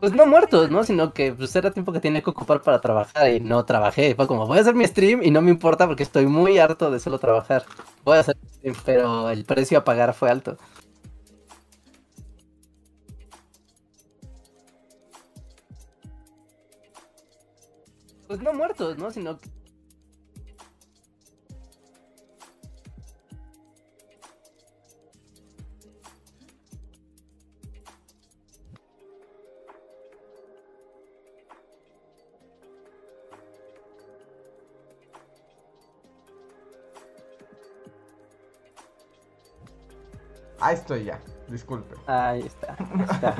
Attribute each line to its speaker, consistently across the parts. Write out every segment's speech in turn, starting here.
Speaker 1: Pues no muertos, ¿no? Sino que pues era tiempo que tenía que ocupar para trabajar y no trabajé. Fue como, voy a hacer mi stream y no me importa porque estoy muy harto de solo trabajar. Voy a hacer mi stream, pero el precio a pagar fue alto. Pues no muertos, ¿no? Sino que
Speaker 2: Ahí estoy ya, disculpe.
Speaker 1: Ahí está. ahí está.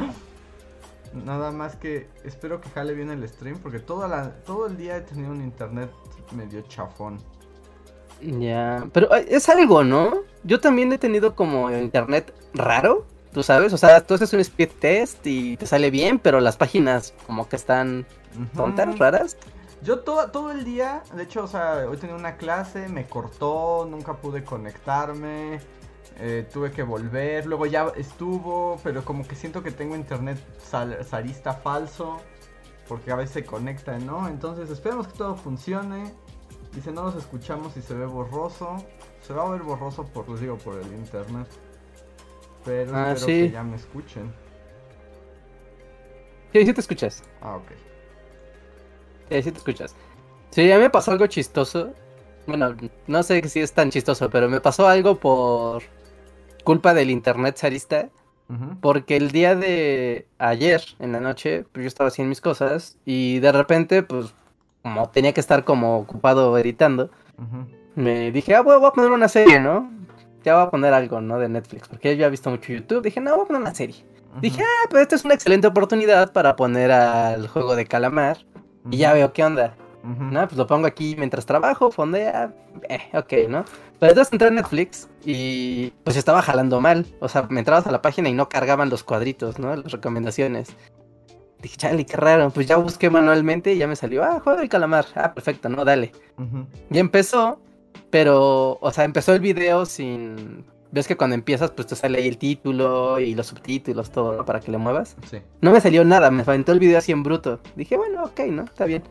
Speaker 2: Nada más que espero que jale bien el stream porque toda la, todo el día he tenido un internet medio chafón.
Speaker 1: Ya, pero eh, es algo, ¿no? Yo también he tenido como internet raro, tú sabes, o sea, tú haces un speed test y te sale bien, pero las páginas como que están tontas, raras.
Speaker 2: Yo todo, todo el día, de hecho, o sea, hoy tenía una clase, me cortó, nunca pude conectarme, eh, tuve que volver, luego ya estuvo, pero como que siento que tengo internet sal- zarista falso, porque a veces se conecta, ¿no? Entonces esperemos que todo funcione. Dice, no los escuchamos y se ve borroso. Se va a ver borroso por, les digo, por el internet. Pero
Speaker 1: Ah,
Speaker 2: espero
Speaker 1: sí.
Speaker 2: que ya me escuchen.
Speaker 1: Sí, sí te escuchas.
Speaker 2: Ah, ok.
Speaker 1: Sí, sí te escuchas. Sí, a mí me pasó algo chistoso. Bueno, no sé si es tan chistoso, pero me pasó algo por culpa del internet zarista. Porque el día de ayer, en la noche, pues yo estaba haciendo mis cosas y de repente, pues, como tenía que estar como ocupado editando, me dije, ah, voy, voy a poner una serie, ¿no? Ya voy a poner algo, ¿no? De Netflix, porque yo había visto mucho YouTube. Dije, no, voy a poner una serie. Dije, ah, pues esta es una excelente oportunidad para poner al juego de calamar y ya veo qué onda. No, pues lo pongo aquí mientras trabajo, fondea, eh, ok, ¿no? Pero entonces entré a Netflix y pues estaba jalando mal. O sea, me entrabas a la página y no cargaban los cuadritos, ¿no? Las recomendaciones. Dije, chale, qué raro. Pues ya busqué manualmente y ya me salió, ah, juego del calamar. Ah, perfecto, ¿no? Dale. Y empezó, pero, o sea, empezó el video sin... Ves que cuando empiezas, pues te sale ahí el título y los subtítulos, todo, ¿no? Para que le muevas.
Speaker 2: Sí.
Speaker 1: No me salió nada, me aventó el video así en bruto. Dije, bueno, ok, ¿no? Está bien.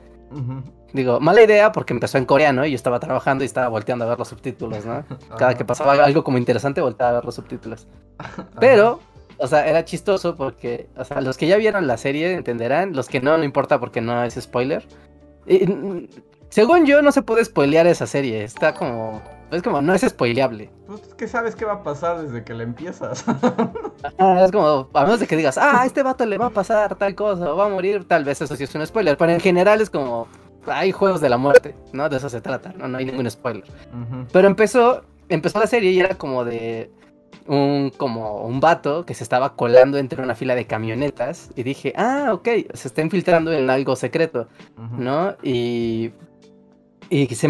Speaker 1: Digo, mala idea porque empezó en coreano y yo estaba trabajando y estaba volteando a ver los subtítulos, ¿no? Cada que pasaba algo como interesante volteaba a ver los subtítulos. Pero, o sea, era chistoso porque, o sea, los que ya vieron la serie entenderán, los que no, no importa porque no es spoiler. Y, mm, según yo, no se puede spoilear esa serie, está como, es como, no es spoileable.
Speaker 2: Pues es que sabes qué va a pasar desde que la empiezas.
Speaker 1: Ah, es como, a menos de que digas, ah, a este vato le va a pasar tal cosa, o va a morir, tal vez eso sí es un spoiler, pero en general es como, hay juegos de la muerte, ¿no? De eso se trata, no, no hay ningún spoiler. Pero empezó, empezó la serie y era como de un, como un vato que se estaba colando entre una fila de camionetas y dije, ah, ok, se está infiltrando en algo secreto. ¿no? Y, y que se,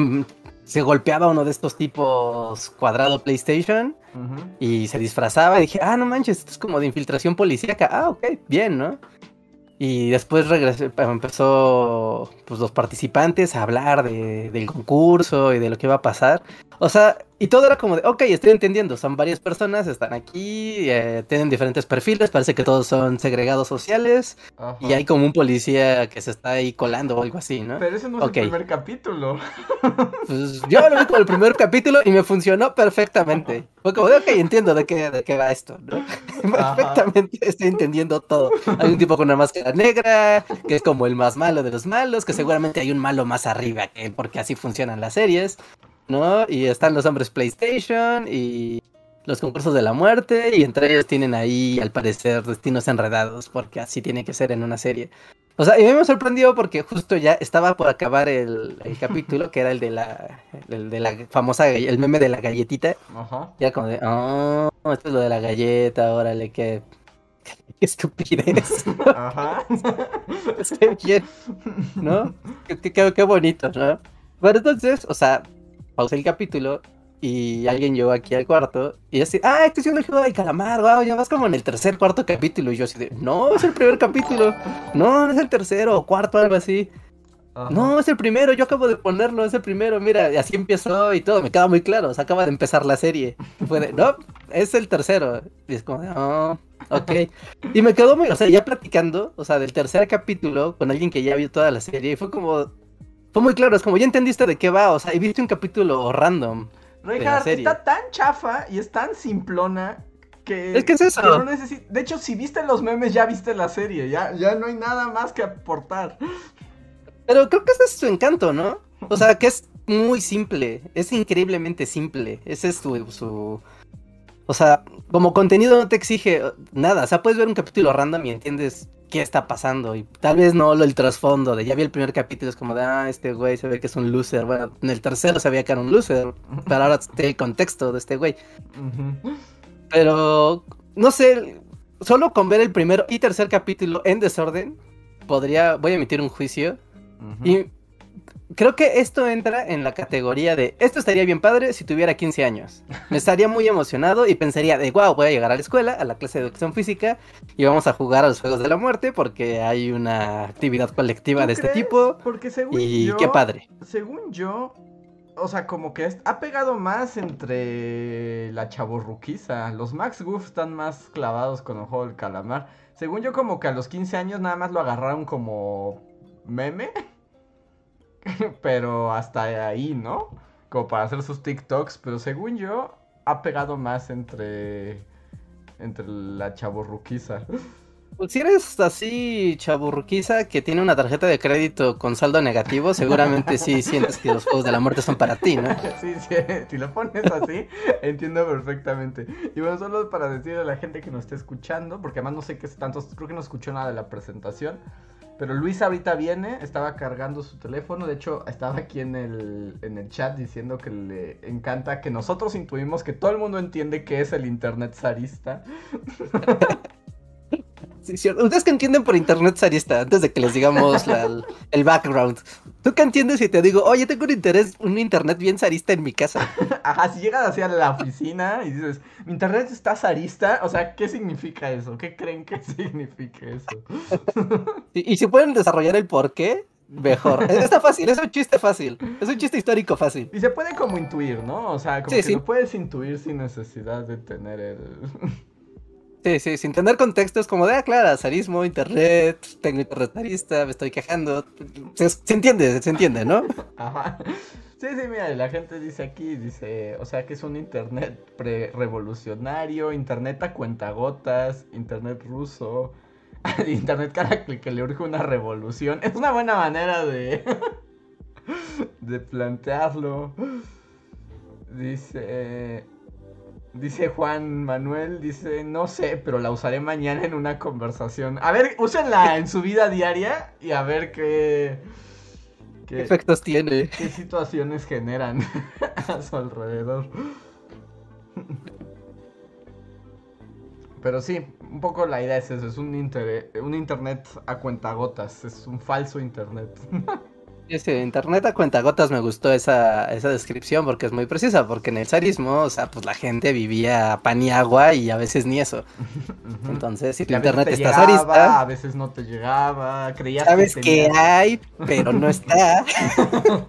Speaker 1: se golpeaba uno de estos tipos cuadrado PlayStation y se disfrazaba y dije, ah, no manches, esto es como de infiltración policíaca, ah, ok, bien, ¿no? Y después regresé, empezó pues, los participantes a hablar de- del concurso y de lo que iba a pasar. O sea, y todo era como de, ok, estoy entendiendo, son varias personas, están aquí, eh, tienen diferentes perfiles, parece que todos son segregados sociales
Speaker 2: Ajá.
Speaker 1: y hay como un policía que se está ahí colando o algo así, ¿no?
Speaker 2: Pero ese no es
Speaker 1: Ok.
Speaker 2: el primer capítulo.
Speaker 1: Pues yo lo vi como el primer capítulo y me funcionó perfectamente. Fue como de, ok, entiendo de qué, de qué va esto, ¿no? Perfectamente estoy entendiendo todo. Hay un tipo con una máscara negra, que es como el más malo de los malos, que seguramente hay un malo más arriba, que, porque así funcionan las series, ¿no? Y están los hombres PlayStation y los concursos de la muerte, y entre ellos tienen ahí, al parecer, destinos enredados, porque así tiene que ser en una serie. O sea, y a mí me sorprendió porque justo ya estaba por acabar el, el capítulo, que era el de la, el de la famosa, el meme de la galletita.
Speaker 2: Ajá.
Speaker 1: Ya como de, oh, esto es lo de la galleta, órale, qué, qué estupidez.
Speaker 2: Ajá.
Speaker 1: Qué bien, ¿no? Qué- qué- qué bonito, ¿no? Pero entonces, o sea, pausé el capítulo y alguien llegó aquí al cuarto y así, ah, este es un juego de calamar, wow, ya vas como en el tercer, cuarto capítulo. Y yo así de, no, es el primer capítulo, no, no es el tercero o cuarto, algo así. No, es el primero, yo acabo de ponerlo, es el primero, mira, y así empezó y todo, me queda muy claro, se acaba de empezar la serie. fue de, no, es el tercero. Y es como, oh, ok. Y me quedó muy, o sea, ya platicando, o sea, del tercer capítulo con alguien que ya vio toda la serie, y fue como, fue muy claro, es como, ya entendiste de qué va, o sea, y viste un capítulo random.
Speaker 2: Reinhardt, está tan chafa y es tan simplona que,
Speaker 1: es que es eso.
Speaker 2: De hecho, si viste los memes, ya viste la serie. Ya, ya no hay nada más que aportar.
Speaker 1: Pero creo que ese es su encanto, ¿no? O sea, que es muy simple. Es increíblemente simple. Ese es su, su. O sea, como contenido no te exige nada. O sea, puedes ver un capítulo random y entiendes qué está pasando. Y tal vez no lo el trasfondo de ya vi el primer capítulo, es como de ah, este güey se ve que es un loser. Bueno, en el tercero sabía que era un loser. Pero ahora te el contexto de este güey. Pero no sé. Solo con ver el primero y tercer capítulo en desorden, podría. Voy a emitir un juicio y creo que esto entra en la categoría de, esto estaría bien padre si tuviera 15 años. Me estaría muy emocionado y pensaría de, wow, voy a llegar a la escuela, a la clase de educación física y vamos a jugar a los Juegos de la Muerte porque hay una actividad colectiva de este tipo.
Speaker 2: Porque según
Speaker 1: y qué padre.
Speaker 2: Según yo, o sea, como que ha pegado más entre la chaborruquiza. Los Max Goof están más clavados con el juego del calamar. Según yo, como que a los 15 años nada más lo agarraron como meme. pero hasta ahí, ¿no? Como para hacer sus TikToks. Pero según yo, ha pegado más entre. Entre la chaburruquiza.
Speaker 1: Pues si eres así chaburruquiza que tiene una tarjeta de crédito con saldo negativo, seguramente sí sientes que los juegos de la muerte son para ti, ¿no?
Speaker 2: Sí, sí, si lo pones así, entiendo perfectamente. Y bueno, solo para decirle a la gente que nos esté escuchando, porque además no sé qué es tanto, creo que no escuchó nada de la presentación. Pero Luis ahorita viene, estaba cargando su teléfono, de hecho estaba aquí en el, en el chat diciendo que le encanta que nosotros intuimos que todo el mundo entiende qué es el Internet zarista.
Speaker 1: Ustedes que entienden por internet zarista, antes de que les digamos el, background. ¿Tú qué entiendes si te digo, oye, tengo un interés, un internet bien zarista en mi casa?
Speaker 2: Ajá, si llegas hacia la oficina y dices, mi internet está zarista, o sea, ¿qué significa eso? ¿Qué creen que significa eso?
Speaker 1: y, si pueden desarrollar el por qué, mejor. Está fácil, es un chiste fácil. Es un chiste histórico fácil.
Speaker 2: Y se puede como intuir, ¿no? O sea, como que lo puedes intuir sin necesidad de tener el.
Speaker 1: Sí, sí, sin tener contexto es como de, ah, claro, internet, tengo internet zarista, me estoy quejando. Se, entiende, se entiende, ¿no?
Speaker 2: Ajá. Sí, sí, mira, la gente dice aquí, dice, o sea que es un internet pre-revolucionario, internet a cuentagotas, internet ruso, internet que, que le urge una revolución. Es una buena manera de, de plantearlo. Dice... Dice Juan Manuel, dice, no sé, pero la usaré mañana en una conversación. A ver, úsenla en su vida diaria y a ver qué...
Speaker 1: ¿Qué efectos tiene?
Speaker 2: ¿Qué situaciones generan a su alrededor? Pero sí, un poco la idea es eso, es un, un internet a cuentagotas, es un falso internet.
Speaker 1: Ese internet a cuentagotas me gustó esa, esa descripción porque es muy precisa, porque en el zarismo, o sea, pues la gente vivía pan y agua y a veces ni eso. Entonces, si tu internet está zarista...
Speaker 2: A veces no te llegaba, creías
Speaker 1: Sabes que, hay, pero no está.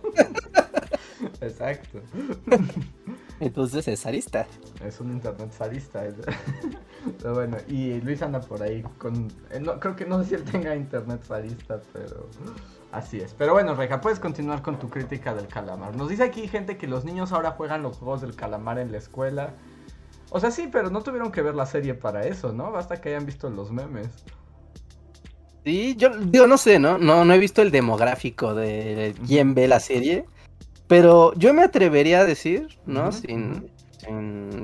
Speaker 2: Exacto.
Speaker 1: Entonces es zarista.
Speaker 2: Es un internet zarista. pero bueno, y Luis anda por ahí con... Eh, no, creo que no sé si él tenga internet zarista, pero... Así es. Pero bueno, Reja, puedes continuar con tu crítica del calamar. Nos dice aquí gente que los niños ahora juegan los juegos del calamar en la escuela. O sea, sí, pero no tuvieron que ver la serie para eso, ¿no? Basta que hayan visto los memes.
Speaker 1: Sí, yo digo, no sé, ¿no? No, no he visto el demográfico de quién ve la serie. Pero yo me atrevería a decir, ¿no? sin,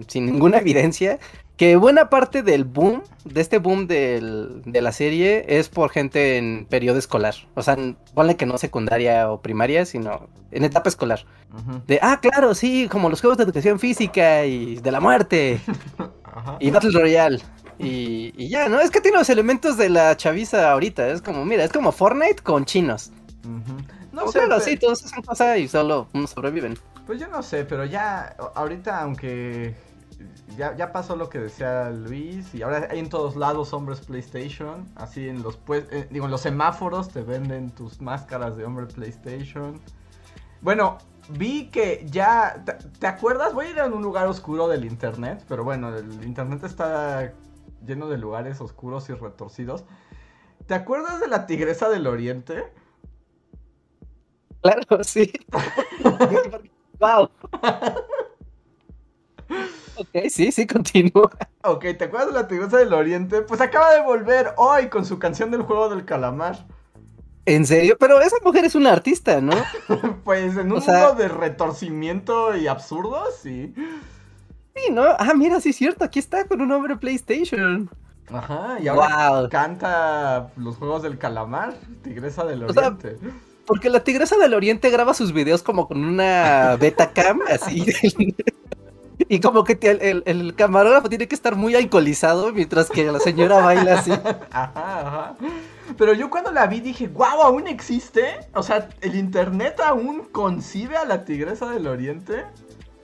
Speaker 1: sin, ninguna evidencia, que buena parte del boom, de este boom del, de la serie, es por gente en periodo escolar. O sea, ponle que no secundaria o primaria, sino en etapa escolar. De, ah, claro, sí, como los juegos de educación física y de la muerte. Y Battle Royale. Y, y, ya, ¿no? Es que tiene los elementos de la chaviza ahorita. Es como, mira, es como Fortnite con chinos. No sé, claro, sí, todos hacen cosas y solo sobreviven.
Speaker 2: Pues yo no sé, pero ya ahorita aunque ya, ya pasó lo que decía Luis y ahora hay en todos lados hombres PlayStation, así en los pues eh, digo en los semáforos te venden tus máscaras de hombre PlayStation. Bueno, vi que ya ¿te, te acuerdas? Voy a ir a un lugar oscuro del internet, pero bueno, el internet está lleno de lugares oscuros y retorcidos. ¿Te acuerdas de la tigresa del oriente?
Speaker 1: Claro, sí. wow. Ok, sí, sí, continúa.
Speaker 2: Ok, ¿te acuerdas de la Tigresa del Oriente? Pues acaba de volver hoy con su canción del juego del calamar.
Speaker 1: ¿En serio? Pero esa mujer es una artista, ¿no?
Speaker 2: Pues en un
Speaker 1: O sea-
Speaker 2: mundo de retorcimiento y absurdo, sí.
Speaker 1: Sí, ¿no? Ah, mira, sí es cierto, aquí está con un hombre PlayStation.
Speaker 2: Ajá, y ahora
Speaker 1: Wow.
Speaker 2: canta los juegos del calamar, Tigresa del
Speaker 1: O sea,
Speaker 2: Oriente.
Speaker 1: Porque la Tigresa del Oriente graba sus videos como con una Betacam, así. Y como que el, el camarógrafo tiene que estar muy alcoholizado mientras que la señora baila así.
Speaker 2: Ajá, ajá. Pero yo cuando la vi dije, guau, ¿aún existe? O sea, ¿el internet aún concibe a la Tigresa del Oriente?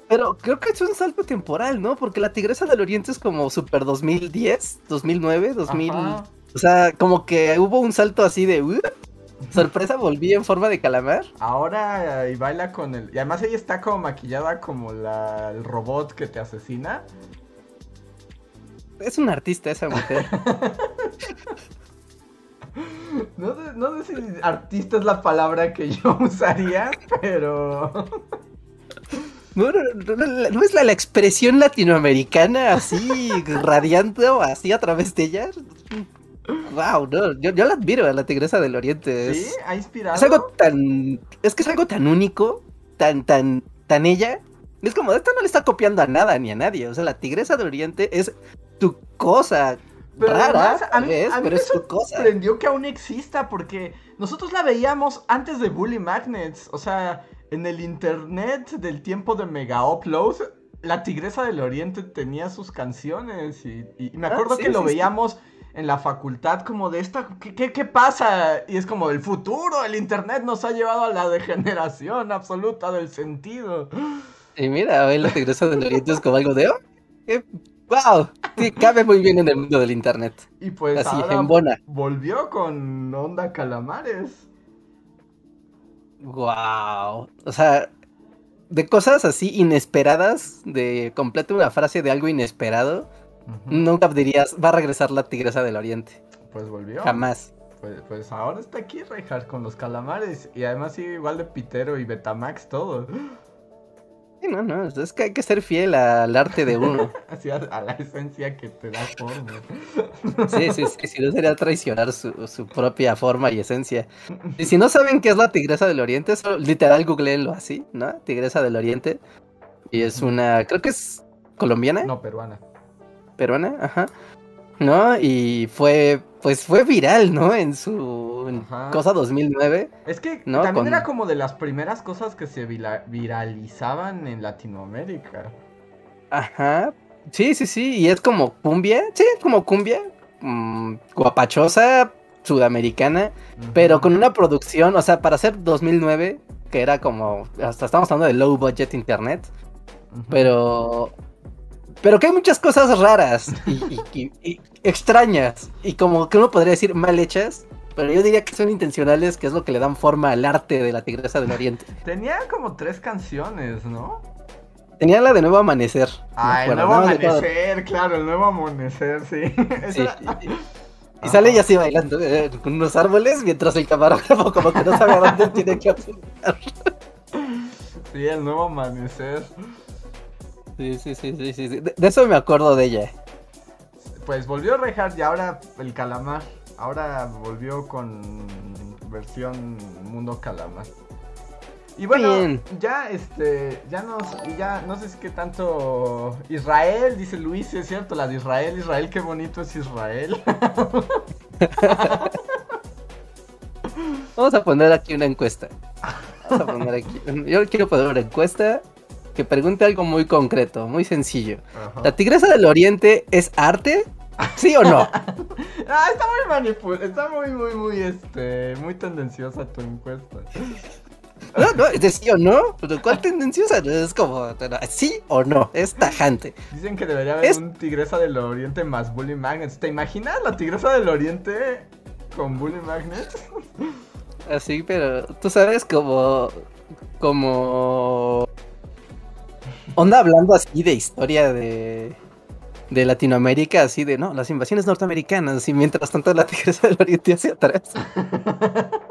Speaker 1: Pero creo que es un salto temporal, ¿no? Porque la Tigresa del Oriente es como super 2010, 2009, 2000.
Speaker 2: Ajá.
Speaker 1: O sea, como que hubo un salto así de. "Uh, sorpresa, volví en forma de calamar.
Speaker 2: Ahora eh, y baila con el. Y además ella está como maquillada como la, el robot que te asesina.
Speaker 1: Es una artista esa mujer.
Speaker 2: No sé, no sé si artista es la palabra que yo usaría, pero.
Speaker 1: No, no, no, no, no es la, la expresión latinoamericana así radiando así a través de ella. Wow, no, yo, yo la admiro a la Tigresa del Oriente.
Speaker 2: ¿Sí?
Speaker 1: Es,
Speaker 2: ¿Ha inspirado?
Speaker 1: es algo tan. Es que es algo tan único, tan, tan, tan ella. Es como, esto no le está copiando a nada ni a nadie. O sea, la Tigresa del Oriente es tu cosa.
Speaker 2: Pero
Speaker 1: rara,
Speaker 2: además, a mí,
Speaker 1: ¿ves?
Speaker 2: a mí
Speaker 1: pero
Speaker 2: me
Speaker 1: es tu cosa.
Speaker 2: sorprendió que aún exista porque nosotros la veíamos antes de Bully Magnets. O sea, en el internet del tiempo de Mega Upload, la Tigresa del Oriente tenía sus canciones. Y, y me
Speaker 1: Ah,
Speaker 2: acuerdo
Speaker 1: sí,
Speaker 2: que lo
Speaker 1: sí, sí.
Speaker 2: veíamos en la facultad como de esta, ¿qué, qué, qué pasa? Y es como el futuro, el internet nos ha llevado a la degeneración absoluta del sentido.
Speaker 1: Y mira, hoy la Tigresa del Oriente es como algo de. Oh, qué- ¡Wow! Sí, cabe muy bien en el mundo del internet.
Speaker 2: Y pues
Speaker 1: Así,
Speaker 2: ahora
Speaker 1: en bona.
Speaker 2: volvió con Onda Calamares.
Speaker 1: Wow. O sea, de cosas así inesperadas, de completa una frase de algo inesperado, nunca dirías, va a regresar la tigresa del oriente.
Speaker 2: Pues volvió.
Speaker 1: Jamás.
Speaker 2: Pues, pues ahora está aquí Reinhardt con los calamares. Y además sigue igual de Pitero y Betamax todo.
Speaker 1: Sí, no, no, es que hay que ser fiel al arte de uno.
Speaker 2: Así a, a la esencia que te da forma.
Speaker 1: Sí, sí, sí, si no sería traicionar su, su propia forma y esencia. Y si no saben qué es la tigresa del oriente, solo, literal googleenlo así, ¿no? Tigresa del oriente. Y es una, creo que es colombiana.
Speaker 2: No, peruana.
Speaker 1: Peruana, ajá. ¿No? Y fue, pues fue viral, ¿no? En su
Speaker 2: Ajá.
Speaker 1: cosa 2009.
Speaker 2: Es que
Speaker 1: No,
Speaker 2: también
Speaker 1: con-
Speaker 2: era como de las primeras cosas que se viralizaban en Latinoamérica.
Speaker 1: Ajá. Sí, sí, sí. Y es como cumbia. Sí, es como cumbia. mm, guapachosa, sudamericana. Pero con una producción, o sea, para hacer 2009, que era como. Hasta estamos hablando de low budget internet. Pero. Pero que hay muchas cosas raras y, y- y- y extrañas. Y como que uno podría decir mal hechas. Pero yo diría que son intencionales, que es lo que le dan forma al arte de la Tigresa del Oriente.
Speaker 2: Tenía como tres canciones, ¿no?
Speaker 1: Tenía la de Nuevo Amanecer.
Speaker 2: Ah, el nuevo amanecer, claro, el nuevo amanecer, sí.
Speaker 1: Y sale ella así bailando eh, con unos árboles mientras el camarógrafo como que no sabe a dónde tiene que apuntar.
Speaker 2: Sí, el nuevo amanecer.
Speaker 1: Sí, sí, sí, sí, sí. De, de eso me acuerdo de ella.
Speaker 2: Pues volvió Reinhardt y ahora el calamar. Ahora volvió con versión mundo calamar. Y bueno,
Speaker 1: Bien.
Speaker 2: ya este, ya nos, ya no sé si qué tanto Israel, dice Luis, es cierto, la de Israel, Israel, qué bonito es Israel.
Speaker 1: Vamos a poner aquí una encuesta. Vamos a poner aquí. Yo quiero poner una encuesta que pregunte algo muy concreto, muy sencillo.
Speaker 2: Ajá.
Speaker 1: ¿La Tigresa del Oriente es arte? ¿Sí o no?
Speaker 2: Ah, está muy manipul, está muy, muy, muy, este, muy tendenciosa tu encuesta.
Speaker 1: No, no, es de sí o no. Pero ¿cuál tendenciosa? Es como, sí o no, es tajante.
Speaker 2: Dicen que debería haber un Tigresa del Oriente más Bully Magnets. ¿Te imaginas la Tigresa del Oriente con Bully Magnets?
Speaker 1: Así, pero tú sabes como. Como. Onda hablando así de historia de. De Latinoamérica, así de, no, las invasiones norteamericanas, y mientras tanto la Tigresa del Oriente hacia atrás.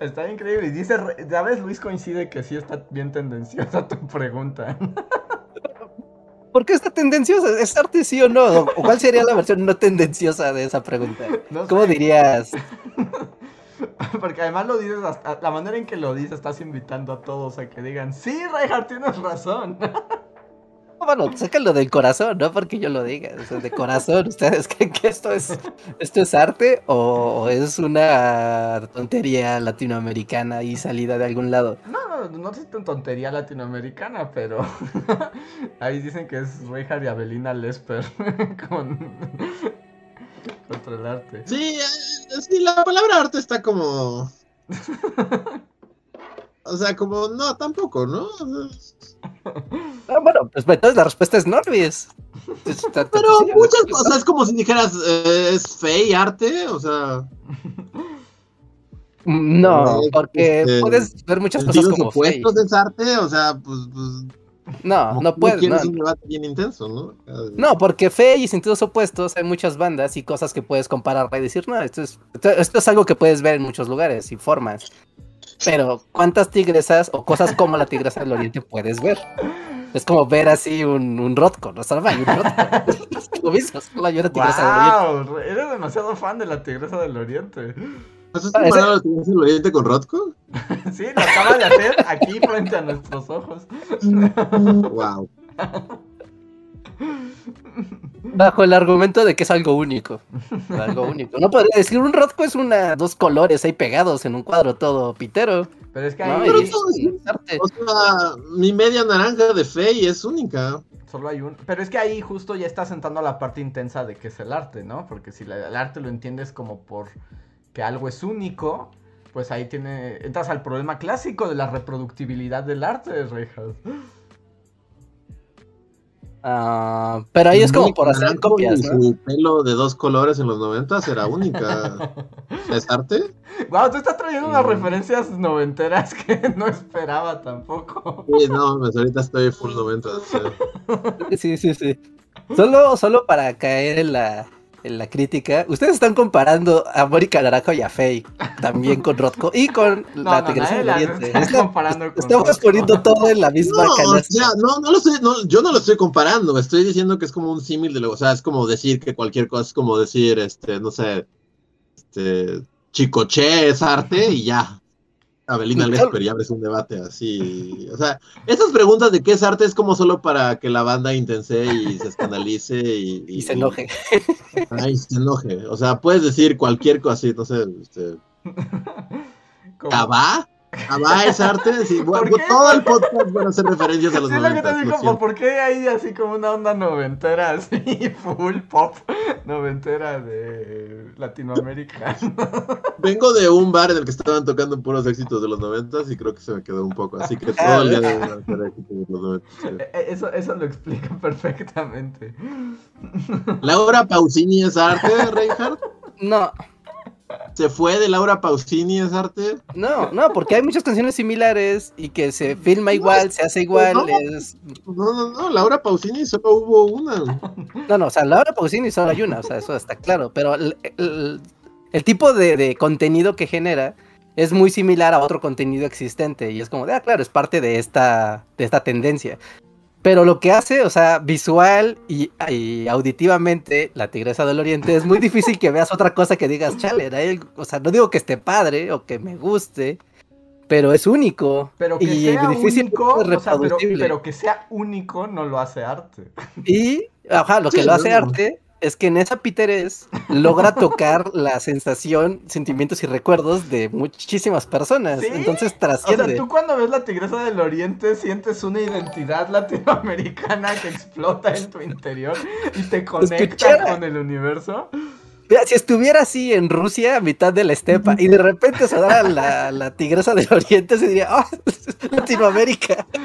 Speaker 2: Está increíble. Y dice, ya ves, Luis coincide que sí está bien tendenciosa tu pregunta.
Speaker 1: ¿Por qué está tendenciosa? ¿Es arte sí o no? ¿O cuál sería la versión no tendenciosa de esa pregunta? ¿Cómo dirías?
Speaker 2: Porque además lo dices, la manera en que lo dices, estás invitando a todos a que digan, sí, Reinhardt, tienes razón.
Speaker 1: bueno, sácalo del corazón, no porque yo lo diga. O sea, de corazón, ¿ustedes creen que esto es, esto es arte o, es una tontería latinoamericana y salida de algún lado?
Speaker 2: No, no, no es tontería latinoamericana, pero ahí dicen que es Reinhardt y Abelina Lesper con... contra el arte.
Speaker 3: Sí, eh, sí, la palabra arte está como... O sea, como, no, tampoco, ¿no?
Speaker 1: Ah, bueno, pues entonces la respuesta es Norvis.
Speaker 3: Pero muchas cosas, es como si dijeras, eh, es fe y arte, o sea.
Speaker 1: No, porque este, puedes ver muchas cosas como
Speaker 3: opuestos es arte, o sea, pues. pues
Speaker 1: no, no puedes.
Speaker 3: No. un debate bien intenso, ¿no?
Speaker 1: No, porque fe y sentidos opuestos hay muchas bandas y cosas que puedes comparar y decir, no, esto es, esto es algo que puedes ver en muchos lugares y formas. Pero, ¿cuántas tigresas o cosas como la tigresa del oriente puedes ver? Es como ver así un, un Rotko, ¿no? Salva, un Rotko. Lo mismo, solo hay una tigresa
Speaker 2: wow, del oriente. Eres demasiado fan de la tigresa del oriente.
Speaker 3: ¿Has comparado ah, la tigresa del oriente con Rotko?
Speaker 2: sí, lo acaba de hacer aquí frente a nuestros ojos.
Speaker 3: wow.
Speaker 1: Bajo el argumento de que es algo único. Algo único. No podría decir un Rothko es una dos colores ahí pegados en un cuadro todo pitero.
Speaker 2: Pero es que hay. No,
Speaker 3: o sea, mi media naranja de Fey es única.
Speaker 2: Solo hay un. Pero es que ahí justo ya está sentando la parte intensa de que es el arte, ¿no? Porque si el arte lo entiendes como por que algo es único, pues ahí tiene. Entras al problema clásico de la reproductibilidad del arte, Rejas.
Speaker 1: Ah, pero ahí es como por hacer copias.
Speaker 3: Su pelo de dos colores en los noventas era única. ¿Es arte?
Speaker 2: Wow, tú estás trayendo unas mm. referencias noventeras que no esperaba tampoco.
Speaker 3: Sí, no, pues ahorita estoy full noventas.
Speaker 1: Sí, sí, sí. Solo, solo para caer en la, en la crítica. Ustedes están comparando a Mónica Naranjo y a Faye, también con Rotko y con la no, Tigresa del Oriente. estamos poniendo todo en la misma
Speaker 3: no, no, no lo no, yo no lo estoy comparando, estoy diciendo que es como un símil de lo, o sea, es como decir que cualquier cosa es como decir, este, no sé, este, Chicoche es arte y ya. Abelina Lesper y abres un debate así. O sea, esas preguntas de qué es arte es como solo para que la banda intense y se escandalice y,
Speaker 1: y, se enoje.
Speaker 3: Ay, se enoje. O sea, puedes decir cualquier cosa así, no sé, este. ¿Cabá? ¿Cabá es arte? Sí, bueno, todo el podcast van a hacer referencias a los sí, lo que te
Speaker 2: digo, ¿por qué hay así como una onda noventera así, full pop noventera de Latinoamérica?
Speaker 3: Vengo de un bar en el que estaban tocando puros éxitos de los noventas y creo que se me quedó un poco, así que todo el día de éxitos de los noventas.
Speaker 2: E, e, eso, eso lo explica perfectamente.
Speaker 3: ¿Laura Pausini es arte, Reinhardt?
Speaker 1: No.
Speaker 3: ¿Se fue de Laura Pausini es arte?
Speaker 1: No, no, porque hay muchas canciones similares y que se filma igual, se hace igual.
Speaker 3: No, no, no, Laura Pausini solo hubo una.
Speaker 1: No, no, o sea, Laura Pausini solo hay una, o sea, eso está claro, pero el, tipo de, contenido que genera es muy similar a otro contenido existente y es como, ah, claro, es parte de esta, de esta tendencia. Pero lo que hace, o sea, visual y, auditivamente, la Tigresa del Oriente, es muy difícil que veas otra cosa que digas, chale, o sea, no digo que esté padre o que me guste, pero es único.
Speaker 2: Pero que sea único, o sea, pero, que sea único no lo hace arte.
Speaker 1: Y, ajá, lo que lo hace arte es que en esa Piteres logra tocar la sensación, sentimientos y recuerdos de muchísimas personas. Entonces trasciende.
Speaker 2: O sea, tú cuando ves la Tigresa del Oriente sientes una identidad latinoamericana que explota en tu interior y te conecta con el universo.
Speaker 1: Mira, si estuviera así en Rusia, a mitad de la estepa, y de repente sonara la, la tigresa del oriente, se diría, oh, Latinoamérica.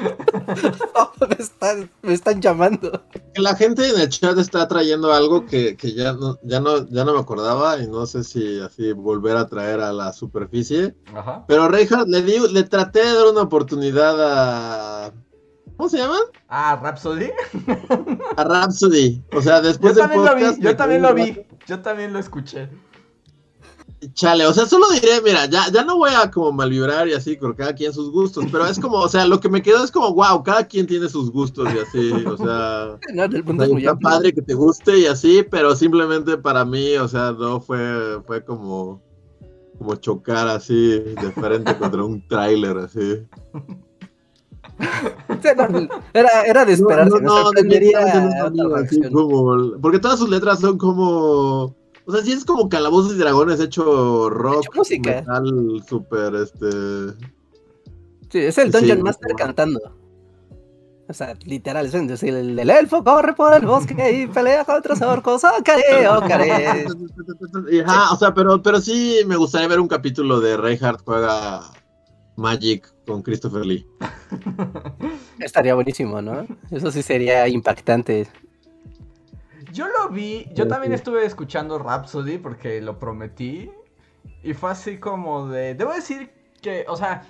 Speaker 1: Oh, me, están, me están llamando.
Speaker 3: La gente en el chat está trayendo algo que, que ya, no, ya, no, ya no me acordaba y no sé si así volver a traer a la superficie.
Speaker 2: Ajá.
Speaker 3: Pero Reinhardt, le, di, le traté de dar una oportunidad a... ¿Cómo se llaman?
Speaker 2: Ah, Rhapsody.
Speaker 3: A Rhapsody. O sea,
Speaker 2: Yo
Speaker 3: después del
Speaker 2: también lo vi, yo también lo vi. Yo también lo escuché.
Speaker 3: Chale, o sea, solo diré, mira, ya, ya no voy a como malvibrar y así, con cada quien sus gustos, pero es como, o sea, lo que me quedó es como, wow, cada quien tiene sus gustos y así, o sea,
Speaker 1: No,
Speaker 3: está padre que te guste y así, pero simplemente para mí, o sea, no fue, fue como, como chocar así de frente contra un tráiler así.
Speaker 1: No, Era, era de esperarse,
Speaker 3: no
Speaker 1: reacción.
Speaker 3: como- porque todas sus letras son como, o sea, sí es como calabozos y dragones hecho rock,
Speaker 1: Hecho música.
Speaker 3: metal, este...
Speaker 1: Sí, es el Dungeon
Speaker 3: sí,
Speaker 1: Master cantando. O sea, literal, es decir, el, el elfo corre por el bosque y pelea contra los orcos. ¡Oh, caré, oh, caré!
Speaker 3: Y, ajá, o sea, pero, pero sí me gustaría ver un capítulo de Reinhardt juega Magic con Christopher Lee.
Speaker 1: Estaría buenísimo, ¿no? Eso sí sería impactante.
Speaker 2: Yo lo vi, yo
Speaker 3: Sí,
Speaker 2: también
Speaker 3: sí.
Speaker 2: estuve escuchando Rhapsody porque lo prometí. Y fue así como de. Debo decir que, o sea,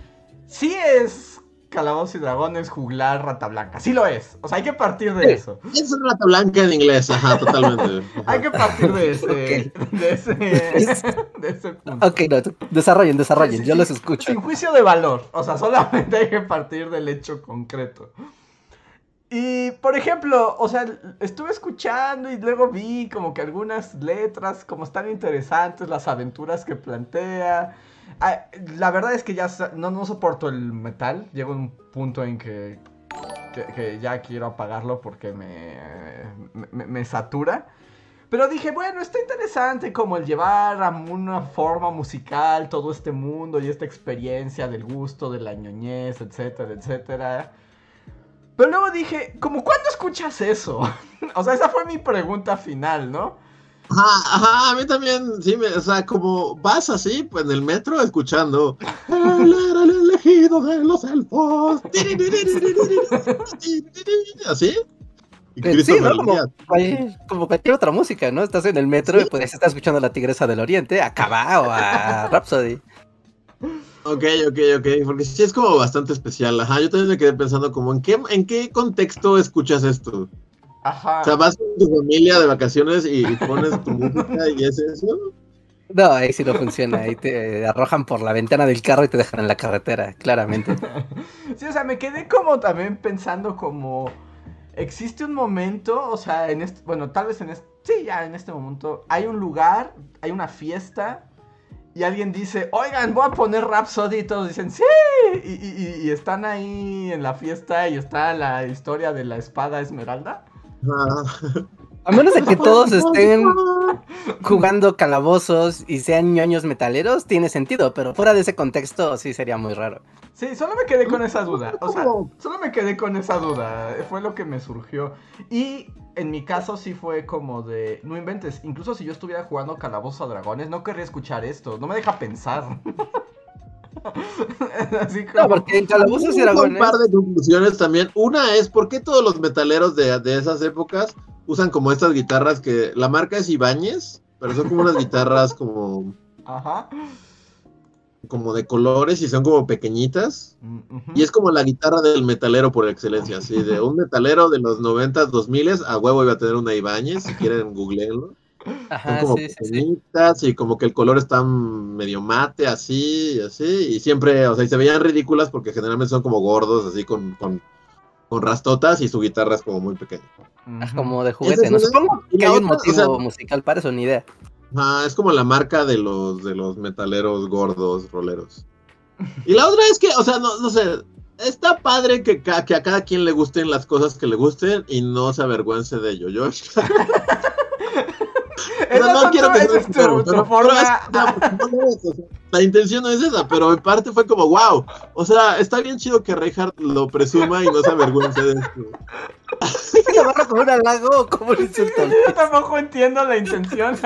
Speaker 2: sí es Calabozos y Dragones, juglar, Rata Blanca. Sí lo es. O sea, hay que partir de
Speaker 1: Sí.
Speaker 2: eso.
Speaker 3: Es una rata blanca en inglés, ajá, totalmente.
Speaker 2: Hay que partir de ese. De ese. De ese punto.
Speaker 1: Ok, no, desarrollen, desarrollen, yo
Speaker 2: Sí,
Speaker 1: los escucho.
Speaker 2: Sin juicio de valor. O sea, solamente hay que partir del hecho concreto. Y, por ejemplo, o sea, estuve escuchando y luego vi como que algunas letras, como están interesantes, las aventuras que plantea. Ah, la verdad es que ya no, soporto el metal. Llego a un punto en que, que, ya quiero apagarlo porque me, me, me satura. Pero dije, bueno, está interesante como el llevar a una forma musical todo este mundo y esta experiencia del gusto, de la ñoñez, etcétera, etcétera. Pero luego dije, ¿como cuándo escuchas eso? o sea, esa fue mi pregunta final, ¿no?
Speaker 3: Ajá, ajá, a mí también, sí, me, o sea, como vas así, pues en el metro escuchando. Él era el elegido de los elfos. ¿Así? Y
Speaker 1: Eh, como cualquier otra música, ¿no? Estás en el metro y puedes estar escuchando a la Tigresa del Oriente, a Cabá o a Rhapsody.
Speaker 3: Ok, ok, ok, porque sí es como bastante especial. Ajá, yo también me quedé pensando como, ¿en qué, en qué contexto escuchas esto?
Speaker 2: Ajá.
Speaker 3: O sea, vas con tu familia de vacaciones y, y pones tu música y es eso.
Speaker 1: No, ahí sí no funciona. Ahí te arrojan por la ventana del carro y te dejan en la carretera, claramente.
Speaker 2: Sí, o sea, me quedé como también pensando como existe un momento, o sea, en este, bueno, tal vez en este, sí, ya en este momento hay un lugar, hay una fiesta y alguien dice, oigan, voy a poner Rhapsody y todos dicen, sí, y, y- y- y están ahí en la fiesta y está la historia de la espada esmeralda.
Speaker 1: A menos de que todos estén jugando calabozos y sean ñoños metaleros, tiene sentido, pero fuera de ese contexto sí sería muy raro.
Speaker 2: Sí, solo me quedé con esa duda. O sea, solo me quedé con esa duda. Fue lo que me surgió. Y en mi caso sí fue como de. No inventes. Incluso si yo estuviera jugando Calabozos a Dragones, no querría escuchar esto. No me deja pensar. Así como.
Speaker 1: No, porque en calabozos y
Speaker 3: Tengo un par de conclusiones también. Una es, ¿por qué todos los metaleros de, de esas épocas usan como estas guitarras que la marca es Ibáñez, pero son como unas guitarras como,
Speaker 2: Ajá.
Speaker 3: como de colores y son como pequeñitas?
Speaker 2: Mm.
Speaker 3: Y es como la guitarra del metalero por excelencia, así de un metalero de los 90s, 2000s, a huevo iba a tener una Ibáñez, si quieren googleenlo. Son
Speaker 1: Ajá,
Speaker 3: como
Speaker 1: sí, sí, sí.
Speaker 3: pequeñitas y como que el color está medio mate, así, y así, y siempre, o sea, y se veían ridículas porque generalmente son como gordos, así con, con, con rastotas y su guitarra es como muy pequeña.
Speaker 1: Como de juguete, ¿no?
Speaker 3: es
Speaker 1: Supongo que hay un
Speaker 3: o
Speaker 1: motivo
Speaker 3: sea-
Speaker 1: musical para eso, ni idea.
Speaker 3: Ajá, es como la marca de los, de los metaleros gordos, roleros. Y la otra es que, o sea, no, no sé, está padre que, ca- que a cada quien le gusten las cosas que le gusten y no se avergüence de ello. Yo,
Speaker 2: Esa
Speaker 3: no, no quiero enfermo,
Speaker 2: tu
Speaker 3: pero-
Speaker 2: forma-
Speaker 3: pero es- no, no es, o sea, la intención no es esa, pero en parte fue como, wow, o sea, está bien chido que Reinhardt lo presuma y no se avergüence de esto.
Speaker 1: ¿Llamarlo como un halago o como un insulto?
Speaker 2: Yo tampoco entiendo la intención.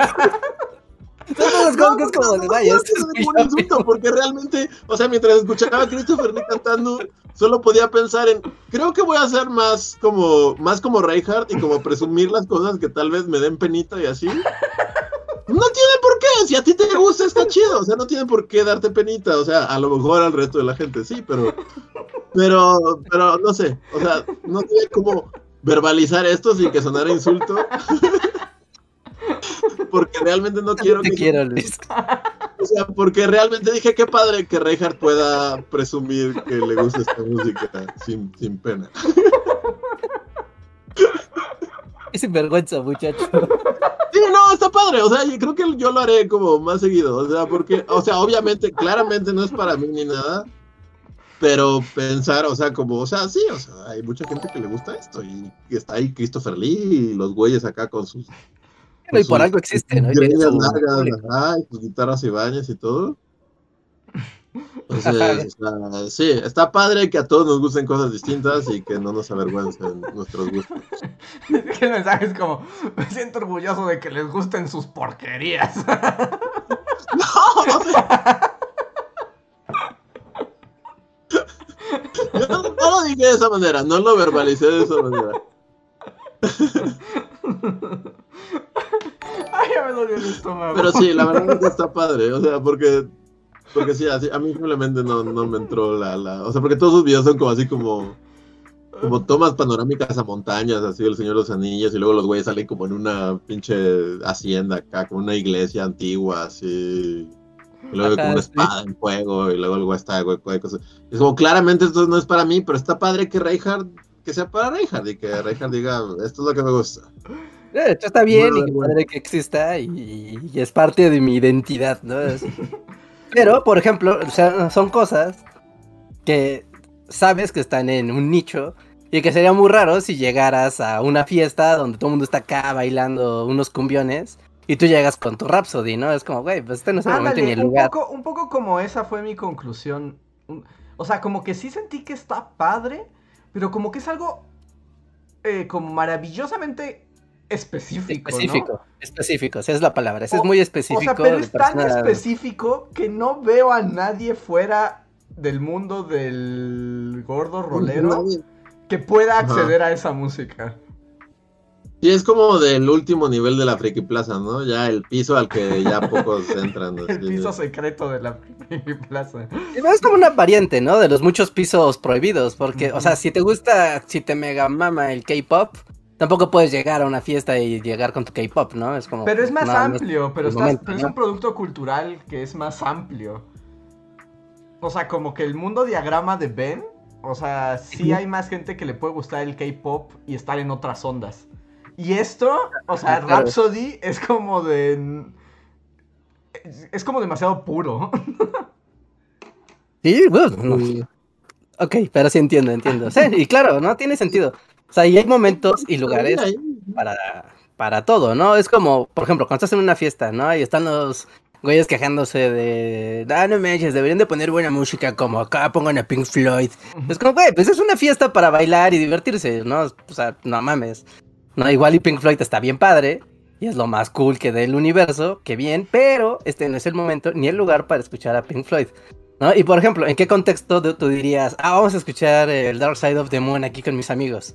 Speaker 1: Como que es como de, vaya,
Speaker 3: no,
Speaker 1: esto es
Speaker 3: no, un insulto, porque realmente, o sea, mientras escuchaba a Christopher Lee cantando, solo podía pensar en, creo que voy a ser más como, más como Reinhardt y como presumir las cosas que tal vez me den penita y así. No tiene por qué, si a ti te gusta está chido, o sea, no tiene por qué darte penita, o sea, a lo mejor al resto de la gente sí, pero, pero, pero no sé, o sea, no tiene como verbalizar esto sin que sonara insulto. Porque realmente no quiero
Speaker 1: te
Speaker 3: que
Speaker 1: quiero, Luis.
Speaker 3: o sea, porque realmente dije qué padre que Reinhardt pueda presumir que le gusta esta música sin, sin pena.
Speaker 1: Es sinvergüenza, muchacho.
Speaker 3: Sí, no, está padre, o sea, yo creo que yo lo haré como más seguido, o sea, porque, o sea, obviamente, claramente no es para mí ni nada, pero pensar, o sea, como, o sea, sí, o sea, hay mucha gente que le gusta esto y está ahí Christopher Lee y los güeyes acá con sus...
Speaker 1: Bueno, y por algo existe, ¿no? Y tiene
Speaker 3: greñas
Speaker 1: su
Speaker 3: largas,
Speaker 1: público.
Speaker 3: ajá, y sus guitarras y baños y todo. Entonces, o sea, sí, está padre que a todos nos gusten cosas distintas y que no nos avergüencen nuestros gustos.
Speaker 2: Es que el mensaje es como, me siento orgulloso de que les gusten sus porquerías.
Speaker 3: No, o sea, yo no, no lo dije de esa manera, no lo verbalicé de esa manera.
Speaker 2: Ay, ya me dolió el estómago.
Speaker 3: Pero sí, la verdad es que está padre, o sea, porque, porque sí, así, a mí simplemente no, no me entró la, la, o sea, porque todos sus videos son como así como, como tomas panorámicas a montañas, así del Señor de los Anillos, y luego los güeyes salen como en una pinche hacienda acá, como una iglesia antigua, así, y luego
Speaker 1: Ajá,
Speaker 3: con una
Speaker 1: sí.
Speaker 3: espada en fuego, y luego el güey está, güey, güey, cosas. Es como, claramente esto no es para mí, pero está padre que Reinhardt, que sea para Reinhardt, y que Reinhardt diga, esto es lo que me gusta.
Speaker 1: De hecho, está bien
Speaker 3: Bueno,
Speaker 1: y
Speaker 3: bueno.
Speaker 1: padre que exista y, y es parte de mi identidad, ¿no? Es- Pero, por ejemplo, o sea, son cosas que sabes que están en un nicho y que sería muy raro si llegaras a una fiesta donde todo el mundo está acá bailando unos cumbiones y tú llegas con tu Rhapsody, ¿no? Es como, güey, pues este no es el momento ni
Speaker 2: Ándale,
Speaker 1: el
Speaker 2: un
Speaker 1: lugar.
Speaker 2: poco, un poco como esa fue mi conclusión. O sea, como que sí sentí que está padre, pero como que es algo eh, como maravillosamente específico, ¿no?
Speaker 1: Específico, específico, esa es la palabra, ese es
Speaker 2: O-
Speaker 1: muy
Speaker 2: O
Speaker 1: específico.
Speaker 2: sea, pero es tan
Speaker 1: persona-
Speaker 2: específico que no veo a nadie fuera del mundo del gordo rolero
Speaker 3: Nadie-
Speaker 2: que pueda
Speaker 3: Ajá.
Speaker 2: acceder a esa música.
Speaker 3: Sí, es como del último nivel de la Friki Plaza, ¿no? Ya el piso al que ya pocos entran.
Speaker 2: El piso secreto de la plaza.
Speaker 1: Es como una variante, ¿no? De los muchos pisos prohibidos, porque, o sea, si te gusta, si te mega mama el K-pop, tampoco puedes llegar a una fiesta y llegar con tu K-pop, ¿no? Es como.
Speaker 2: Pero es más
Speaker 1: no, no
Speaker 2: amplio, pero, estás-
Speaker 1: momento,
Speaker 2: pero es un producto cultural que es más amplio. O sea, como que el mundo diagrama de Ben, o sea, sí hay más gente que le puede gustar el K-pop y estar en otras ondas. Y esto, o sea. Rhapsody es como de... Es, es como demasiado puro.
Speaker 1: Sí, bueno, no. Ok, pero sí entiendo, entiendo. Sí, y claro, ¿no? Tiene sentido. O sea, y hay momentos y lugares para, para todo, ¿no? Es como, por ejemplo, cuando estás en una fiesta, ¿no? Y están los güeyes quejándose de, ah, no manches, deberían de poner buena música como acá pongan a Pink Floyd. Es como, güey, pues es una fiesta para bailar y divertirse, ¿no? O sea, no mames. No, igual y Pink Floyd está bien padre y es lo más cool que del universo, que bien, pero este no es el momento ni el lugar para escuchar a Pink Floyd. ¿No? Y por ejemplo, ¿en qué contexto tú dirías, ah, vamos a escuchar el Dark Side of the Moon aquí con mis amigos?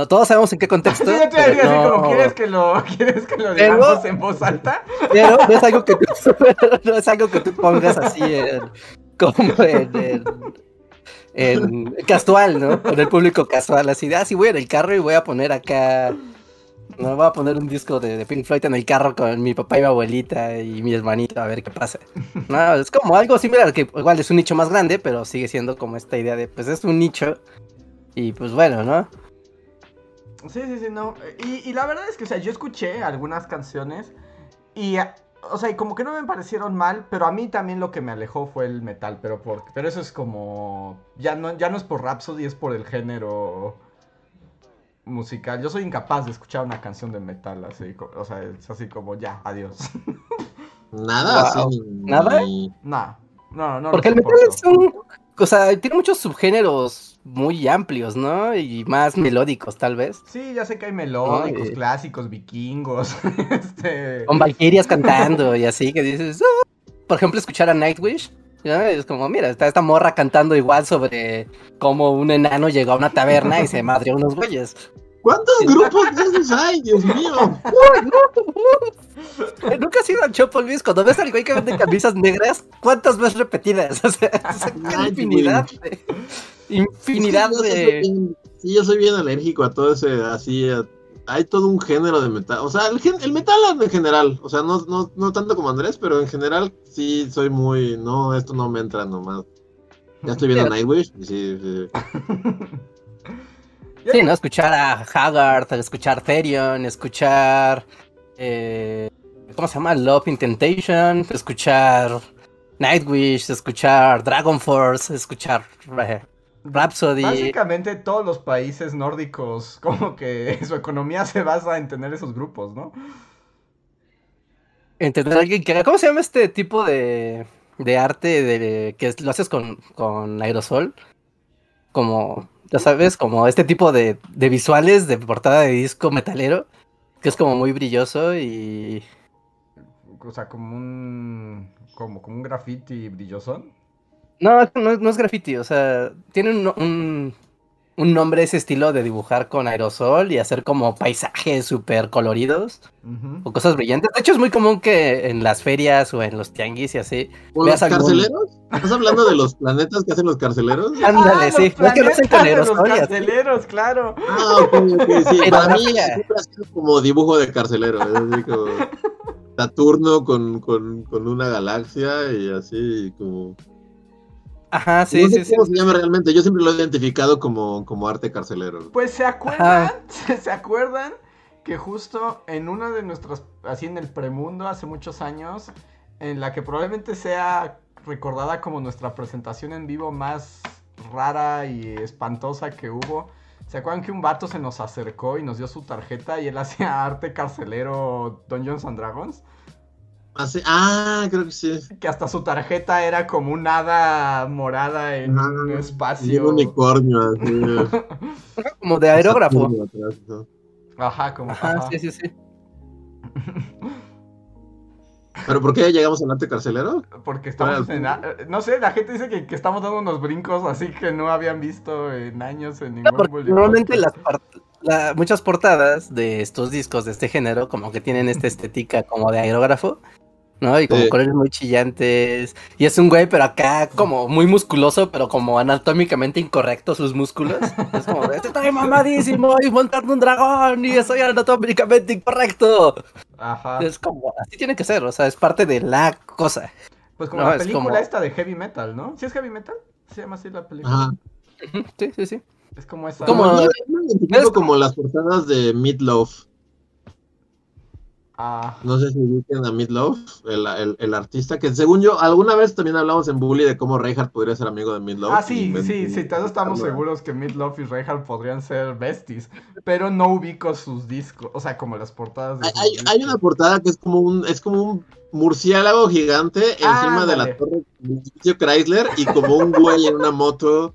Speaker 1: No, todos sabemos en qué contexto.
Speaker 2: Sí, yo te diría así
Speaker 1: no-
Speaker 2: como, ¿quieres que lo, ¿quieres que lo digamos en voz alta?
Speaker 1: pero no es algo que tú, no es algo que tú pongas así en, como en, en- en casual, ¿no? Con el público casual, así de, ah, sí, voy en el carro y voy a poner acá, no voy a poner un disco de, de Pink Floyd en el carro con mi papá y mi abuelita y mi hermanito a ver qué pasa. No, es como algo similar, que igual es un nicho más grande, pero sigue siendo como esta idea de, pues es un nicho y pues bueno, ¿no?
Speaker 2: Sí, sí, sí, no. Y, y la verdad es que, o sea, yo escuché algunas canciones y, o sea, y como que no me parecieron mal, pero a mí también lo que me alejó fue el metal, pero por, pero eso es como, ya no, ya no es por Rhapsody, es por el género musical. Yo soy incapaz de escuchar una canción de metal, así, o sea, es así como, ya, adiós.
Speaker 3: Nada
Speaker 1: Wow.
Speaker 3: así.
Speaker 1: ¿Nada?
Speaker 3: ni-
Speaker 2: nah, no, no.
Speaker 1: Porque el metal es un o sea, tiene muchos subgéneros muy amplios, ¿no? Y más melódicos, tal vez.
Speaker 2: Sí, ya sé que hay melódicos,
Speaker 1: Ay.
Speaker 2: clásicos, vikingos. este...
Speaker 1: Con valquirias cantando y así, que dices, "Ah". por ejemplo, escuchar a Nightwish. ¿no? Es como, mira, está esta morra cantando igual sobre cómo un enano llegó a una taberna y se madrió unos güeyes.
Speaker 3: ¿Cuántos grupos de esos hay? Dios mío.
Speaker 1: Nunca has ido al Chopo, Luis. Cuando ves al güey que vende camisas negras, ¿cuántas veces repetidas? O sea,
Speaker 3: Ay,
Speaker 1: infinidad. de- Infinidad de.
Speaker 3: bien- sí, yo soy bien alérgico a todo ese, así, a- hay todo un género de metal, o sea, el, gen- el metal en general, o sea, no, no, no tanto como Andrés, pero en general sí soy muy, no, esto no me entra nomás. Ya estoy viendo Nightwish, y sí, sí.
Speaker 1: Sí, ¿no? Escuchar a Haggard, escuchar Therion, escuchar. eh, ¿Cómo se llama? Love in Temptation, escuchar Nightwish, escuchar Dragon Force, escuchar eh, Rhapsody.
Speaker 2: Básicamente todos los países nórdicos, como que su economía se basa en tener esos grupos, ¿no?
Speaker 1: Entender alguien que. ¿Cómo se llama este tipo de, de arte de, que lo haces con, con aerosol? Como, ya sabes, como este tipo de, de visuales de portada de disco metalero, que es como muy brilloso y.
Speaker 2: O sea, como un como, como un graffiti brillosón.
Speaker 1: No, no, no es graffiti, o sea, tiene un, un, un nombre ese estilo de dibujar con aerosol y hacer como paisajes súper coloridos o cosas brillantes. De hecho, es muy común que en las ferias o en los tianguis y así.
Speaker 3: ¿O
Speaker 1: Veas
Speaker 3: los
Speaker 1: algún-
Speaker 3: carceleros? ¿Estás hablando de los planetas que hacen los carceleros?
Speaker 1: Ándale,
Speaker 2: Ah,
Speaker 1: sí.
Speaker 2: los
Speaker 1: Es que con aerosol
Speaker 2: los carceleros, claro.
Speaker 3: Ah, ok, ok, sí.
Speaker 1: Pero
Speaker 3: Para mí
Speaker 1: grafía.
Speaker 3: siempre ha sido como dibujo de carcelero, es así como Saturno con, con, con una galaxia y así como...
Speaker 1: Ajá, sí,
Speaker 3: no sé
Speaker 1: sí, sí.
Speaker 3: cómo se llama realmente, yo siempre lo he identificado como, como arte carcelero.
Speaker 2: Pues se acuerdan, se acuerdan que justo en una de nuestras, así en el premundo hace muchos años, en la que probablemente sea recordada como nuestra presentación en vivo más rara y espantosa que hubo. ¿Se acuerdan que un vato se nos acercó y nos dio su tarjeta y él hacía arte carcelero Dungeons and Dragons?
Speaker 3: Hace- ah, creo que sí.
Speaker 2: Que hasta su tarjeta era como un hada morada en un
Speaker 3: Ah, Y
Speaker 2: espacio.
Speaker 3: un unicornio así.
Speaker 1: Como de aerógrafo.
Speaker 2: Ajá, como.
Speaker 1: Ajá,
Speaker 2: ajá.
Speaker 1: sí, sí, sí.
Speaker 3: ¿Pero por qué llegamos al arte carcelero?
Speaker 2: Porque estamos
Speaker 3: ¿Cuál
Speaker 2: en... No sé, la gente dice que, que estamos dando unos brincos así que no habían visto en años en ningún
Speaker 1: Porque normalmente las la- muchas portadas de estos discos de este género como que tienen esta estética como de aerógrafo, ¿no? Y como
Speaker 3: Sí.
Speaker 1: colores muy chillantes. Y es un güey, pero acá como muy musculoso, pero como anatómicamente incorrecto sus músculos. Es como, de, estoy mamadísimo y montando un dragón y soy anatómicamente incorrecto.
Speaker 2: Ajá.
Speaker 1: Es como, así tiene que ser, o sea, es parte de la cosa.
Speaker 2: Pues como
Speaker 1: no,
Speaker 2: la
Speaker 1: es
Speaker 2: película
Speaker 1: como-
Speaker 2: esta de Heavy Metal, ¿no? ¿Sí es Heavy Metal? ¿Se llama así la película?
Speaker 3: Ajá.
Speaker 1: Sí, sí, sí.
Speaker 2: Es como esa...
Speaker 1: Como-
Speaker 3: identifico
Speaker 1: es como-
Speaker 3: como las portadas de Meatloaf.
Speaker 2: Ah,
Speaker 3: No sé si ubican a Meatloaf, el, el, el artista que según yo, alguna vez también hablamos en Bully de cómo Reinhardt podría ser amigo de Meatloaf.
Speaker 2: ah sí, sí, sí, todos estamos seguros que Meatloaf y Reinhardt podrían ser besties, pero no ubico sus discos, o sea, como las portadas de
Speaker 3: Hay, hay, hay una portada que es como un, es como un murciélago gigante encima de la torre edificio Chrysler y como un güey en una moto,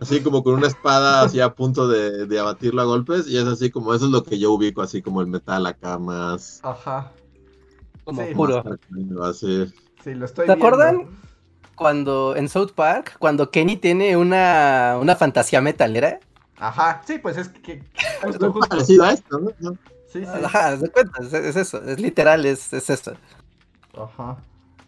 Speaker 3: así como con una espada así a punto de, de abatirlo a golpes, y es así como, eso es lo que yo ubico, así como el metal acá más...
Speaker 2: Ajá,
Speaker 1: Como
Speaker 2: Sí.
Speaker 1: puro.
Speaker 3: más así.
Speaker 2: sí, lo estoy
Speaker 1: ¿Se
Speaker 2: viendo.
Speaker 1: acuerdan? Cuando en South Park, cuando Kenny tiene una, una fantasía metalera.
Speaker 2: Ajá, sí, pues es que... Justo,
Speaker 3: Es
Speaker 2: justo.
Speaker 3: parecido a esto, ¿no?
Speaker 2: Sí, sí.
Speaker 1: Ajá, de cuenta, es, es eso, es literal, es, es eso.
Speaker 2: Ajá.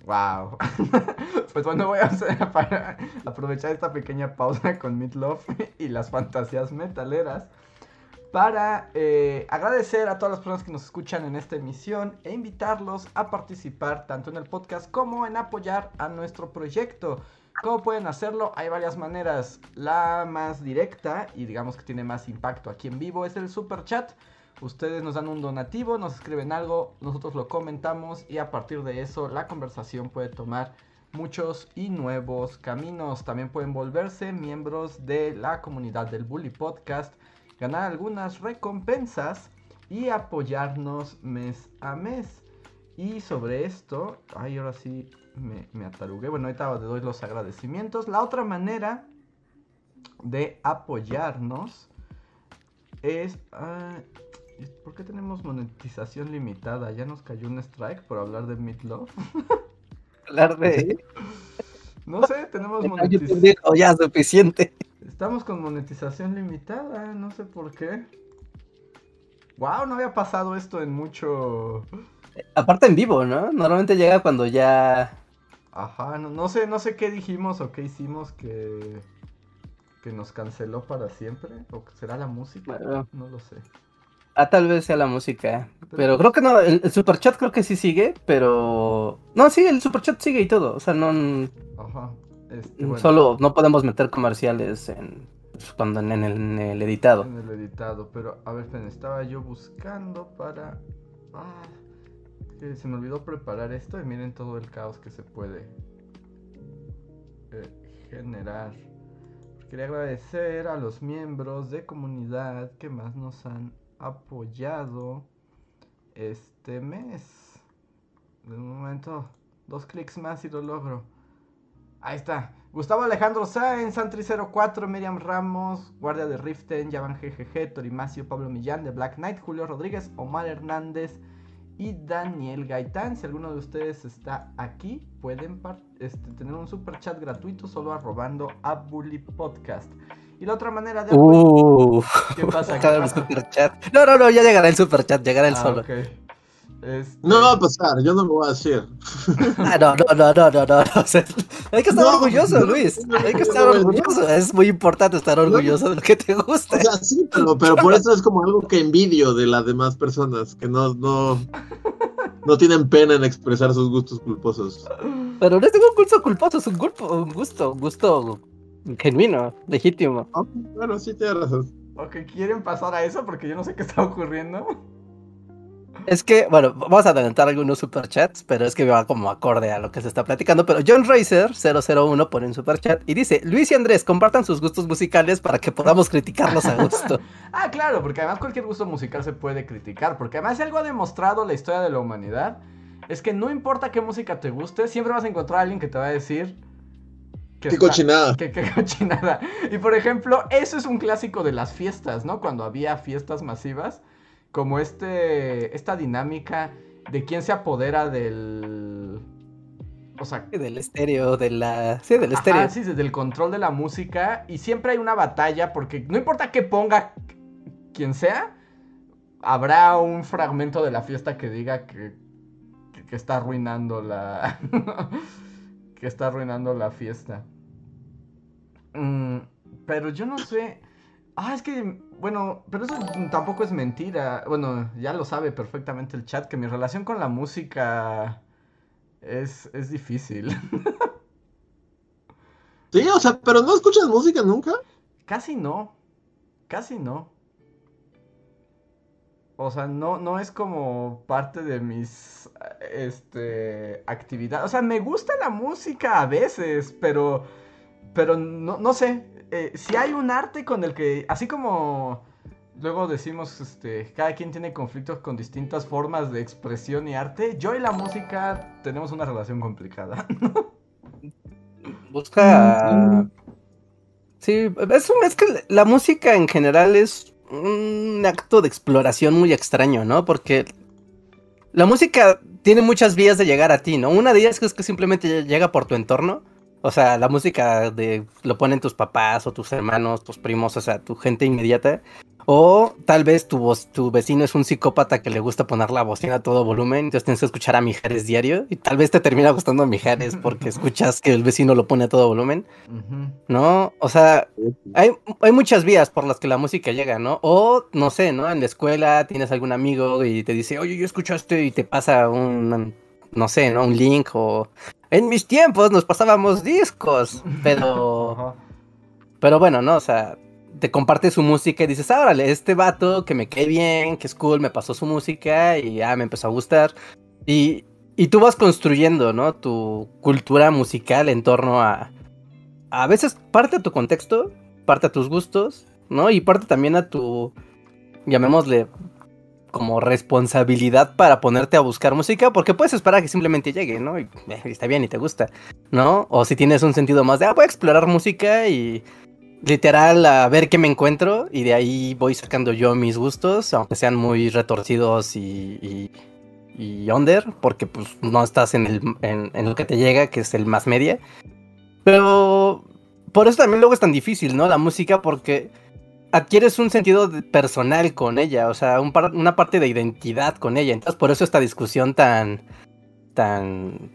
Speaker 2: Wow. pues bueno, voy a aprovechar esta pequeña pausa con Meatloaf y las fantasías metaleras para eh, agradecer a todas las personas que nos escuchan en esta emisión e invitarlos a participar tanto en el podcast como en apoyar a nuestro proyecto. ¿Cómo pueden hacerlo? Hay varias maneras. La más directa y digamos que tiene más impacto aquí en vivo es el super chat. Ustedes nos dan un donativo, nos escriben algo, nosotros lo comentamos y a partir de eso la conversación puede tomar muchos y nuevos caminos. También pueden volverse miembros de la comunidad del Bully Podcast, ganar algunas recompensas y apoyarnos mes a mes. Y sobre esto, ay, ahora sí me, atarugué. Bueno, ahorita te doy los agradecimientos. La otra manera de apoyarnos es... ah, ¿Por qué tenemos monetización limitada? Ya nos cayó un strike por hablar de Meatloaf.
Speaker 1: Hablar de.
Speaker 2: No sé, tenemos monetización.
Speaker 1: ya suficiente.
Speaker 2: Estamos con monetización limitada, no sé por qué. Wow, no había pasado esto en mucho.
Speaker 1: Aparte en vivo, ¿no? Normalmente llega cuando ya.
Speaker 2: Ajá, no, no sé, no sé qué dijimos o qué hicimos que que nos canceló para siempre o será la música,
Speaker 1: Bueno.
Speaker 2: no lo sé.
Speaker 1: Ah, tal vez sea la música. Pero creo que no, el, el superchat creo que sí sigue, pero. No, sí, el superchat sigue y todo. O sea, no.
Speaker 2: Ajá. Este, bueno,
Speaker 1: Solo no podemos meter comerciales en. pues, Cuando en, en el, en el editado.
Speaker 2: en el editado, pero a ver, esperen, estaba yo buscando para ah, se me olvidó preparar esto y miren todo el caos que se puede eh, generar. Quería agradecer a los miembros de comunidad que más nos han apoyado este mes. De momento, dos clics más y lo logro. Ahí está. Gustavo Alejandro Sáenz, Santri04, Miriam Ramos, Guardia de Riften, Yavan GGG, Torimacio, Pablo Millán de Black Knight, Julio Rodríguez, Omar Hernández y Daniel Gaitán. Si alguno de ustedes está aquí, pueden este, tener un super chat gratuito solo arrobando a Bully Podcast. Y la otra manera de.
Speaker 1: Uh,
Speaker 2: ¿Qué pasa? ¿Qué
Speaker 1: acaba el superchat. No, no, no, ya llegará el superchat, llegará el
Speaker 2: Ah,
Speaker 1: solo.
Speaker 2: ok. Este,
Speaker 3: No va a pasar, yo no lo voy a decir.
Speaker 1: Ah, no, no, no, no, no, no. no, o sea, hay que estar
Speaker 3: No,
Speaker 1: orgulloso, Luis. Hay que estar orgulloso. Es muy importante estar orgulloso de lo que te gusta.
Speaker 3: O sea, sí, pero, pero por eso es como algo que envidio de las demás personas, que no, no, no tienen pena en expresar sus gustos culposos.
Speaker 1: Pero no es ningún gusto culposo, es un, culpo, un gusto, un gusto genuino, legítimo.
Speaker 3: Bueno, sí tienes razón.
Speaker 2: Ok, ¿quieren pasar a eso? Porque yo no sé qué está ocurriendo.
Speaker 1: Es que, bueno, vamos a adelantar algunos superchats, pero es que va como acorde a lo que se está platicando. Pero John Racer 001 pone un superchat y dice: Luis y Andrés compartan sus gustos musicales para que podamos criticarlos a gusto.
Speaker 2: Ah, claro, porque además cualquier gusto musical se puede criticar. Porque además si algo ha demostrado la historia de la humanidad es que no importa qué música te guste, siempre vas a encontrar a alguien que te va a decir que
Speaker 3: Qué
Speaker 2: está-
Speaker 3: cochinada.
Speaker 2: Que cochinada. Y por ejemplo, eso es un clásico de las fiestas, ¿no? Cuando había fiestas masivas, como este esta dinámica de quién se apodera del o sea,
Speaker 1: del estéreo, de la. Sí, del
Speaker 2: Ajá,
Speaker 1: estéreo.
Speaker 2: sí, desde el control de la música. Y siempre hay una batalla porque no importa qué ponga quien sea, habrá un fragmento de la fiesta que diga que, que, que está arruinando la. que está arruinando la fiesta. Mm, pero yo no sé. Ah, es que, bueno, pero eso tampoco es mentira. Bueno, ya lo sabe perfectamente el chat que mi relación con la música es, es difícil.
Speaker 3: Sí, o sea, pero no escuchas música nunca.
Speaker 2: Casi no. Casi no. O sea, no, no es como parte de mis este actividades. O sea, me gusta la música a veces, pero. Pero no, no sé. eh, si hay un arte con el que. Así como. Luego decimos, este, cada quien tiene conflictos con distintas formas de expresión y arte. Yo y la música tenemos una relación complicada.
Speaker 1: Busca. Sí, es, un- es que la música en general es un acto de exploración muy extraño, ¿no? Porque la música tiene muchas vías de llegar a ti, ¿no? Una de ellas es que simplemente llega por tu entorno. O sea, la música de lo ponen tus papás o tus hermanos, tus primos, o sea, tu gente inmediata. O tal vez tu, voz- tu vecino es un psicópata que le gusta poner la bocina a todo volumen, entonces tienes que escuchar a Mijares diario y tal vez te termina gustando Mijares porque escuchas que el vecino lo pone a todo volumen. ¿no? O sea, hay, hay muchas vías por las que la música llega, ¿no? O, no sé, ¿no? En la escuela tienes algún amigo y te dice, oye, yo escucho esto y te pasa un, no sé, ¿no? Un link o... En mis tiempos nos pasábamos discos, pero... Pero bueno, ¿no? O sea, te comparte su música y dices, ah, órale, este vato que me cae bien, que es cool, me pasó su música y ya me empezó a gustar. Y, y tú vas construyendo, ¿no? Tu cultura musical en torno a... A veces parte a tu contexto, parte a tus gustos, ¿no? Y parte también a tu, llamémosle, como responsabilidad para ponerte a buscar música, porque puedes esperar a que simplemente llegue, ¿no? Y eh, está bien y te gusta, ¿no? O si tienes un sentido más de, ah, voy a explorar música y literal a ver qué me encuentro y de ahí voy sacando yo mis gustos, aunque sean muy retorcidos y, y, under, porque pues no estás en, el, en lo que te llega, que es el más media. Pero por eso también luego es tan difícil, ¿no? La música, porque adquieres un sentido personal con ella, o sea, una parte de identidad con ella. Entonces, por eso esta discusión tan, tan,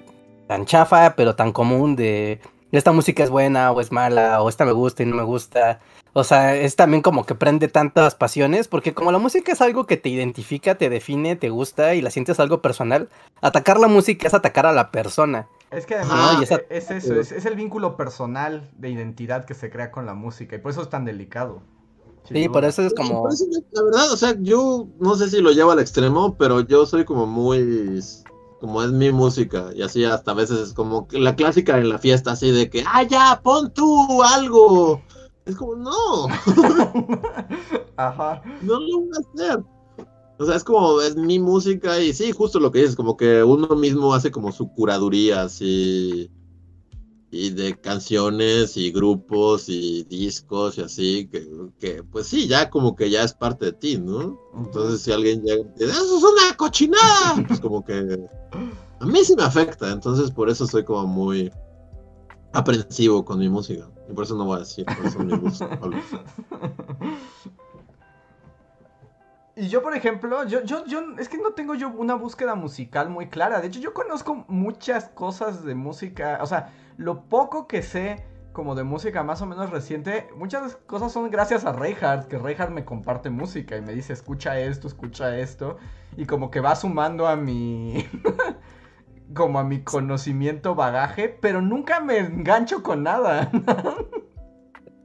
Speaker 1: tan chafa, pero tan común de esta música es buena o es mala, o esta me gusta y no me gusta. O sea, es también como que prende tantas pasiones, porque como la música es algo que te identifica, te define, te gusta y la sientes algo personal, atacar la música es atacar a la persona.
Speaker 2: Es que además es eso, es, es, el vínculo personal de identidad que se crea con la música y por eso es tan delicado.
Speaker 1: Sí, por eso es como...
Speaker 3: la verdad, o sea, yo no sé si lo llevo al extremo, pero yo soy como muy... Como es mi música, y así hasta a veces es como la clásica en la fiesta, así de que, ah, ya, pon tú algo. Es como, no.
Speaker 2: Ajá.
Speaker 3: No lo voy a hacer. O sea, es como, es mi música y sí, justo lo que dices, como que uno mismo hace como su curaduría, así y de canciones y grupos y discos y así, que, que, pues sí, ya como que ya es parte de ti, ¿no? Entonces si alguien llega y dice, eso es una cochinada, pues como que a mí sí me afecta, entonces por eso soy como muy aprensivo con mi música, y por eso no voy a decir, por eso me gusta.
Speaker 2: Y yo, por ejemplo, yo, yo, yo, es que no tengo yo una búsqueda musical muy clara. De hecho, yo conozco muchas cosas de música. O sea, lo poco que sé como de música más o menos reciente, muchas cosas son gracias a Reinhardt, que Reinhardt me comparte música y me dice, escucha esto, escucha esto, y como que va sumando a mi... como a mi conocimiento bagaje, pero nunca me engancho con nada.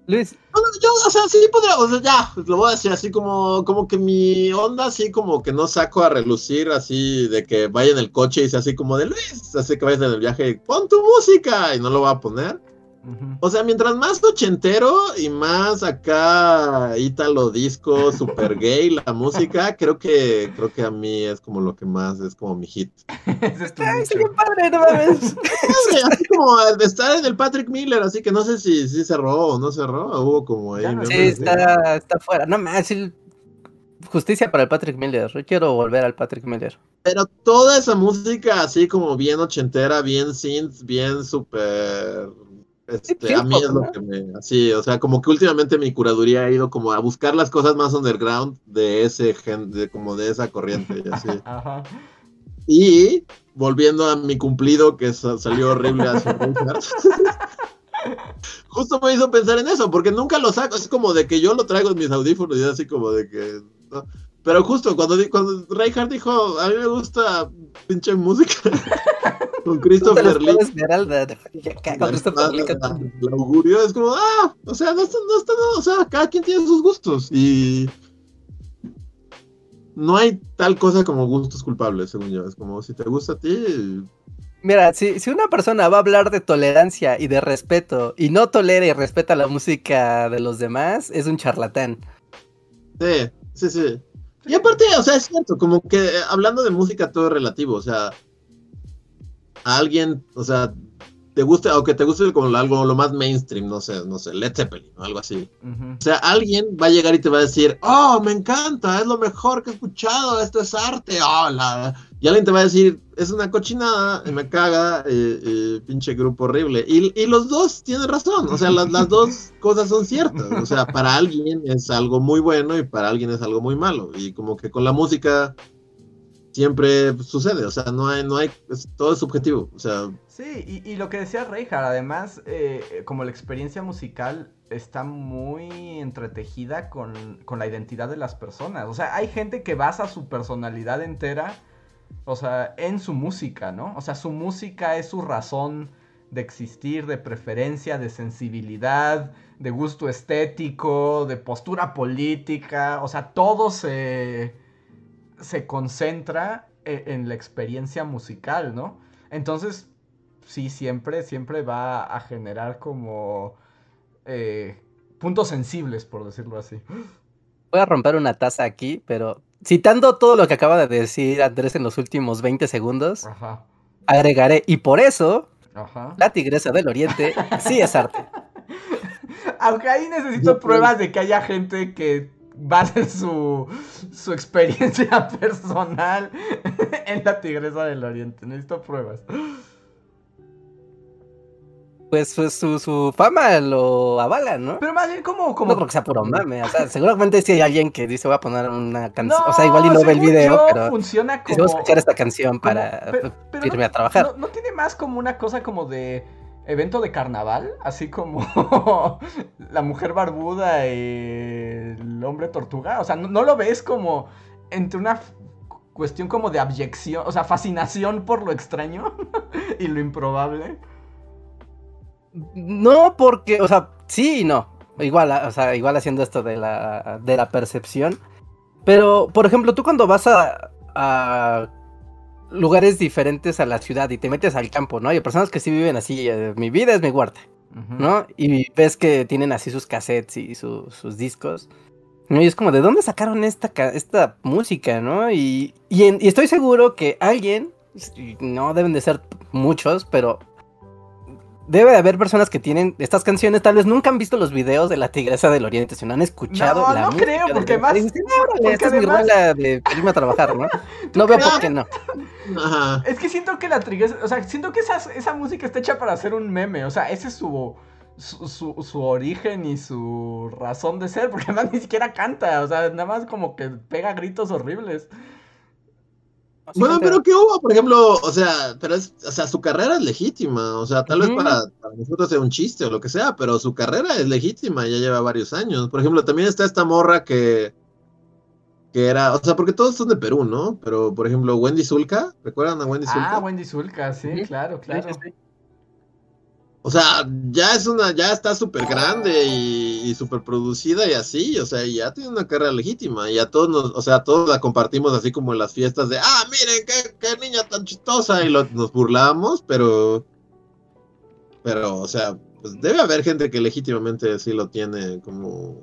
Speaker 1: Luis.
Speaker 3: yo, o sea, sí podría, o sea, ya, lo voy a decir así como, como que mi onda, así como que no saco a relucir, así de que vaya en el coche y sea así como de Luis, así que vayas en el viaje, pon tu música y no lo va a poner. O sea, mientras más ochentero y más acá ítalo disco, super gay la música, creo que creo que a mí es como lo que más es como mi hit.
Speaker 1: Ay, qué padre, no mames.
Speaker 3: así como el de estar en el Patrick Miller, así que no sé si, si cerró o no cerró, hubo como ahí.
Speaker 1: sí, está, está fuera. No más, justicia para el Patrick Miller. Yo quiero volver al Patrick Miller.
Speaker 3: Pero toda esa música así como bien ochentera, bien synth, bien super este, a mí es lo que me. Así, o sea, como que últimamente mi curaduría ha ido como a buscar las cosas más underground de ese gen, de, como de esa corriente y así. Y volviendo a mi cumplido que salió horrible hace Justo me hizo pensar en eso, porque nunca lo saco. Es como de que yo lo traigo en mis audífonos y así como de que. Pero justo cuando, cuando Reinhardt dijo, a mí me gusta pinche música con Christopher Lee. Con Christopher Lee. El augurio es como, ah, o sea, no está, no está, no, o sea, cada quien tiene sus gustos y no hay tal cosa como gustos culpables, según yo. Es como, si te gusta a ti,
Speaker 1: Mira, si, si, una persona va a hablar de tolerancia y de respeto y no tolera y respeta la música de los demás, es un charlatán.
Speaker 3: Sí, sí, sí. Y aparte, o sea, es cierto, como que eh, hablando de música todo es relativo, o sea, a alguien, o sea, te guste, aunque te guste como algo lo más mainstream, no sé, no sé, Led Zeppelin o algo así. O sea, alguien va a llegar y te va a decir, oh, me encanta, es lo mejor que he escuchado, esto es arte, oh, Y alguien te va a decir, es una cochinada, me caga, pinche grupo horrible. Y, y, los dos tienen razón, o sea, las, las dos cosas son ciertas. O sea, para alguien es algo muy bueno y para alguien es algo muy malo. Y como que con la música siempre sucede, o sea, no hay, no hay, todo es subjetivo, o sea.
Speaker 2: Sí, y, lo que decía Reinhardt, además, eh, como la experiencia musical está muy entretejida con, con, la identidad de las personas, o sea, hay gente que basa su personalidad entera, o sea, en su música, ¿no? O sea, su música es su razón de existir, de preferencia, de sensibilidad, de gusto estético, de postura política, o sea, todo se se concentra e, en, la experiencia musical, ¿no? Entonces, sí, siempre, siempre va a generar como eh, puntos sensibles, por decirlo así.
Speaker 1: Voy a romper una taza aquí, pero citando todo lo que acaba de decir Andrés en los últimos 20 segundos,
Speaker 2: Ajá.
Speaker 1: agregaré, y por eso,
Speaker 2: Ajá.
Speaker 1: la Tigresa del Oriente sí es arte.
Speaker 2: Aunque ahí necesito pruebas de que haya gente que base su, su experiencia personal en la Tigresa del Oriente. Necesito pruebas.
Speaker 1: Pues, su, su fama lo avala, ¿no?
Speaker 2: Pero más bien como... como...
Speaker 1: No creo que sea puro mame, o sea, seguramente sí hay alguien que dice voy a poner una canción,
Speaker 2: No,
Speaker 1: o sea, igual y no ve el video, pero
Speaker 2: funciona
Speaker 1: dice, voy a
Speaker 2: como...
Speaker 1: escuchar esta canción
Speaker 2: como-
Speaker 1: para
Speaker 2: pero
Speaker 1: irme
Speaker 2: no-
Speaker 1: a trabajar.
Speaker 2: No, no tiene más como una cosa como de evento de carnaval, así como la mujer barbuda y el hombre tortuga. O sea, no, lo ves como entre una cuestión como de abyección, o sea, fascinación por lo extraño y lo improbable.
Speaker 1: No, porque, o sea, sí y no. Igual, o sea, igual haciendo esto de la, de la percepción. Pero, por ejemplo, tú cuando vas a lugares diferentes a la ciudad y te metes al campo, ¿no? Hay personas que sí viven así, eh, mi vida es mi huerta,
Speaker 2: Ujú.
Speaker 1: ¿no? Y ves que tienen así sus cassettes y su- sus discos. ¿no? Y es como, ¿de dónde sacaron esta, esta música, no? Y, y, en- y estoy seguro que alguien, no deben de ser muchos, pero debe de haber personas que tienen estas canciones, tal vez nunca han visto los videos de la Tigresa del Oriente, sino han escuchado
Speaker 2: No,
Speaker 1: la
Speaker 2: no
Speaker 1: música
Speaker 2: creo,
Speaker 1: de-
Speaker 2: porque más-
Speaker 1: y dicen, "Ah, órale,
Speaker 2: porque
Speaker 1: esta es
Speaker 2: además-
Speaker 1: mi rola de irme a trabajar, ¿no? No veo por qué no.
Speaker 3: Ajá.
Speaker 2: Es que siento que la Tigresa, o sea, siento que esa, esa música está hecha para hacer un meme, o sea, ese es su, su, su, su origen y su razón de ser, porque además ni siquiera canta, o sea, nada más como que pega gritos horribles.
Speaker 3: Bueno, pero ¿qué hubo? Por ejemplo, o sea, pero es, o sea, su carrera es legítima, o sea, tal vez para, para nosotros sea un chiste o lo que sea, pero su carrera es legítima, ya lleva varios años. Por ejemplo, también está esta morra que, que era, o sea, porque todos son de Perú, ¿no? Pero, por ejemplo, Wendy Zulka, ¿recuerdan a Wendy Zulka?
Speaker 2: Ah, Wendy Zulka, sí, claro, claro.
Speaker 1: Sí, sí, sí.
Speaker 3: O sea, ya es una, ya está súper grande y, y súper producida y así, o sea, ya tiene una carrera legítima y a todos nos, o sea, todos la compartimos así como en las fiestas de, ah, miren, qué, niña tan chistosa y nos burlamos, pero, pero, o sea, pues debe haber gente que legítimamente sí lo tiene como,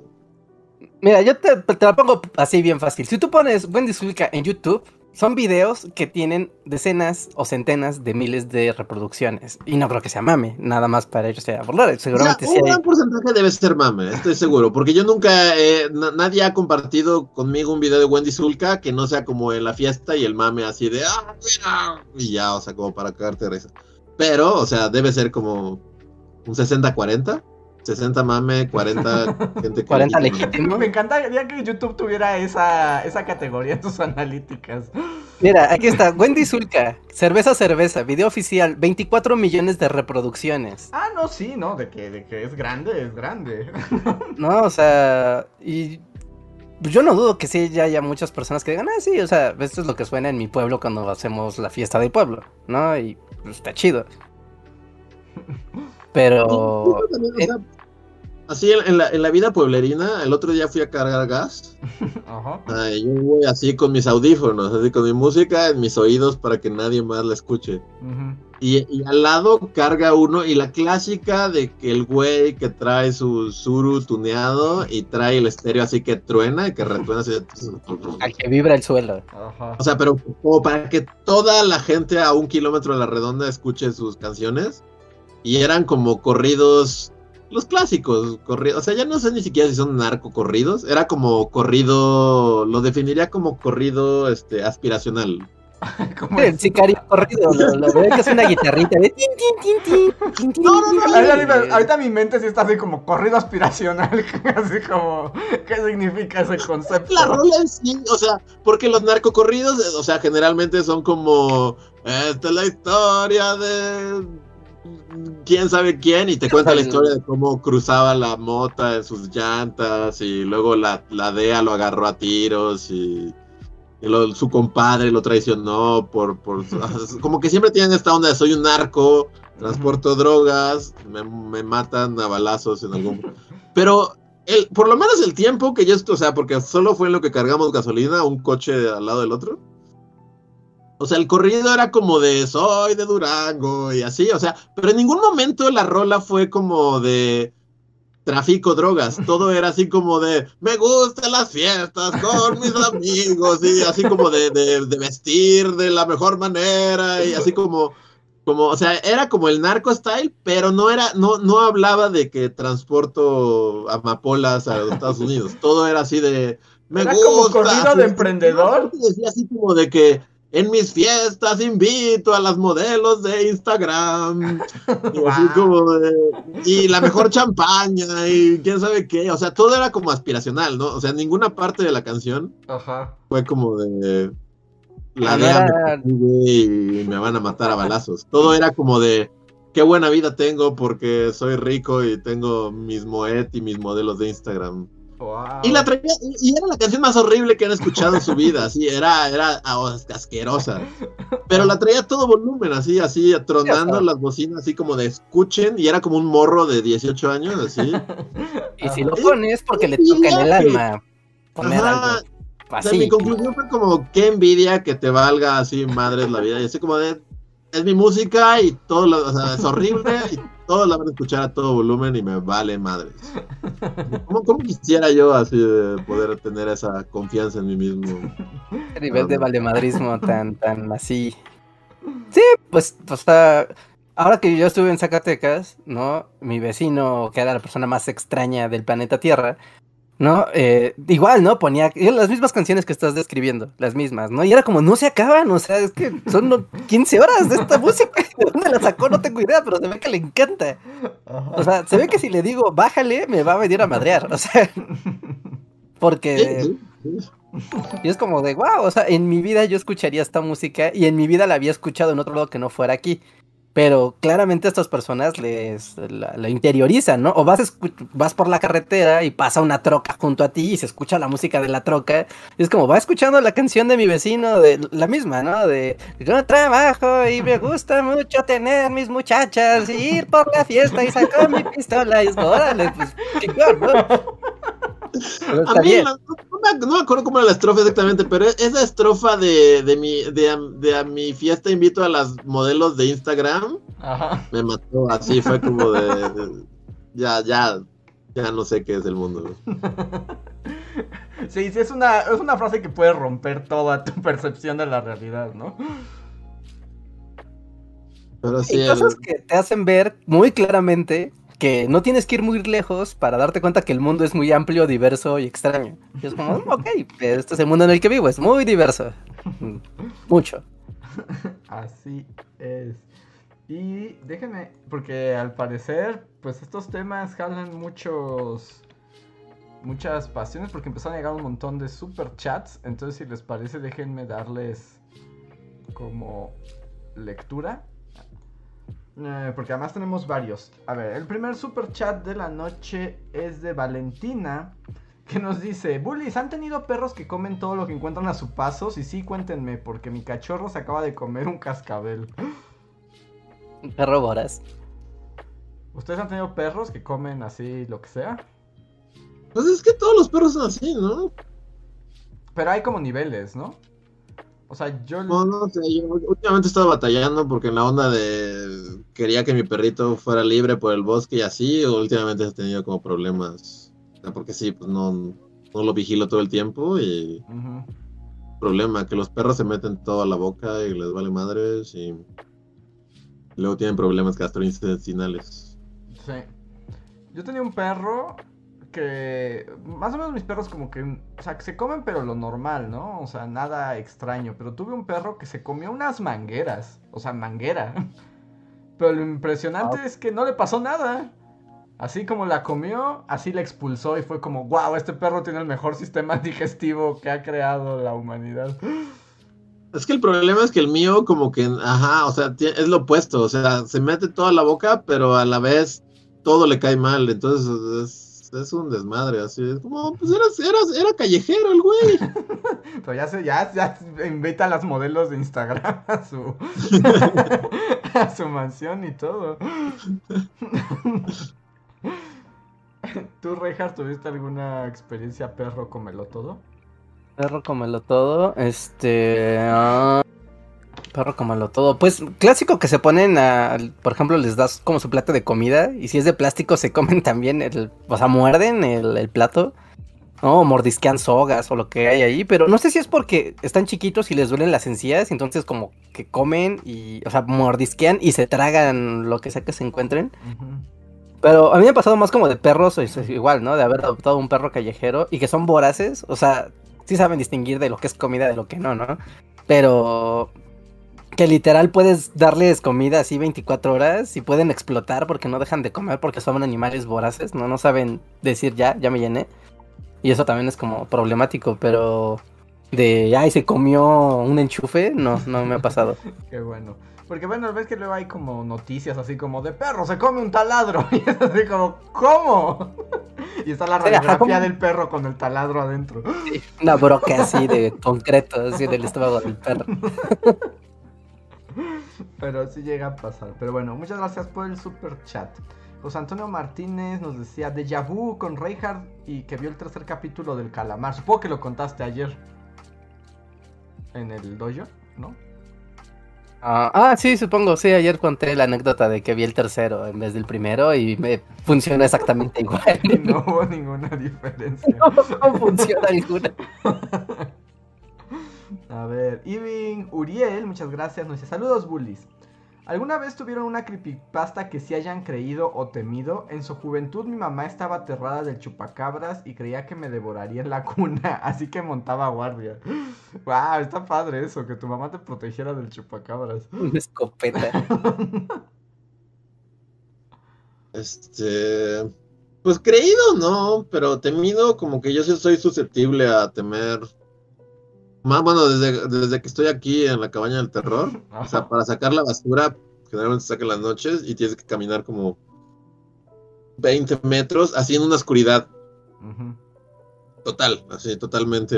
Speaker 1: Mira, yo te, te la pongo así bien fácil. Si tú pones Wendy Zulka en YouTube, son videos que tienen decenas o centenas de miles de reproducciones. Y no creo que sea mame, nada más para ellos sea burlar.
Speaker 3: o sea,
Speaker 1: Seguramente sí
Speaker 3: un
Speaker 1: hay.
Speaker 3: gran porcentaje debe ser mame, estoy seguro, porque yo nunca, eh, na- nadie ha compartido conmigo un video de Wendy Zulka que no sea como en la fiesta y el mame así de, ah, mira, y ya, o sea, como para cagarte de risa. Pero, o sea, debe ser como un 60-40, 60 mame, 40 gente
Speaker 1: 40
Speaker 3: legítima.
Speaker 1: legítimo.
Speaker 2: Me encantaría que YouTube tuviera esa, esa categoría en sus analíticas.
Speaker 1: Mira, aquí está, Wendy Zulka, cerveza, cerveza, video oficial, 24 millones de reproducciones.
Speaker 2: Ah, no, sí, no, de que, de que es grande, es grande.
Speaker 1: No, o sea, y yo no dudo que sí ya haya muchas personas que digan, ah, sí, o sea, esto es lo que suena en mi pueblo cuando hacemos la fiesta del pueblo, ¿no? Y pues, está chido. Pero...
Speaker 3: Incluso también, o sea, Así en, en la, en la vida pueblerina, el otro día fui a cargar gas.
Speaker 2: Ajá.
Speaker 3: Ay, yo voy así con mis audífonos, así con mi música en mis oídos para que nadie más la escuche.
Speaker 2: Ujú.
Speaker 3: Y, y al lado carga uno, y la clásica de que el güey que trae su suru tuneado y trae el estéreo así que truena y que retuena así.
Speaker 1: Al que vibra el suelo.
Speaker 2: Ajá.
Speaker 3: O sea, pero como para que toda la gente a un kilómetro de la redonda escuche sus canciones. Y eran como corridos, los clásicos, corridos. O sea, ya no sé ni siquiera si son narco corridos. Era como corrido, lo definiría como corrido este, aspiracional.
Speaker 2: Como
Speaker 1: El sicario corrido, lo, lo veo que es una guitarrita de tin, tin, tin, tin, tin, tin,
Speaker 3: No, no, no,
Speaker 2: ahorita- ahorita mi mente sí está así como corrido aspiracional, así como, ¿qué significa ese concepto?
Speaker 3: La rola en sí, o sea, porque los narcocorridos, eh, o sea, generalmente son como, esta es la historia de quién sabe quién, y te cuenta la historia de cómo cruzaba la mota en sus llantas, y luego la, la DEA lo agarró a tiros, y, y lo- su compadre lo traicionó por, por como que siempre tienen esta onda de soy un narco, transporto drogas, me, me matan a balazos en algún... Pero el, por lo menos el tiempo que yo, esto, o sea, porque solo fue en lo que cargamos gasolina, un coche al lado del otro. O sea, el corrido era como de soy de Durango y así, o sea, pero en ningún momento la rola fue como de trafico drogas. Todo era así como de, me gustan las fiestas con mis amigos y así como de, de, de vestir de la mejor manera y así como como, o sea, era como el narco style, pero no era, no, no hablaba de que transporto amapolas a los Estados Unidos. Todo era así de, me
Speaker 2: Era
Speaker 3: gusta.
Speaker 2: como corrido de emprendedor.
Speaker 3: Decía así como de que en mis fiestas invito a las modelos de Instagram. Y, así
Speaker 2: Guau.
Speaker 3: como de- y la mejor champaña y quién sabe qué. O sea, todo era como aspiracional, ¿no? O sea, ninguna parte de la canción
Speaker 2: Ajá.
Speaker 3: fue como de la persigue y me van a matar a balazos. Todo era como de qué buena vida tengo porque soy rico y tengo mis Moet y mis modelos de Instagram.
Speaker 2: Wow.
Speaker 3: Y la traía, y era la canción más horrible que han escuchado en su vida, así, era, era ah, asquerosa. Pero la traía a todo volumen, así, así, tronando las bocinas, así como de escuchen, y era como un morro de 18 años, así.
Speaker 1: Y si lo pones porque le toca en el alma poner
Speaker 3: Ajá,
Speaker 1: algo
Speaker 3: O sea,
Speaker 1: así.
Speaker 3: mi conclusión fue como, qué envidia que te valga así madres la vida. Y así como de, es mi música y todo lo, o sea, es horrible y todos la van a escuchar a todo volumen y me vale madres. ¿Cómo, cómo quisiera yo así de poder tener esa confianza en mí mismo?
Speaker 1: Ese nivel de valemadrismo tan, tan así. Sí, pues, o sea, ahora que yo estuve en Zacatecas, ¿no? Mi vecino, que era la persona más extraña del planeta Tierra, ¿no? Eh, igual, ¿no? Ponía las mismas canciones que estás describiendo, las mismas, ¿no? Y era como, no se acaban, o sea, es que son no- 15 horas de esta música. ¿De dónde la sacó? No tengo idea, pero se ve que le encanta. O sea, se ve que si le digo, bájale, me va a venir a madrear, o sea, porque... Y es como de, wow, o sea, en mi vida yo escucharía esta música y en mi vida la había escuchado en otro lado que no fuera aquí. Pero claramente a estas personas les la, interiorizan, ¿no? O vas, vas por la carretera y pasa una troca junto a ti y se escucha la música de la troca. Y es como, va escuchando la canción de mi vecino, de la misma, ¿no? De yo trabajo y me gusta mucho tener mis muchachas y ir por la fiesta y sacar mi pistola. Y es como, órale, pues, chingón, ¿no? Pero
Speaker 3: A mí, la- no, me, no me acuerdo cómo era la estrofa exactamente, pero e- esa estrofa de, de, mi, de, a- de a mi fiesta invito a las modelos de Instagram
Speaker 2: Ajá.
Speaker 3: me mató así, fue como de, de- ya, ya, ya no sé qué es el mundo.
Speaker 2: Sí, sí, es una, es una frase que puede romper toda tu percepción de la realidad, ¿no?
Speaker 3: Pero sí,
Speaker 1: Y
Speaker 3: el-
Speaker 1: cosas que te hacen ver muy claramente que no tienes que ir muy lejos para darte cuenta que el mundo es muy amplio, diverso y extraño. Y es como, ok, este es el mundo en el que vivo, es muy diverso. Mm, Mucho.
Speaker 2: Así es. Y déjenme, porque al parecer, pues estos temas jalan muchos, muchas pasiones, porque empezaron a llegar un montón de super chats. Entonces, si les parece, déjenme darles como lectura. Eh, porque además tenemos varios. A ver, el primer super chat de la noche es de Valentina. Que nos dice, Bullies, ¿han tenido perros que comen todo lo que encuentran a su paso? Si sí, cuéntenme, porque mi cachorro se acaba de comer un cascabel.
Speaker 1: Perro Boras.
Speaker 2: ¿Ustedes han tenido perros que comen así lo que sea?
Speaker 3: pues es que todos los perros son así, ¿no?
Speaker 2: Pero hay como niveles, ¿no? O sea, yo...
Speaker 3: No, no sé, yo últimamente he estado batallando porque en la onda de quería que mi perrito fuera libre por el bosque y así, últimamente he tenido como problemas. O sea, porque sí, pues no, no lo vigilo todo el tiempo y problema, que los perros se meten todo a la boca y les vale madres y luego tienen problemas gastrointestinales.
Speaker 2: Sí. Yo tenía un perro que... Más o menos mis perros como que... O sea, que se comen pero lo normal, ¿no? O sea, nada extraño. Pero tuve un perro que se comió unas mangueras. O sea, manguera. Pero lo impresionante es que no le pasó nada. Así como la comió, así la expulsó y fue como, wow, este perro tiene el mejor sistema digestivo que ha creado la humanidad.
Speaker 3: Es que el problema es que el mío como que, ajá, o sea, es lo opuesto, o sea, se mete toda la boca, pero a la vez todo le cae mal, entonces es, es un desmadre, así, es como, pues era, era, era callejero el güey.
Speaker 2: Pero ya se, ya, ya invita a las modelos de Instagram a su a su mansión y todo. ¿Tú, Rejar, tuviste alguna experiencia perro comelo todo?
Speaker 1: Perro comelo todo. Este. ah, Perro como lo todo. Pues clásico que se ponen a, por ejemplo, les das como su plato de comida y si es de plástico se comen también el, o sea, muerden el, el plato. ¿no? O mordisquean sogas o lo que hay ahí, pero no sé si es porque están chiquitos y les duelen las encías, entonces como que comen y, o sea, mordisquean y se tragan lo que sea que se encuentren. Pero a mí me ha pasado más como de perros, es igual, ¿no? De haber adoptado un perro callejero y que son voraces, o sea, sí saben distinguir de lo que es comida de lo que no, ¿no? Pero que literal puedes darles comida así 24 horas y pueden explotar porque no dejan de comer porque son animales voraces, ¿no? No saben decir ya, ya me llené. Y eso también es como problemático, pero de, ay, se comió un enchufe, no, no me ha pasado.
Speaker 2: Qué bueno. Porque bueno, ves que luego hay como noticias así como de perro, se come un taladro. Y es así como, ¿cómo? Y está la
Speaker 1: Sí,
Speaker 2: radiografía del perro con el taladro adentro.
Speaker 1: Una broca así de concreto, así del estómago del perro.
Speaker 2: Pero sí llega a pasar. Pero bueno, muchas gracias por el super chat. José Antonio Martínez nos decía Deja vu con Reinhardt y que vio el tercer capítulo del calamar. Supongo que lo contaste ayer. En el dojo, ¿no?
Speaker 1: Ah, ah, sí, supongo, sí, ayer conté la anécdota de que vi el tercero en vez del primero y me funciona exactamente igual.
Speaker 2: Y no hubo ninguna diferencia.
Speaker 1: No funciona alguna.
Speaker 2: A ver, Ivin Uriel, muchas gracias. Nos dice: Saludos, bullies. ¿Alguna vez tuvieron una creepypasta que sí hayan creído o temido? En su juventud mi mamá estaba aterrada del chupacabras y creía que me devoraría en la cuna, así que montaba guardia. Wow, está padre eso, que tu mamá te protegiera del chupacabras.
Speaker 1: Una escopeta.
Speaker 3: Este. Pues creído no, pero temido, como que yo sí soy susceptible a temer. Más bueno, desde, desde que estoy aquí en la cabaña del terror. O sea, para sacar la basura, generalmente se saca en las noches y tienes que caminar como 20 metros, así en una oscuridad total, así totalmente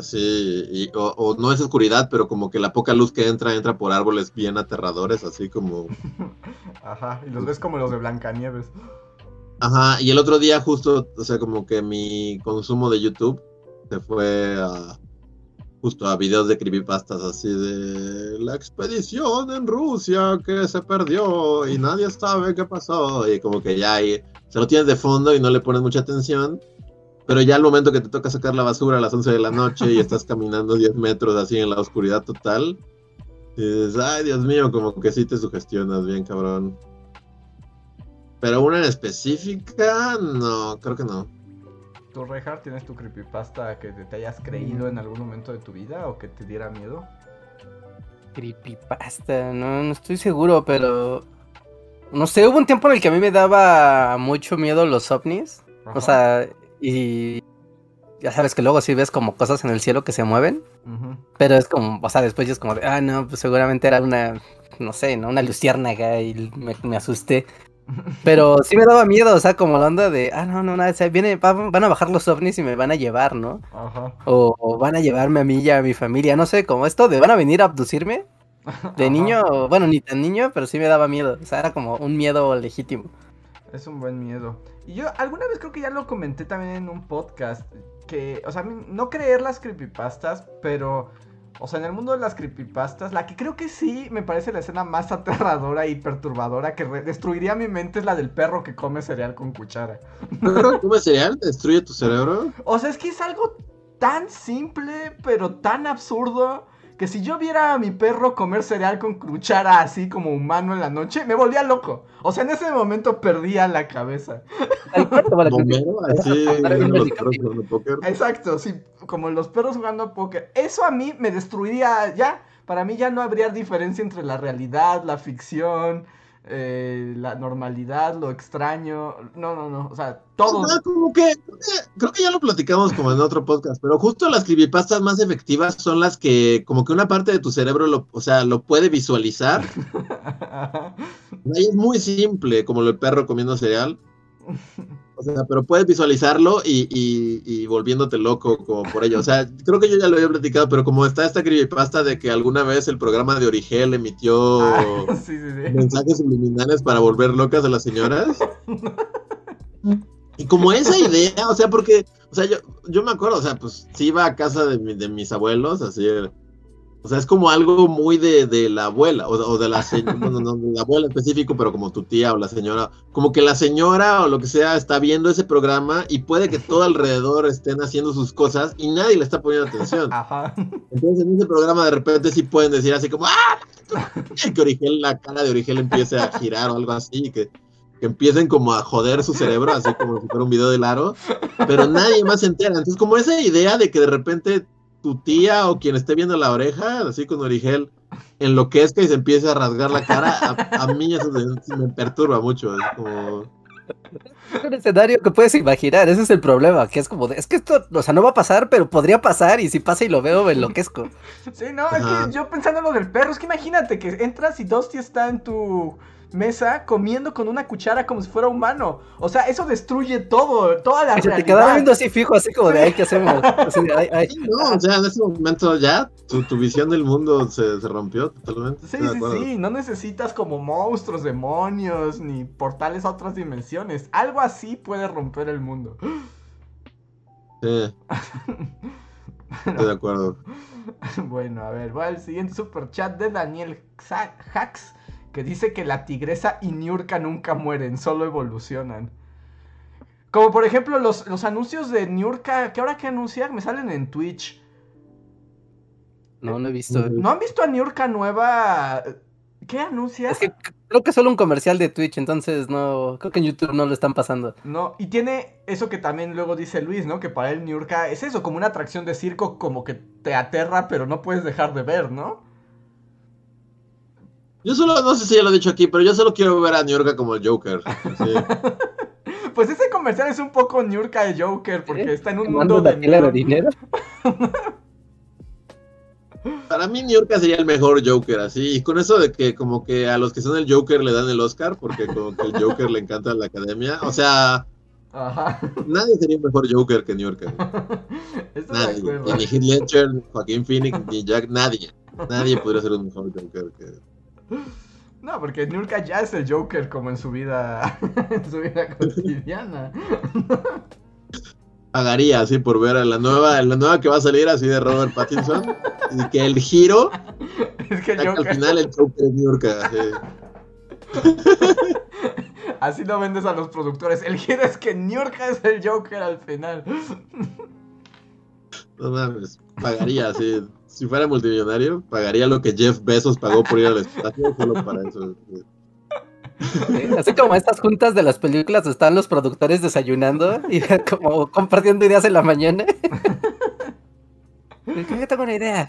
Speaker 3: así. y- o, o no es oscuridad, pero como que la poca luz que entra, entra por árboles bien aterradores, así como.
Speaker 2: Ajá, y los ves como los de Blancanieves.
Speaker 3: Ajá, y el otro día justo, o sea, como que mi consumo de YouTube se fue a justo a videos de creepypastas así de la expedición en Rusia que se perdió y nadie sabe qué pasó y como que ya ahí se lo tienes de fondo y no le pones mucha atención, pero ya al momento que te toca sacar la basura a las 11 de la noche y estás caminando 10 metros así en la oscuridad total, y dices, ay Dios mío, como que sí te sugestionas bien cabrón. Pero una en específica, no, creo que no.
Speaker 2: ¿Tú, tienes tu creepypasta que te, hayas creído en algún momento de tu vida o que te diera miedo?
Speaker 1: Creepypasta, no, no estoy seguro, pero. No sé, hubo un tiempo en el que a mí me daba mucho miedo los ovnis.
Speaker 2: Ajá.
Speaker 1: O sea, y. Ya sabes que luego sí ves como cosas en el cielo que se mueven. Pero es como, o sea, después ya es como de, ah, no, pues seguramente era una, no sé, ¿no? Una luciérnaga y me, me asusté. Pero sí me daba miedo, o sea, como la onda de, ah, no, no, nada, o sea, viene, van a bajar los ovnis y me van a llevar, ¿no?
Speaker 2: Ajá.
Speaker 1: O, o van a llevarme a mí y a mi familia, no sé, como esto de van a venir a abducirme. De
Speaker 2: Ajá.
Speaker 1: niño, bueno, ni tan niño, pero sí me daba miedo. O sea, era como un miedo legítimo.
Speaker 2: Es un buen miedo. Y yo alguna vez creo que ya lo comenté también en un podcast. Que, o sea, no creer las creepypastas, pero, o sea, en el mundo de las creepypastas, la que creo que sí me parece la escena más aterradora y perturbadora que destruiría mi mente es la del perro que come cereal con cuchara.
Speaker 3: ¿Pero come cereal? ¿Destruye tu cerebro?
Speaker 2: O sea, es que es algo tan simple, pero tan absurdo. Que si yo viera a mi perro comer cereal con cuchara así como humano en la noche, me volvía loco. O sea, en ese momento perdía la cabeza. Exacto, sí, como los perros jugando póker. Eso a mí me destruiría ya. Para mí ya no habría diferencia entre la realidad, la ficción, eh, la normalidad, lo extraño. No, no, no. O sea, todo.
Speaker 3: Como que creo que ya lo platicamos como en otro podcast, pero justo las creepypastas más efectivas son las que como que una parte de tu cerebro lo, o sea, lo puede visualizar. Ahí es muy simple, como el perro comiendo cereal. O sea, pero puedes visualizarlo y, y, y volviéndote loco como por ello. O sea, creo que yo ya lo había platicado, pero como está esta creepypasta de que alguna vez el programa de Origel emitió
Speaker 2: Ah, sí, sí, sí.
Speaker 3: mensajes subliminales para volver locas a las señoras. Y como esa idea, o sea, porque, o sea, yo, yo me acuerdo, o sea, pues sí iba a casa de, mi- de mis abuelos, así, O sea, es como algo muy de, de la abuela, o, o de la señora, bueno, no de la abuela en específico, pero como tu tía o la señora, como que la señora o lo que sea está viendo ese programa y puede que todo alrededor estén haciendo sus cosas y nadie le está poniendo atención.
Speaker 2: Ajá.
Speaker 3: Entonces en ese programa de repente sí pueden decir así como ¡Ah! que Origel, la cara de Origel empiece a girar o algo así, que, que empiecen como a joder su cerebro, así como si fuera un video de Laro, pero nadie más se entera. Entonces como esa idea de que de repente tu tía o quien esté viendo la oreja, así con Origel, enloquezca y se empiece a rasgar la cara, a, a mí eso me, me perturba mucho. Es como...
Speaker 1: Un escenario que puedes imaginar, ese es el problema, que es como, de, es que esto, o sea, no va a pasar, pero podría pasar y si pasa y lo veo me enloquezco.
Speaker 2: Sí, no, es
Speaker 3: Ajá.
Speaker 2: que yo pensando en lo del perro, es que imagínate que entras y Dusty está en tu mesa comiendo con una cuchara como si fuera humano. O sea, eso destruye todo, toda la
Speaker 1: se te
Speaker 2: realidad.
Speaker 1: quedaba viendo así fijo, así como de, ay, ¿qué hacemos? Así de, ay, ay.
Speaker 3: Sí, no, o sea, en ese momento ya tu, tu visión del mundo se, se rompió totalmente.
Speaker 2: Sí, sí, sí, no necesitas como monstruos, demonios, ni portales a otras dimensiones. Algo así puede romper el mundo.
Speaker 3: Sí, estoy de acuerdo.
Speaker 2: Bueno, a ver, voy al siguiente super chat de Daniel Hax, que dice que la tigresa y Niurka nunca mueren, solo evolucionan. Como por ejemplo los, los anuncios de Niurka, que ahora que anuncian me salen en Twitch.
Speaker 1: No, no he visto.
Speaker 2: ¿No han visto a Niurka nueva? ¿Qué anuncia?
Speaker 1: Es que creo que es solo un comercial de Twitch, entonces no, creo que en YouTube no lo están pasando.
Speaker 2: No, y tiene eso que también luego dice Luis, ¿no? Que para él Niurka es eso, como una atracción de circo, como que te aterra, pero no puedes dejar de ver, ¿no?
Speaker 3: Yo solo, no sé si ya lo he dicho aquí, pero yo solo quiero ver a New York como el Joker. Sí.
Speaker 2: Pues ese comercial es un poco Niurka de Joker, porque
Speaker 1: ¿Eh?
Speaker 2: está en un mundo de
Speaker 1: dinero.
Speaker 3: Para mí New York sería el mejor Joker, así. Y con eso de que como que a los que son el Joker le dan el Oscar, porque como que el Joker le encanta la academia. O sea,
Speaker 2: Ajá.
Speaker 3: nadie sería un mejor Joker que New York.
Speaker 2: Estoy de
Speaker 3: Nadie. Ni Heath Ledger, ni Joaquín Phoenix, ni Jack, nadie. Nadie podría ser un mejor Joker que...
Speaker 2: No, porque Niurka ya es el Joker como en su vida, en su vida cotidiana.
Speaker 3: Pagaría así por ver a la nueva, la nueva que va a salir así de Robert Pattinson. Y que el giro,
Speaker 2: Es que el
Speaker 3: al final el Joker de New York. así.
Speaker 2: así lo vendes a los productores. El giro es que Niurka es el Joker al final.
Speaker 3: No mames, pagaría así. Si fuera multimillonario, pagaría lo que Jeff Bezos pagó por ir al espacio solo para eso.
Speaker 1: Sí, Así como estas juntas de las películas están los productores desayunando y como compartiendo ideas en la mañana. Yo tengo una idea.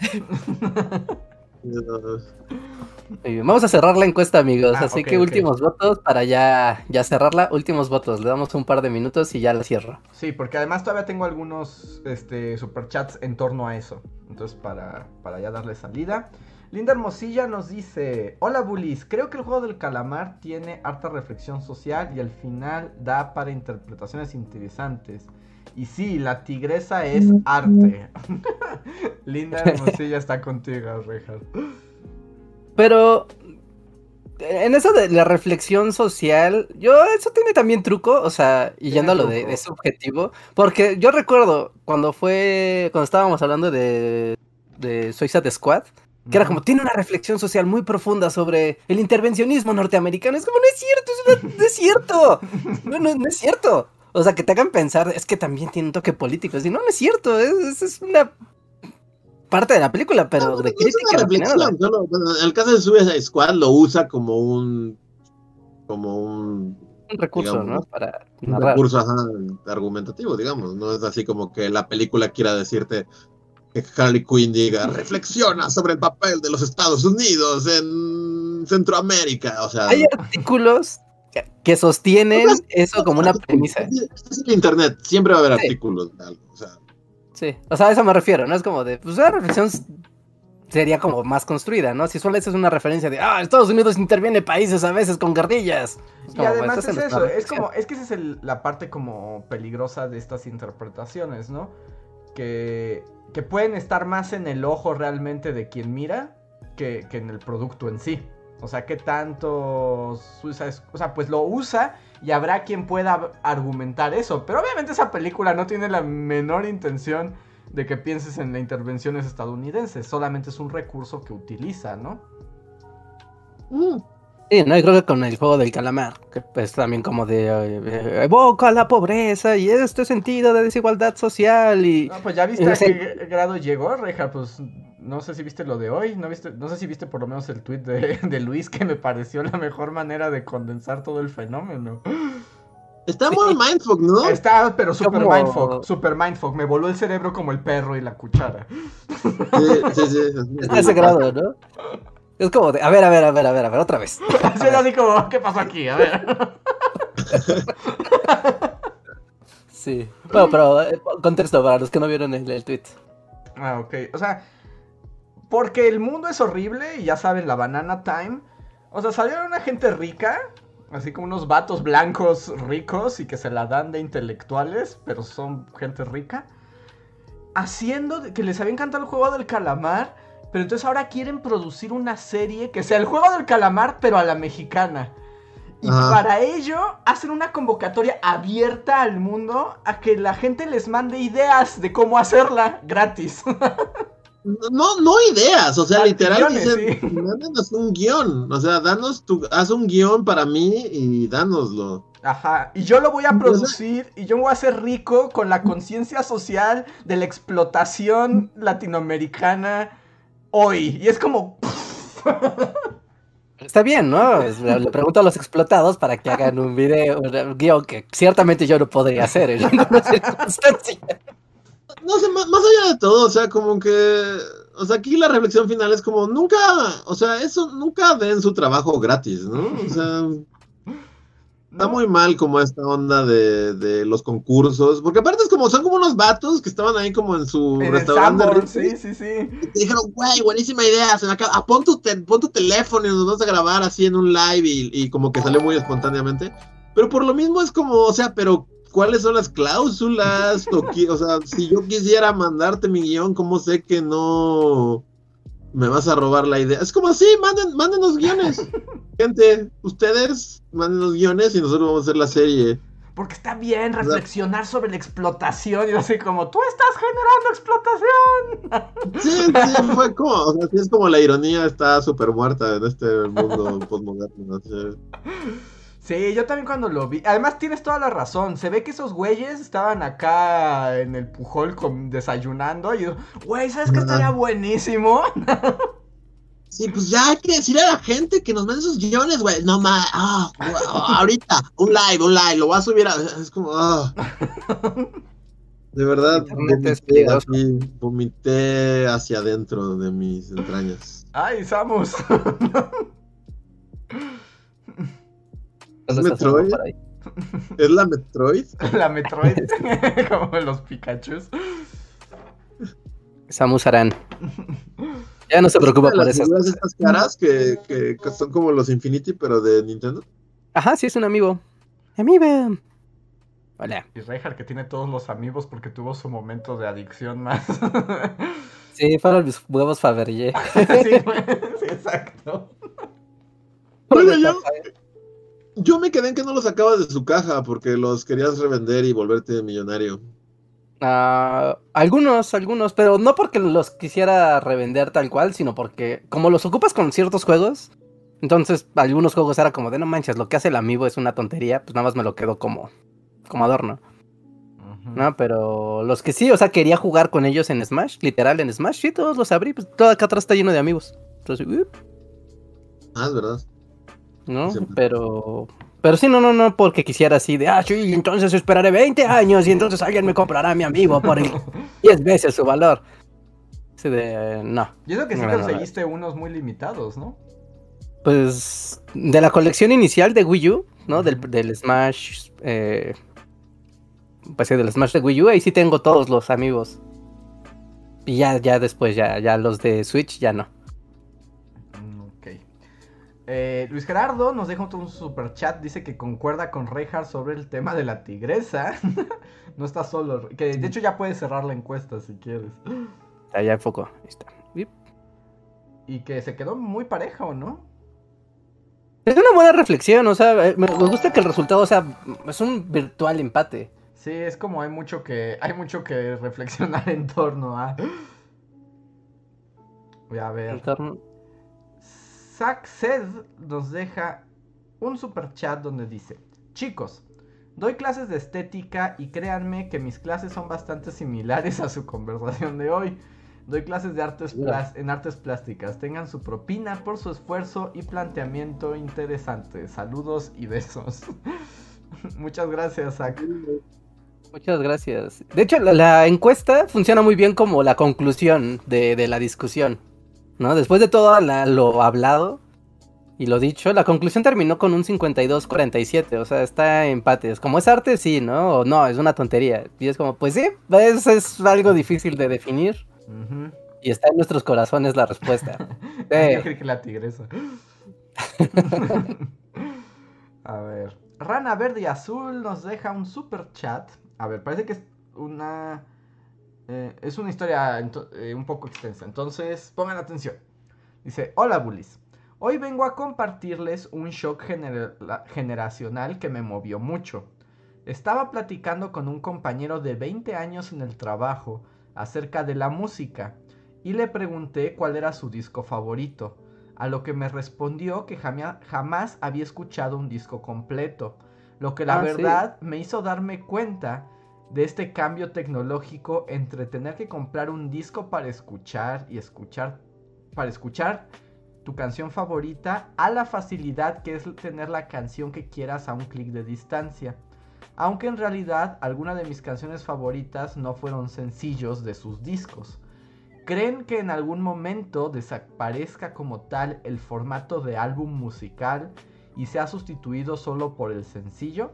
Speaker 1: Muy bien, vamos a cerrar la encuesta, amigos.
Speaker 2: Ah,
Speaker 1: Así que últimos votos para ya, ya cerrarla. Últimos votos. Le damos un par de minutos y ya la cierro.
Speaker 2: Sí, porque además todavía tengo algunos este, superchats en torno a eso. Entonces, para, para ya darle salida. Linda Hermosilla nos dice: Hola bullies, creo que el juego del calamar tiene harta reflexión social y al final da para interpretaciones interesantes. Y sí, la tigresa es arte. Linda Hermosilla está contigo, Rejas.
Speaker 1: Pero en eso de la reflexión social, yo eso tiene también truco, o sea, y yendo a lo de, subjetivo, porque yo recuerdo cuando fue, cuando estábamos hablando de, de Suicide Squad, que era como, tiene una reflexión social muy profunda sobre el intervencionismo norteamericano. Es como, no es cierto, es una- no es cierto. No, no, no es cierto. O sea, que te hagan pensar, es que también tiene un toque político. Es decir, no, no es cierto, es, es una parte de la película, pero de
Speaker 3: es
Speaker 1: crítica.
Speaker 3: bueno, en el caso de Suicide Squad lo usa como un como un,
Speaker 1: un recurso,
Speaker 3: digamos,
Speaker 1: ¿no? Para
Speaker 3: un
Speaker 1: narrar.
Speaker 3: recurso ajá, argumentativo, digamos. No es así como que la película quiera decirte que Harley Quinn diga reflexiona sobre el papel de los Estados Unidos en Centroamérica. O sea,
Speaker 1: Hay artículos que, sostienen
Speaker 3: Pues,
Speaker 1: eso como una premisa.
Speaker 3: Es el internet, siempre va a haber
Speaker 1: Sí.
Speaker 3: artículos de algo. O sea,
Speaker 1: Sí, o sea, a eso me refiero, ¿no? Es como de, pues una reflexión sería como más construida, ¿no? Si solo esa es una referencia de, ah, Estados Unidos interviene países a veces con guerrillas. Es
Speaker 2: Y
Speaker 1: como,
Speaker 2: además es eso, es como, es que esa es el- la parte como peligrosa de estas interpretaciones, ¿no? Que, que pueden estar más en el ojo realmente de quien mira que, que en el producto en sí. O sea, que tanto Squ- o sea, pues lo usa y habrá quien pueda argumentar eso. Pero obviamente esa película no tiene la menor intención de que pienses en la intervenciones estadounidenses, solamente es un recurso que utiliza, ¿no?
Speaker 1: Mm. Sí, no, y creo que con el juego del calamar, que pues también como de eh, evoca la pobreza y este sentido de desigualdad social y...
Speaker 2: No, pues ya viste a qué grado llegó, Reja, pues no sé si viste lo de hoy, no viste, no sé si viste por lo menos el tweet de, de Luis que me pareció la mejor manera de condensar todo el fenómeno.
Speaker 3: Está muy mindfuck, ¿no?
Speaker 2: Está, pero super mindfuck, super mindfuck. Me voló el cerebro como el perro y la cuchara.
Speaker 3: Sí, sí, sí.
Speaker 1: Está ese grado, ¿no? Es como de, a ver, a ver, a ver, a ver, a ver, otra vez.
Speaker 2: Así, así como, ¿qué pasó aquí? A ver.
Speaker 1: Sí. Bueno, pero eh, contexto para los que no vieron el, el tweet.
Speaker 2: Ah, ok. O sea, porque el mundo es horrible y ya saben, la banana time. O sea, salieron una gente rica, así como unos vatos blancos ricos y que se la dan de intelectuales, pero son gente rica. Haciendo que les había encantado el juego del calamar pero entonces ahora quieren producir una serie que sea el juego del calamar, pero a la mexicana. Y para ello hacen una convocatoria abierta al mundo a que la gente les mande ideas de cómo hacerla gratis.
Speaker 3: No, no ideas, o sea, literal dicen, un guion, o sea, danos tu, haz un guion para mí y dánoslo.
Speaker 2: Ajá, y yo lo voy a producir y yo voy a ser rico con la conciencia social de la explotación latinoamericana hoy. Y es como...
Speaker 1: Está bien, ¿no? Le pregunto a los explotados para que hagan un video, un guion que ciertamente yo no podría hacer en ninguna circunstancia.
Speaker 3: No sé, más, allá de todo, o sea, como que. O sea, aquí la reflexión final es como nunca. O sea, eso nunca den su trabajo gratis, ¿no? O sea. Está muy mal como esta onda de, de, los concursos, porque aparte es como, son como unos vatos que estaban ahí como en su restaurante.
Speaker 2: sí, sí, sí.
Speaker 3: Y dijeron, güey, buenísima idea, se me acaba, ah, pon, tu pon tu teléfono y nos vamos a grabar así en un live y, y, como que salió muy espontáneamente. Pero por lo mismo es como, o sea, pero ¿cuáles son las cláusulas? o sea, si yo quisiera mandarte mi guion, ¿cómo sé que no me vas a robar la idea. Es como así, manden, mándenos guiones. Gente, ustedes mándenos guiones y nosotros vamos a hacer la serie.
Speaker 2: Porque está bien reflexionar sobre la explotación y así como, tú estás generando
Speaker 3: explotación. Sí, sí, fue como, o sea, sí es como la ironía está súper muerta en este mundo postmoderno.
Speaker 2: Sí, yo también cuando lo vi. Además tienes toda la razón. Se ve que esos güeyes estaban acá en el pujol desayunando. Y yo, güey, ¿sabes qué estaría buenísimo?
Speaker 3: Sí, pues ya hay que decirle a la gente que nos mande sus guiones, güey. No más, ah, ahorita, un live, un live, lo voy a subir a. Es como, ah. De verdad, vomité, vomité hacia adentro de mis entrañas.
Speaker 2: Ay, Samus.
Speaker 3: ¿Es Metroid? ¿Es la Metroid?
Speaker 2: la Metroid, como los Pikachu.
Speaker 1: Samus Aran. Ya no se preocupa por
Speaker 3: esas. estas caras que, que, son como los Infinity, pero de Nintendo?
Speaker 1: Ajá, sí, es un amigo. Amigo. Hola.
Speaker 2: Y Reinhardt que tiene todos los amigos porque tuvo su momento de adicción más.
Speaker 1: sí, fueron mis huevos Fabergé.
Speaker 2: sí, sí, exacto.
Speaker 3: Bueno, yo, yo me quedé en que no los sacabas de su caja porque los querías revender y volverte millonario.
Speaker 1: Ah, algunos, algunos, pero no porque los quisiera revender tal cual, sino porque como los ocupas con ciertos juegos, entonces algunos juegos era como de no manches, lo que hace el amigo es una tontería, pues nada más me lo quedo como, como adorno. No, pero los que sí, o sea, quería jugar con ellos en Smash, literal en Smash, sí, todos los abrí, pues todo acá atrás está lleno de amigos. Entonces,
Speaker 3: ah, es verdad.
Speaker 1: ¿No? Pero, pero sí, no, no, no, porque quisiera así de, ah, sí, entonces esperaré 20 años y entonces alguien me comprará a mi amigo por 10 veces su valor. Así de, no.
Speaker 2: Y eso que sí conseguiste unos muy limitados, ¿no?
Speaker 1: Pues de la colección inicial de Wii U, ¿no? Del, del Smash, eh, pues sí, del Smash de Wii U, ahí sí tengo todos los amigos. Y ya, ya después, ya, ya los de Switch, ya no.
Speaker 2: Eh, Luis Gerardo nos deja un super chat, dice que concuerda con Reinhardt sobre el tema de la tigresa. no está solo, que de hecho ya puedes cerrar la encuesta si quieres.
Speaker 1: Ya, ya enfoco, ahí está.
Speaker 2: Y que se quedó muy parejo, ¿no?
Speaker 1: Es una buena reflexión, o sea, eh, me gusta que el resultado sea, es un virtual empate.
Speaker 2: Sí, es como hay mucho que hay mucho que reflexionar en torno a. Voy a ver.
Speaker 1: Entorno-
Speaker 2: Zack Sed nos deja un super chat donde dice: Chicos, doy clases de estética y créanme que mis clases son bastante similares a su conversación de hoy. Doy clases de artes en artes plásticas. Tengan su propina por su esfuerzo y planteamiento interesante. Saludos y besos. Muchas gracias, Zack.
Speaker 1: Muchas gracias. De hecho, la, la encuesta funciona muy bien como la conclusión de, de la discusión. ¿No? Después de todo la- lo hablado y lo dicho, la conclusión terminó con un 52-47. O sea, está empate. Es como es arte, sí, ¿no? O no, es una tontería. Y es como, pues sí, es, es algo difícil de definir. Y está en nuestros corazones la respuesta. Sí.
Speaker 2: Yo creí que la tigresa. A ver. Rana Verde y Azul nos deja un super chat. A ver, parece que es una. Eh, es una historia eh, un poco extensa. Entonces, pongan atención. Dice: Hola, bullies. Hoy vengo a compartirles un shock gener- generacional que me movió mucho. Estaba platicando con un compañero de 20 años en el trabajo acerca de la música y le pregunté cuál era su disco favorito, a lo que me respondió que jamia- jamás había escuchado un disco completo, lo que la
Speaker 1: Ah, sí.
Speaker 2: verdad me hizo darme cuenta de este cambio tecnológico entre tener que comprar un disco para escuchar y escuchar para escuchar tu canción favorita a la facilidad que es tener la canción que quieras a un clic de distancia. Aunque en realidad algunas de mis canciones favoritas no fueron sencillos de sus discos. ¿Creen que en algún momento desaparezca como tal el formato de álbum musical y sea sustituido solo por el sencillo?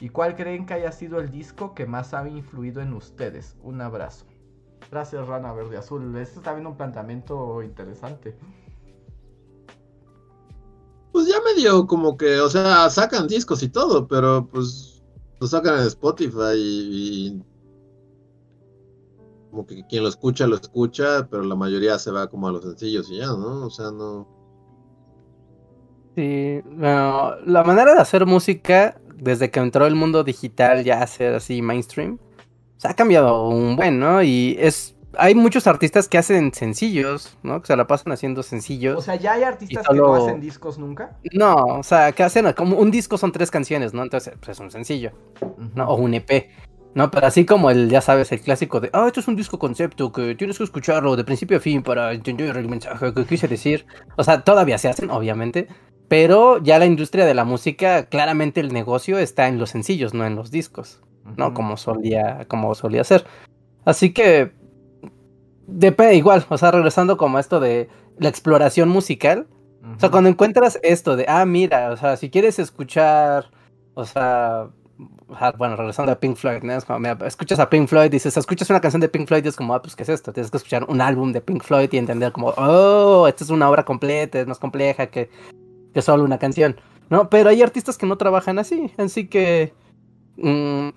Speaker 2: ¿Y cuál creen que haya sido el disco que más ha influido en ustedes? Un abrazo. Gracias Rana Verde Azul. Este está viendo un planteamiento interesante.
Speaker 3: Pues ya medio como que, o sea, sacan discos y todo, pero pues lo sacan en Spotify y, y como que quien lo escucha, lo escucha, pero la mayoría se va como a los sencillos y ya, ¿no? O sea, no.
Speaker 1: Sí, no, la manera de hacer música desde que entró el mundo digital ya a ser así mainstream, se ha cambiado un buen, ¿no? Y es, hay muchos artistas que hacen sencillos, ¿no? Que se la pasan haciendo sencillos.
Speaker 2: O sea, ya hay artistas
Speaker 1: Y
Speaker 2: que no
Speaker 1: solo-
Speaker 2: hacen discos nunca.
Speaker 1: no, o sea, que hacen como un disco son tres canciones, ¿no? Entonces, pues es un sencillo, ¿no? O un EP. No, pero así como el, ya sabes, el clásico de, ah, esto es un disco concepto que tienes que escucharlo de principio a fin para entender el mensaje que quise decir. O sea, todavía se hacen, obviamente, pero ya la industria de la música, claramente el negocio está en los sencillos, no en los discos, ¿no? Como solía, como solía ser. Así que, depende, igual, o sea, regresando como a esto de la exploración musical, o sea, cuando encuentras esto de, ah, mira, o sea, si quieres escuchar, o sea, o sea, bueno, regresando a Pink Floyd, ¿no? Es como, mira, escuchas a Pink Floyd, dices, escuchas una canción de Pink Floyd y es como, ah, pues, ¿qué es esto? Tienes que escuchar un álbum de Pink Floyd y entender como, oh, esta es una obra completa, es más compleja que, que solo una canción, ¿no? Pero hay artistas que no trabajan así, así que mm,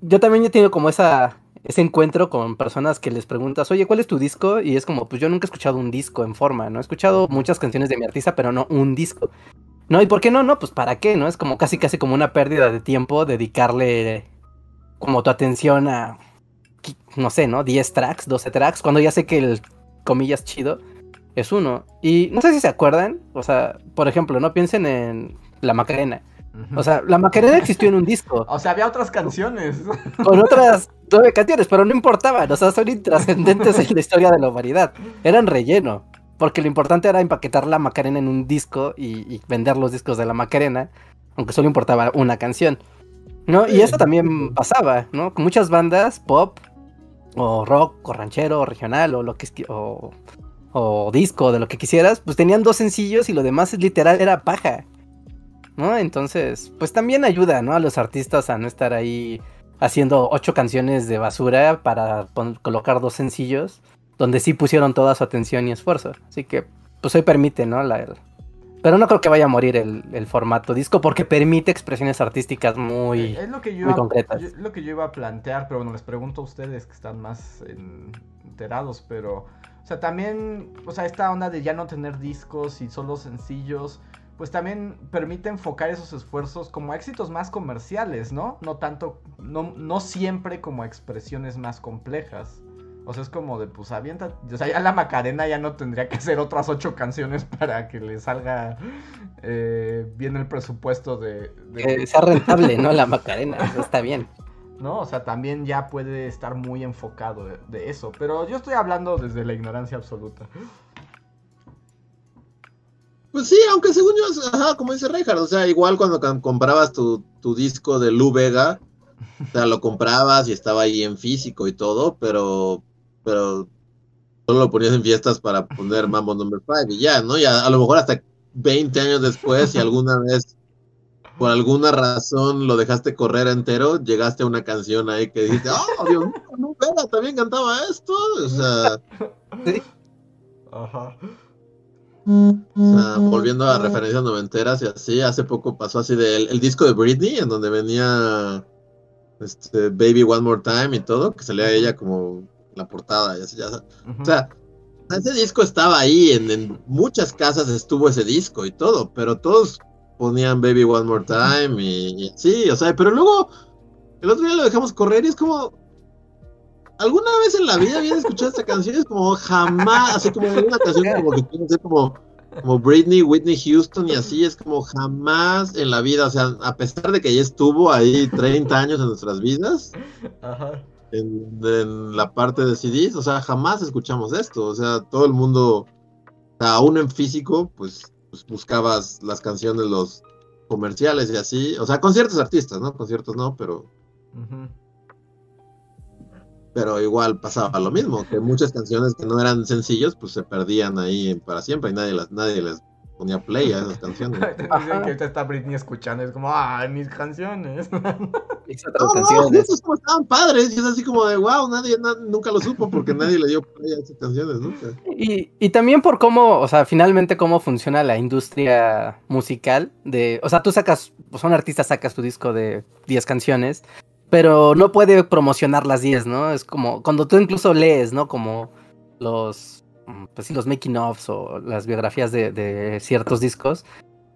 Speaker 1: yo también he tenido como esa, ese encuentro con personas que les preguntas, oye, ¿cuál es tu disco? Y es como, pues yo nunca he escuchado un disco en forma, ¿no? He escuchado muchas canciones de mi artista, pero no un disco. No, ¿y por qué no? No, pues ¿para qué? ¿No? Es como casi casi como una pérdida de tiempo dedicarle como tu atención a, no sé, ¿no? 10 tracks, 12 tracks, cuando ya sé que el, comillas, chido es uno. Y no sé si se acuerdan, o sea, por ejemplo, no piensen en La Macarena. O sea, La Macarena existió en un disco
Speaker 2: O sea, había otras canciones.
Speaker 1: con otras nueve canciones, pero no importaban, o sea, son intrascendentes en la historia de la humanidad. Eran relleno, porque lo importante era empaquetar la Macarena en un disco y, y vender los discos de la Macarena, aunque solo importaba una canción. ¿No? Y eso también pasaba, ¿no? Con muchas bandas pop, o rock, o ranchero, o regional, o lo que es que- o, o disco, de lo que quisieras, pues tenían dos sencillos y lo demás literal era paja. ¿No? Entonces, pues también ayuda, ¿no? A los artistas a no estar ahí haciendo ocho canciones de basura para colocar dos sencillos donde sí pusieron toda su atención y esfuerzo. Así que, pues hoy permite, ¿no? La, Pero no creo que vaya a morir el, el formato disco porque permite expresiones artísticas muy...
Speaker 2: es lo que yo
Speaker 1: muy
Speaker 2: iba,
Speaker 1: concretas.
Speaker 2: yo- lo que yo iba a plantear, pero bueno, les pregunto a ustedes que están más en- enterados, pero, o sea, también, o sea, esta onda de ya no tener discos y solo sencillos, pues también permite enfocar esos esfuerzos como a éxitos más comerciales, ¿no? No tanto, no, no siempre como a expresiones más complejas. O sea, es como de, pues avienta. O sea, ya la Macarena ya no tendría que hacer otras ocho canciones para que le salga eh, bien el presupuesto de. de-
Speaker 1: Que sea rentable, ¿no? La Macarena, está bien.
Speaker 2: ¿No? O sea, también ya puede estar muy enfocado de, eso. Pero yo estoy hablando desde la ignorancia absoluta.
Speaker 3: Pues sí, aunque según yo, ajá, como dice Reinhardt, o sea, igual cuando comprabas tu, tu disco de Lu Vega, o sea, lo comprabas y estaba ahí en físico y todo, pero, pero solo lo ponías en fiestas para poner Mambo Number 5 y ya, ¿no? Y a, a lo mejor hasta 20 años después, si alguna vez, por alguna razón, lo dejaste correr entero, llegaste a una canción ahí que dijiste, oh, Dios mío, Lu Vega también cantaba esto, o sea...
Speaker 2: Ajá.
Speaker 3: O sea, volviendo a referencias noventeras y así, hace poco pasó así del el disco de Britney, en donde venía este Baby One More Time y todo, que salía ella como la portada y así, ya sabes. O sea, ese disco estaba ahí, en, en muchas casas estuvo ese disco y todo, pero todos ponían Baby One More Time y, y sí, o sea, pero luego el otro día lo dejamos correr y es como, ¿alguna vez en la vida habías escuchado esta canción? Es como jamás, así como una canción como que quiere ser como, como Britney, Whitney Houston y así, es como jamás en la vida, o sea, a pesar de que ya estuvo ahí 30 años en nuestras vidas,
Speaker 2: Ajá.
Speaker 3: en, en la parte de CDs, o sea, jamás escuchamos esto, o sea, todo el mundo, o sea, aún en físico, pues, pues buscabas las canciones, los comerciales y así, o sea, con ciertos artistas, ¿no? Con ciertos no, pero, pero igual pasaba lo mismo, que muchas canciones que no eran sencillos, pues se perdían ahí para siempre y nadie las, nadie les ponía play a esas canciones.
Speaker 2: Dicen que ahorita está Britney escuchando. Es como, ah, mis canciones.
Speaker 3: No,
Speaker 1: otras
Speaker 3: no,
Speaker 1: canciones.
Speaker 3: esos como estaban padres, y es así como de wow, nadie na- nunca lo supo porque nadie le dio play a esas canciones nunca.
Speaker 1: Y, y también por cómo, o sea, finalmente cómo funciona la industria musical de, o sea, tú sacas, pues un artista sacas tu disco de 10 canciones, pero no puede promocionar las 10, ¿no? Es como cuando tú incluso lees, ¿no? Como los, pues sí, los making ofs o las biografías de, de ciertos discos,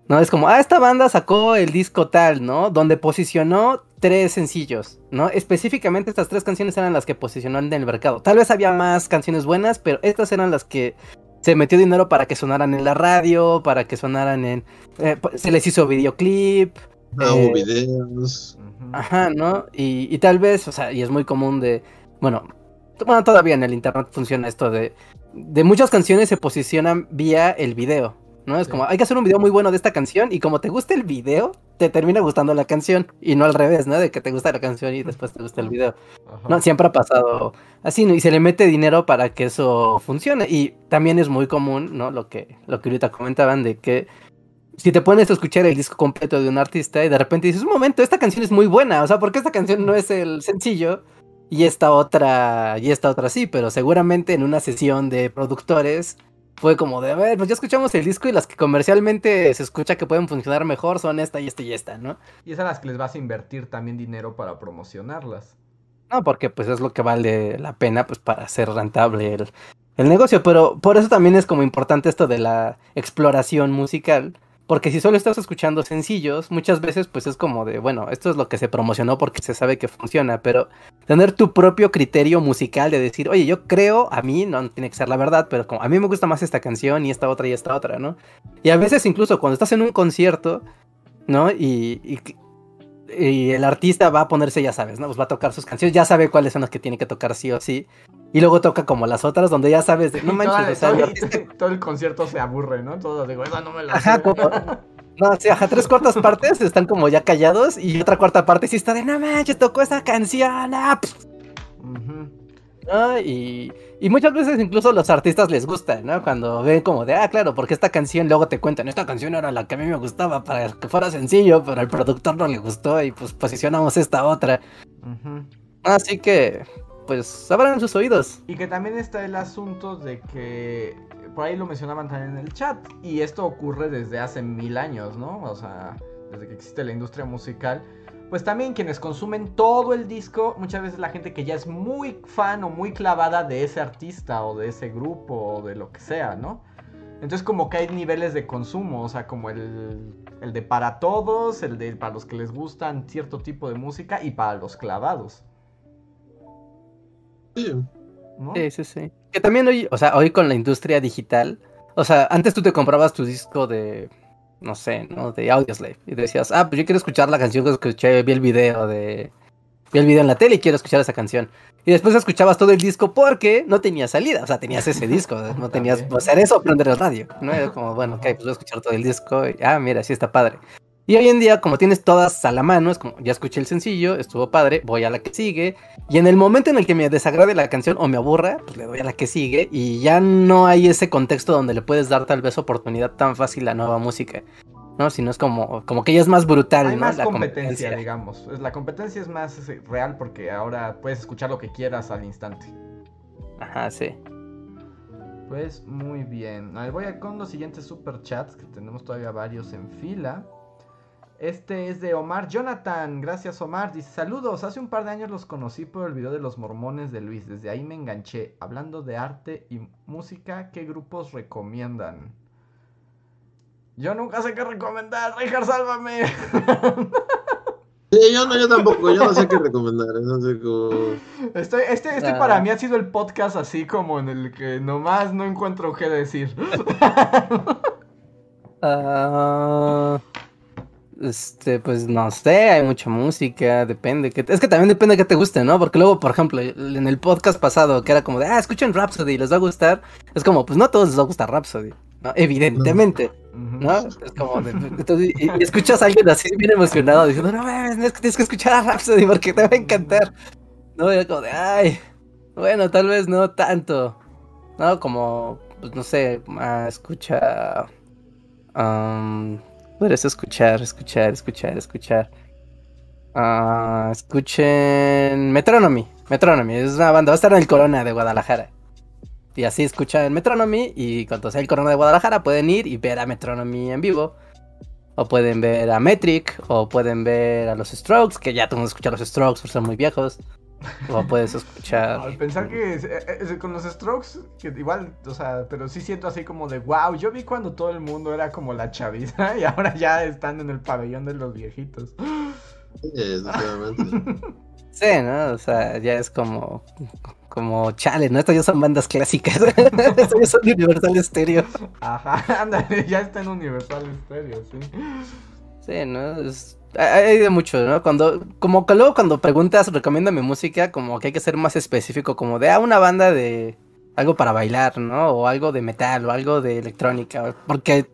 Speaker 1: ¿no? Es como, ah, esta banda sacó el disco tal, ¿no? Donde posicionó tres sencillos, ¿no? Específicamente estas tres canciones eran las que posicionó en el mercado. Tal vez había más canciones buenas, pero estas eran las que se metió dinero para que sonaran en la radio, para que sonaran en... eh, se les hizo videoclip,
Speaker 3: Ah,
Speaker 1: Eh,
Speaker 3: hubo videos.
Speaker 1: Ajá, ¿no? Y, y tal vez, o sea, y es muy común de, bueno, bueno, todavía en el internet funciona esto de, de muchas canciones se posicionan vía el video, ¿no? Es
Speaker 2: Sí.
Speaker 1: como, hay que hacer un video muy bueno de esta canción y como te gusta el video, te termina gustando la canción y no al revés, ¿no? De que te gusta la canción y después te gusta el video.
Speaker 2: Ajá.
Speaker 1: No, siempre ha pasado así, ¿no? Y se le mete dinero para que eso funcione. Y también es muy común, ¿no? Lo que, lo que ahorita comentaban de que si te pones a escuchar el disco completo de un artista y de repente dices, un momento, esta canción es muy buena. O sea, ¿por qué esta canción no es el sencillo? Y esta otra, y esta otra sí, pero seguramente en una sesión de productores fue como de, a ver, pues ya escuchamos el disco y las que comercialmente se escucha que pueden funcionar mejor son esta y esta y esta, ¿no?
Speaker 2: Y es a las que les vas a invertir también dinero para promocionarlas.
Speaker 1: No, porque pues es lo que vale la pena pues para hacer rentable el, el negocio, pero por eso también es como importante esto de la exploración musical, porque si solo estás escuchando sencillos, muchas veces pues es como de, bueno, esto es lo que se promocionó porque se sabe que funciona, pero tener tu propio criterio musical de decir, oye, yo creo, a mí no tiene que ser la verdad, pero como a mí me gusta más esta canción y esta otra y esta otra, ¿no? Y a veces incluso cuando estás en un concierto, ¿no? Y, y el artista va a ponerse, ya sabes, ¿no? Pues va a tocar sus canciones, ya sabe cuáles son las que tiene que tocar sí o sí. Y luego toca como las otras donde ya sabes, de, no manches,
Speaker 2: toda-
Speaker 1: o sea, el
Speaker 2: todo, el concierto se aburre, ¿no? Todos digo, esa no me la
Speaker 1: Ajá,
Speaker 2: sé".
Speaker 1: como- No, sí, ajá, tres cuartas partes están como ya callados y otra cuarta parte sí está de, no manches, tocó esa canción, ah, pf",
Speaker 2: Ujú.
Speaker 1: ¿No? Y, y muchas veces incluso los artistas les gusta, ¿no? Cuando ven como de, ah, claro, porque esta canción luego te cuentan, esta canción era la que a mí me gustaba para que fuera sencillo, pero al productor no le gustó y pues posicionamos esta otra. Así que, pues, abran sus oídos.
Speaker 2: Y que también está el asunto de que, por ahí lo mencionaban también en el chat, y esto ocurre desde hace mil años, ¿no? O sea, desde que existe la industria musical. Pues también quienes consumen todo el disco, muchas veces la gente que ya es muy fan o muy clavada de ese artista o de ese grupo o de lo que sea, ¿no? Entonces como que hay niveles de consumo, o sea, como el, el de para todos, el de para los que les gustan cierto tipo de música y para los clavados.
Speaker 3: Sí.
Speaker 2: ¿no?
Speaker 1: Sí, sí, sí. Que también hoy, o sea, hoy con la industria digital, o sea, antes tú te comprabas tu disco de, no sé, ¿no? De Audioslave. Y decías, ah, pues yo quiero escuchar la canción que escuché, vi el video de... Vi el video en la tele y quiero escuchar esa canción. Y después escuchabas todo el disco porque no tenía salida, o sea, tenías ese disco, no tenías
Speaker 2: También.
Speaker 1: hacer eso o prender el radio, ¿no? Era como, bueno, ok, pues voy a escuchar todo el disco y, ah, mira, sí está padre. Y hoy en día, como tienes todas a la mano, es como, ya escuché el sencillo, estuvo padre, voy a la que sigue. Y en el momento en el que me desagrade la canción o me aburra, pues le doy a la que sigue. Y ya no hay ese contexto donde le puedes dar tal vez oportunidad tan fácil a nueva música. ¿No? Sino es como, como que ya es más brutal,
Speaker 2: Hay
Speaker 1: ¿no?
Speaker 2: más
Speaker 1: La
Speaker 2: competencia, digamos. Es- La competencia es más eh, real porque ahora puedes escuchar lo que quieras al instante.
Speaker 1: Ajá, sí.
Speaker 2: Pues muy bien. A ver, voy a con los siguientes super chats, que tenemos todavía varios en fila. Este es de Omar Jonathan. Gracias, Omar. Dice: Saludos. Hace un par de años los conocí por el video de los mormones de Luis. Desde ahí me enganché. Hablando de arte y música, ¿qué grupos recomiendan? Yo nunca sé qué recomendar. Richard, sálvame.
Speaker 3: Sí, yo no, yo tampoco, yo no sé qué recomendar, no sé cómo...
Speaker 2: Estoy, este este
Speaker 1: Ah.
Speaker 2: para mí ha sido el podcast así como en el que nomás no encuentro qué decir.
Speaker 1: Ah, este, pues no sé, hay mucha música, depende. Que, es que también depende de qué te guste, ¿no? Porque luego, por ejemplo, en el podcast pasado, que era como de, ah, escuchen Rhapsody, les va a gustar. Es como, pues no a todos les va a gustar Rhapsody, ¿no? Evidentemente. ¿no? Es como, de- entonces, y, y escuchas a alguien así bien emocionado diciendo, no mames, es que tienes que escuchar a Rhapsody porque te va a encantar. No, y era como de, ay, bueno, tal vez no tanto, ¿no? Como, pues no sé, ah, escucha. Um, puedes escuchar, escuchar, escuchar, escuchar. Ah, escuchen Metronomy. Metronomy es una banda, va a estar en el Corona de Guadalajara. Y así escuchan Metronomy y cuando sea el Corona de Guadalajara pueden ir y ver a Metronomy en vivo. O pueden ver a Metric, o pueden ver a los Strokes, que ya tú no escuchas los Strokes por ser muy viejos. O puedes escuchar.
Speaker 2: Al pensar que eh, eh, con los Strokes, que igual, o sea, pero sí siento así como de wow, yo vi cuando todo el mundo era como la chaviza y ahora ya están en el pabellón de los viejitos.
Speaker 3: Sí, definitivamente.
Speaker 1: Sí, ¿no? O sea, ya es como. Como chale, ¿no? Estas ya son bandas clásicas. Estas ya son Universal Stereo.
Speaker 2: Ajá, ándale, ya está en Universal Stereo, sí.
Speaker 1: Sí, ¿no? Es- hay de mucho, ¿no? Cuando, como que luego cuando preguntas, recomiéndame música, como que hay que ser más específico, como de, ah, una banda de algo para bailar, ¿no? O algo de metal, o algo de electrónica, porque